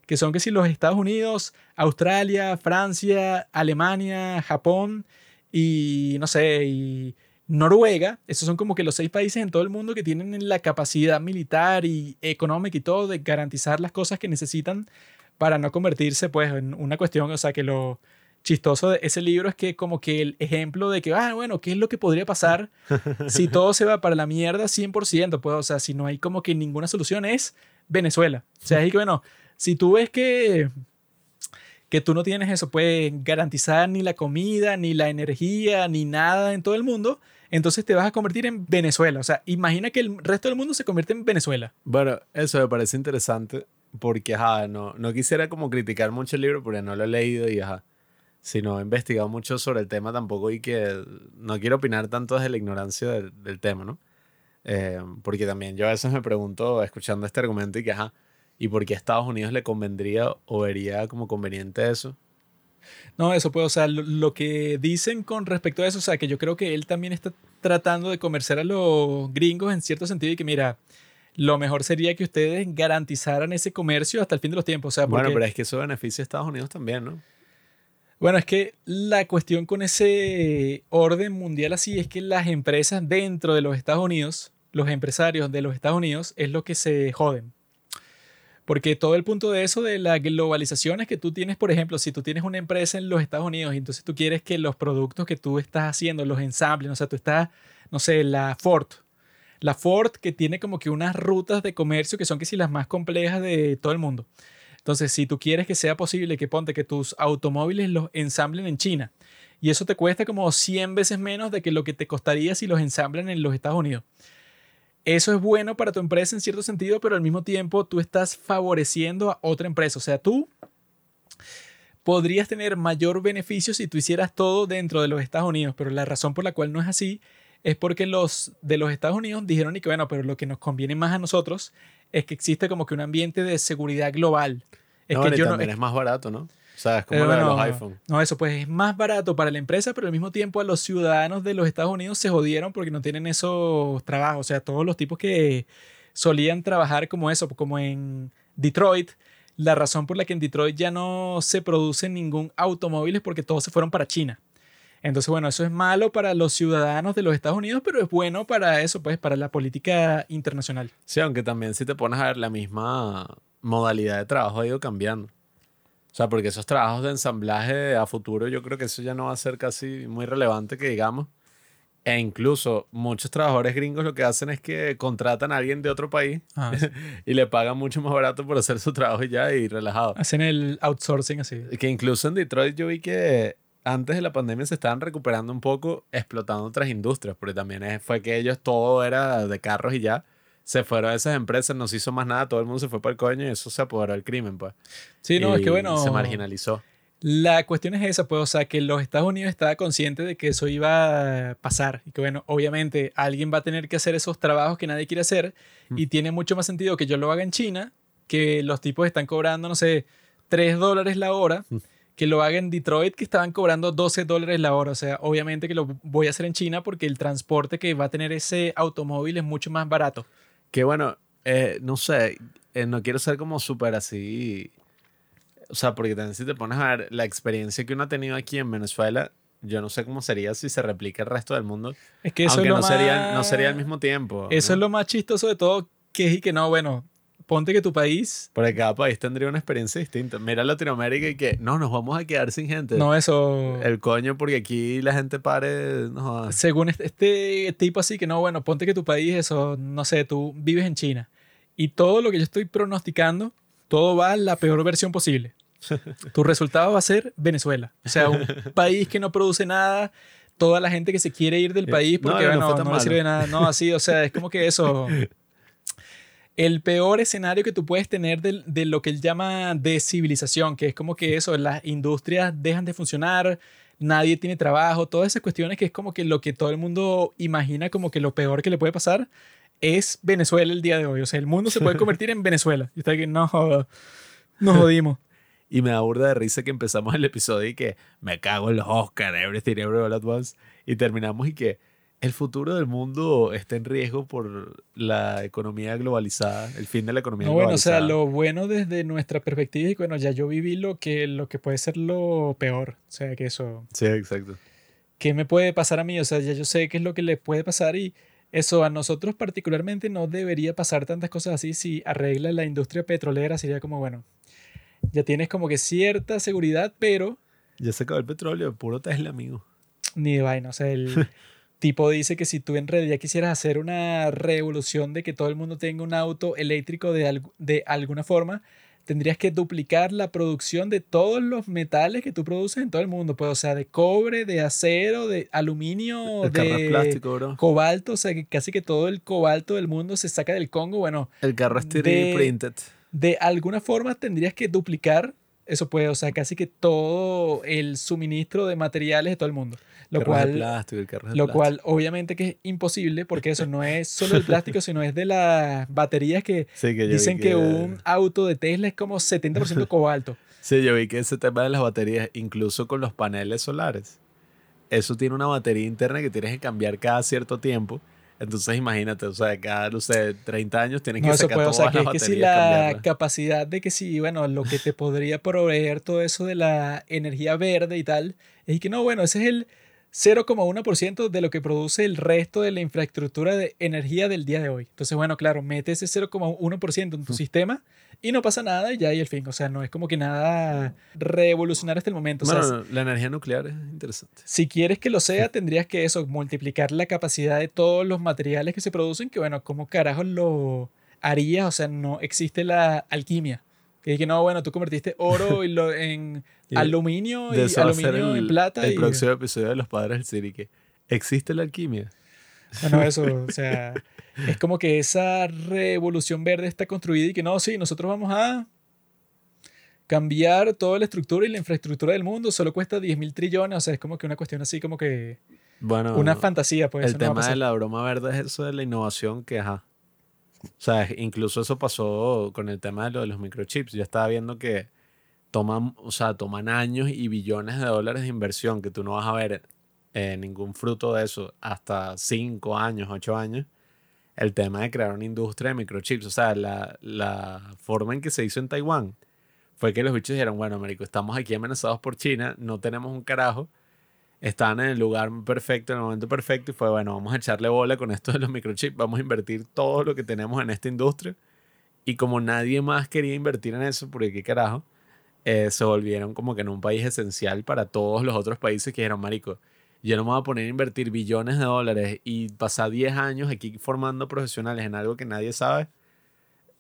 que son que si los Estados Unidos, Australia, Francia, Alemania, Japón y no sé, y Noruega, esos son como que los seis países en todo el mundo que tienen la capacidad militar y económica y todo de garantizar las cosas que necesitan para no convertirse pues en una cuestión, o sea, que lo chistoso de ese libro es que como que el ejemplo de que, ah, bueno, ¿qué es lo que podría pasar si todo se va para la mierda 100%? Pues, o sea, si no hay como que ninguna solución es Venezuela. O sea, es que, bueno, si tú ves que, que tú no tienes eso, puedes garantizar ni la comida, ni la energía, ni nada en todo el mundo, entonces te vas a convertir en Venezuela. O sea, imagina que el resto del mundo se convierte en Venezuela. Bueno, eso me parece interesante porque, ajá, no, no quisiera como criticar mucho el libro porque no lo he leído y, ajá, si no he investigado mucho sobre el tema tampoco y que no quiero opinar tanto desde la ignorancia del, tema, ¿no? Eh, porque también yo a veces me pregunto, escuchando este argumento, y que, ajá, ¿y por qué a Estados Unidos le convendría o vería como conveniente eso? No, eso puede, o sea, lo, que dicen con respecto a eso, o sea, que yo creo que él también está tratando de convencer a los gringos en cierto sentido y que, mira, lo mejor sería que ustedes garantizaran ese comercio hasta el fin de los tiempos. O sea, Bueno, pero es que eso beneficia a Estados Unidos también, ¿no? Bueno, es que la cuestión con ese orden mundial así es que las empresas dentro de los Estados Unidos, los empresarios de los Estados Unidos, es lo que se joden. Porque todo el punto de eso de la globalización es que tú tienes, por ejemplo, si tú tienes una empresa en los Estados Unidos y entonces tú quieres que los productos que tú estás haciendo los ensamblen, o sea, tú estás, no sé, la Ford. La Ford que tiene como que unas rutas de comercio que son que si las más complejas de todo el mundo. Entonces, si tú quieres que sea posible que ponte que tus automóviles los ensamblen en China y eso te cuesta como 100 veces menos de que lo que te costaría si los ensamblan en los Estados Unidos. Eso es bueno para tu empresa en cierto sentido, pero al mismo tiempo tú estás favoreciendo a otra empresa. O sea, tú podrías tener mayor beneficio si tú hicieras todo dentro de los Estados Unidos, pero la razón por la cual no es así es porque los de los Estados Unidos dijeron y que bueno, pero lo que nos conviene más a nosotros es que existe como que un ambiente de seguridad global. Es no, que yo también es más barato, ¿no? O sea, es como lo de los iPhone. No, eso pues es más barato para la empresa, pero al mismo tiempo a los ciudadanos de los Estados Unidos se jodieron porque no tienen esos trabajos. O sea, todos los tipos que solían trabajar como eso, como en Detroit, la razón por la que en Detroit ya no se produce ningún automóvil es porque todos se fueron para China. Entonces, bueno, eso es malo para los ciudadanos de los Estados Unidos, pero es bueno para eso, pues, para la política internacional. Sí, aunque también si te pones a ver la misma modalidad de trabajo ha ido cambiando. O sea, porque esos trabajos de ensamblaje a futuro, yo creo que eso ya no va a ser casi muy relevante que digamos. E incluso muchos trabajadores gringos lo que hacen es que contratan a alguien de otro país Ah, *laughs* sí. y le pagan mucho más barato por hacer su trabajo y ya y relajado. Hacen el outsourcing así. Que incluso en Detroit yo vi que antes de la pandemia se estaban recuperando un poco explotando otras industrias, porque también fue que ellos todo era de carros y ya. Se fueron a esas empresas, no se hizo más nada, todo el mundo se fue para el coño y eso se apoderó del crimen, pues. Sí, no, es que bueno. Se marginalizó. La cuestión es esa, pues, o sea, que los Estados Unidos estaba consciente de que eso iba a pasar y que, bueno, obviamente alguien va a tener que hacer esos trabajos que nadie quiere hacer y tiene mucho más sentido que yo lo haga en China, que los tipos están cobrando, no sé, 3 dólares la hora, que lo haga en Detroit, que estaban cobrando 12 dólares la hora. O sea, obviamente que lo voy a hacer en China porque el transporte que va a tener ese automóvil es mucho más barato. Que bueno, eh, no sé, eh, no quiero ser como súper así. O sea, porque también si te pones a ver la experiencia que uno ha tenido aquí en Venezuela, yo no sé cómo sería si se replica el resto del mundo. Es que eso aunque es lo no, sería, no más- sería al mismo tiempo. Eso ¿no? es lo más chistoso de todo, que es y que no, bueno, ponte que tu país Porque cada país tendría una experiencia distinta. Mira Latinoamérica y que no, nos vamos a quedar sin gente. no eso... El coño, porque aquí la gente pare. No, según este, este tipo así que no, bueno, ponte que tu país, eso, no sé, tú vives en China y todo lo que yo estoy pronosticando, todo va a la peor versión posible. *laughs* Tu resultado va a ser Venezuela. O sea, un *laughs* país que no produce nada, toda la gente que se quiere ir del Eh, país no, porque, no bueno, no, le malo. sirve nada. No, así, o sea, es como que eso... *laughs* El peor escenario que tú puedes tener de, de lo que él llama descivilización, que es como que eso, las industrias dejan de funcionar, nadie tiene trabajo, todas esas cuestiones que es como que lo que todo el mundo imagina como que lo peor que le puede pasar es Venezuela el día de hoy. O sea, el mundo se puede *laughs* convertir en Venezuela. Y está que no, nos *laughs* jodimos. Y me da burda de risa que empezamos el episodio y que me cago en los Oscars, Everything Everywhere All at Once. Y terminamos y que el futuro del mundo está en riesgo por la economía globalizada, el fin de la economía No, bueno, o sea, globalizada. lo bueno desde nuestra perspectiva es que, bueno, ya yo viví lo que, lo que puede ser lo peor. O sea, que eso... Sí, exacto. ¿qué me puede pasar a mí? O sea, ya yo sé qué es lo que le puede pasar y eso a nosotros particularmente no debería pasar tantas cosas así si arregla la industria petrolera, sería como, bueno, ya tienes como que cierta seguridad, pero Ya se acabó el petróleo, puro Tesla, amigo. ni de vaina. O sea, el *laughs* tipo dice que si tú en realidad quisieras hacer una revolución de que todo el mundo tenga un auto eléctrico de, algu- de alguna forma, tendrías que duplicar la producción de todos los metales que tú produces en todo el mundo. Pues, o sea, de cobre, de acero, de aluminio, El de plástico, bro. cobalto. O sea, que casi que todo el cobalto del mundo se saca del Congo. Bueno, El carro es 3D de- printed. de alguna forma tendrías que duplicar eso puede, o sea, casi que todo el suministro de materiales de todo el mundo. Lo es de cual, plástico, el carro de lo plástico. cual obviamente que es imposible porque eso no es solo el *laughs* plástico, sino es de las baterías que Sí, que dicen que un auto de Tesla es como 70% *laughs* cobalto. Sí, yo vi que ese tema de las baterías, incluso con los paneles solares, eso tiene una batería interna que tienes que cambiar cada cierto tiempo. Entonces imagínate, o sea, cada, no sé, 30 años tienes No, que sacar puede, o sea, todas que las es que si la cambiarlas. capacidad de que si, bueno, lo que te podría proveer todo eso de la energía verde y tal, es que no, bueno, ese es el 0,1% de lo que produce el resto de la infraestructura de energía del día de hoy. Entonces, bueno, claro, mete ese 0,1% en tu sistema y no pasa nada y ya hay el fin. O sea, no es como que nada revolucionario hasta el momento. O sea, Bueno, la energía nuclear es interesante. si quieres que lo sea, tendrías que eso, multiplicar la capacidad de todos los materiales que se producen, que bueno, ¿cómo carajo lo harías? O sea, no existe la alquimia. Que dije, no, bueno, tú convertiste oro *laughs* y lo, en aluminio y aluminio el, en plata. el y, próximo episodio de Los Padres del City, que existe la alquimia. Bueno, *laughs* eso, o sea, es como que esa revolución verde está construida y que no, sí, nosotros vamos a cambiar toda la estructura y la infraestructura del mundo, solo cuesta 10 mil trillones, o sea, es como que una cuestión así como que Bueno, una fantasía, pues. el eso no va a tema pasar. de la broma verde es eso de la innovación que, ajá. O sea, incluso eso pasó con el tema de lo de los microchips. Yo estaba viendo que toman, o sea, toman años y billones de dólares de inversión que tú no vas a ver eh, ningún fruto de eso hasta 5 años, 8 años. El tema de crear una industria de microchips. O sea, la, la forma en que se hizo en Taiwán fue que los bichos dijeron, bueno, Américo, estamos aquí amenazados por China, no tenemos un carajo estaban en el lugar perfecto, en el momento perfecto, y fue, bueno, vamos a echarle bola con esto de los microchips, vamos a invertir todo lo que tenemos en esta industria. Y como nadie más quería invertir en eso, porque qué carajo, eh, se volvieron como que en un país esencial para todos los otros países que dijeron, marico, yo no me voy a poner a invertir billones de dólares y pasar 10 años aquí formando profesionales en algo que nadie sabe,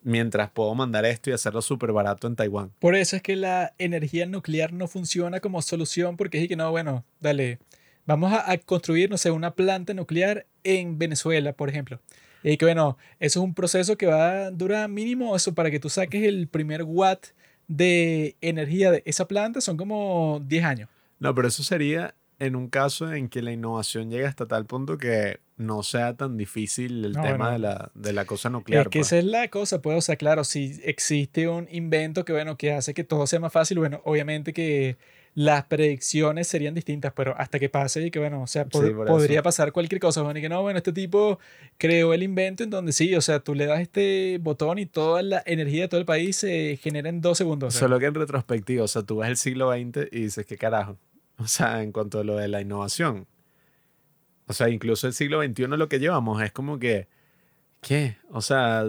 mientras puedo mandar esto y hacerlo súper barato en Taiwán. Por eso es que la energía nuclear no funciona como solución, porque es que no, bueno, dale, vamos a, a construir, una planta nuclear en Venezuela, por ejemplo. Y que bueno, eso es un proceso que va a durar mínimo eso para que tú saques el primer watt de energía de esa planta, son como 10 años. No, pero eso sería en un caso en que la innovación llegue hasta tal punto que no sea tan difícil el No, tema bueno. de, la, de la cosa nuclear. es que pues. esa es la cosa, pues, o sea, claro, si existe un invento que, bueno, que hace que todo sea más fácil, bueno, obviamente que las predicciones serían distintas, pero hasta que pase y que, bueno, o sea, Sí, podría eso. pasar cualquier cosa, bueno, y que no, bueno, este tipo creó el invento en donde sí, o sea, tú le das este botón y toda la energía de todo el país se genera en dos segundos. sea. Solo que en retrospectiva, o sea, tú ves el siglo XX y dices, ¿qué carajo? O sea, en cuanto a lo de la innovación. O sea, incluso el siglo XXI lo que llevamos es como que, ¿qué? O sea,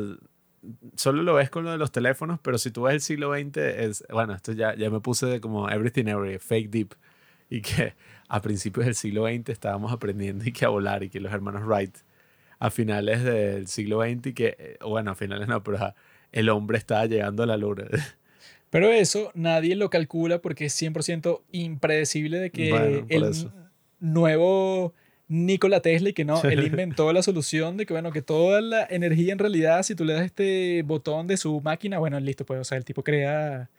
solo lo ves con lo de los teléfonos, pero si tú ves el siglo XX, es, bueno, esto ya, ya me puse de como everything every, fake deep. Y que *laughs* a principios del siglo XX estábamos aprendiendo y que a volar y que los hermanos Wright a finales del siglo XX y que, eh, bueno, a finales no, pero a- el hombre estaba llegando a la luna. *laughs* Pero eso nadie lo calcula porque es 100% impredecible de que Bueno, el eso. nuevo Nikola Tesla y que no, él inventó la solución de que, bueno, que toda la energía en realidad, si tú le das este botón de su máquina, bueno, listo, pues, o sea, el tipo crea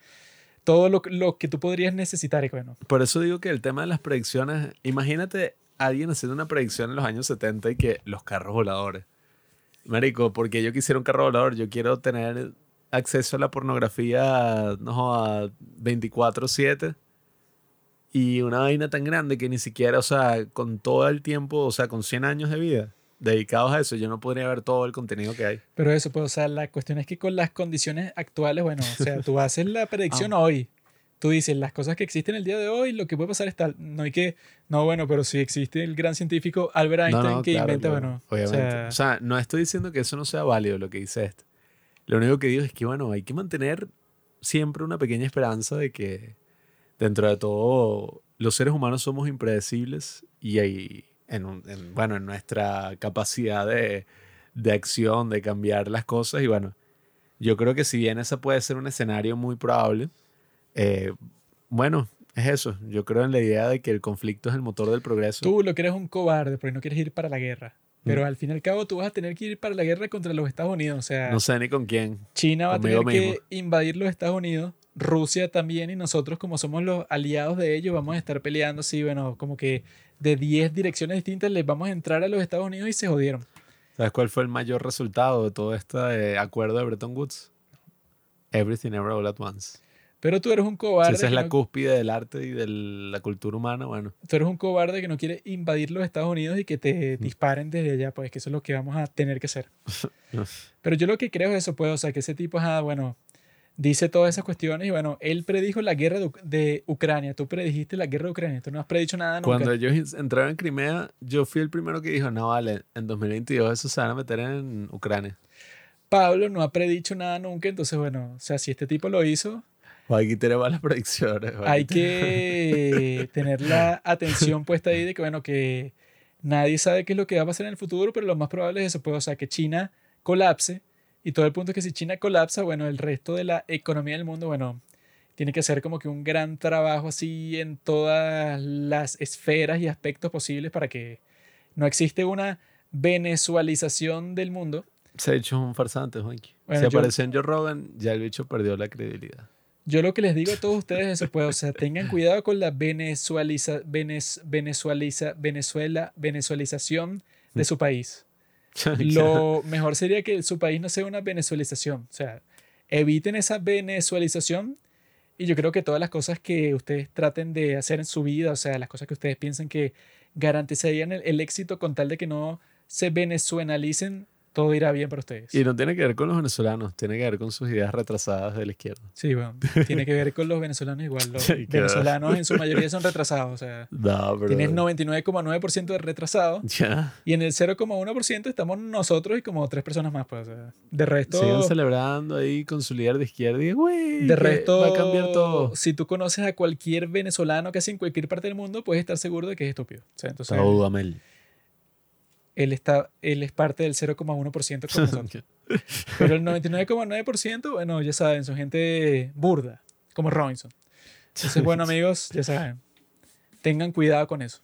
todo lo, lo que tú podrías necesitar y bueno, Por eso digo que el tema de las predicciones, imagínate a alguien haciendo una predicción en los años 70 y que los carros voladores. Marico, porque yo quisiera un carro volador, yo quiero tener acceso a la pornografía, no a 24/7 y una vaina tan grande que ni siquiera, o sea, con todo el tiempo, o sea, con 100 años de vida dedicados a eso, yo no podría ver todo el contenido que hay. pero eso, pues, o sea, la cuestión es que con las condiciones actuales, bueno, o sea, tú haces la predicción *laughs* hoy. Tú dices las cosas que existen el día de hoy, lo que puede pasar es tal. No hay que, no, bueno, pero si existe el gran científico Albert Einstein que claro, inventa, claro, bueno, o obviamente. sea, O sea, no estoy diciendo que eso no sea válido lo que dice esto. Lo único que digo es que, bueno, hay que mantener siempre una pequeña esperanza de que dentro de todo los seres humanos somos impredecibles y hay, en, un- en, bueno, en nuestra capacidad de, de acción, de cambiar las cosas. Y bueno, yo creo que si bien ese puede ser un escenario muy probable, eh, bueno, es eso. Yo creo en la idea de que el conflicto es el motor del progreso. Tú lo que eres un cobarde porque no quieres ir para la guerra. Mm. Pero al fin y al cabo tú vas a tener que ir para la guerra contra los Estados Unidos. O sea, No sé ni con quién. China va a tener que invadir los Estados Unidos, Rusia también, y nosotros como somos los aliados de ellos vamos a estar peleando así, bueno, como que de 10 direcciones distintas les vamos a entrar a los Estados Unidos y se jodieron. ¿Sabes cuál fue el mayor resultado de todo este eh, acuerdo de Bretton Woods? Everything Ever All at Once. Pero tú eres un Si cobarde. esa es la no- cúspide del arte y de la cultura humana, bueno. tú eres un cobarde que no quiere invadir los Estados Unidos y que te *laughs* disparen desde allá, pues que eso es lo que vamos a tener que hacer. *laughs* Pero yo lo que creo es eso, pues, o sea, que ese tipo, ah, bueno, dice todas esas cuestiones y bueno, él predijo la guerra de, Uc- de Ucrania, tú predijiste la guerra de Ucrania, tú no has predicho nada nunca. Cuando ellos entraron en Crimea, yo fui el primero que dijo, no vale, en 2022 eso se van a meter en Ucrania. Pablo no ha predicho nada nunca, entonces bueno, o sea, si este tipo lo hizo, O aquí tenemos las predicciones. hay que *laughs* tener la atención puesta ahí de que, bueno, que nadie sabe qué es lo que va a pasar en el futuro, pero lo más probable es eso, pues, o sea, que China colapse. Y todo el punto es que si China colapsa, bueno, el resto de la economía del mundo, bueno, tiene que hacer como que un gran trabajo así en todas las esferas y aspectos posibles para que no existe una venezualización del mundo. Se ha hecho un farsante, Juanqui. Bueno, si yo- apareció en Joe Rogan, ya el bicho perdió la credibilidad. Yo lo que les digo a todos ustedes es eso, pues, o sea, tengan cuidado con la venezualiza, venez- venezualiza, Venezuela, venezualización de su país. *laughs* Lo mejor sería que su país no sea una venezualización. O sea, eviten esa venezualización y yo creo que todas las cosas que ustedes traten de hacer en su vida, o sea, las cosas que ustedes piensan que garantizarían el, el éxito con tal de que no se venezuelalicen todo irá bien para ustedes. Y no tiene que ver con los venezolanos, tiene que ver con sus ideas retrasadas de la izquierda. Sí, bueno, tiene que ver con los venezolanos igual. Los *laughs* Sí, claro. venezolanos en su mayoría son retrasados. O sea, *laughs* No, pero... tienes 99,9% de retrasados *laughs* Ya. y en el 0,1% estamos nosotros y como tres personas más. Pues, o sea, de resto, Sigan celebrando ahí con su líder de izquierda y, güey, de resto va a cambiar todo. si tú conoces a cualquier venezolano que hace en cualquier parte del mundo, puedes estar seguro de que es estúpido. O sea, entonces. Él, está, él es parte del 0,1% como *laughs* nosotros. Pero el 99,9%, bueno, ya saben, son gente burda, como Robinson. Entonces, bueno, *laughs* amigos, ya saben, tengan cuidado con eso.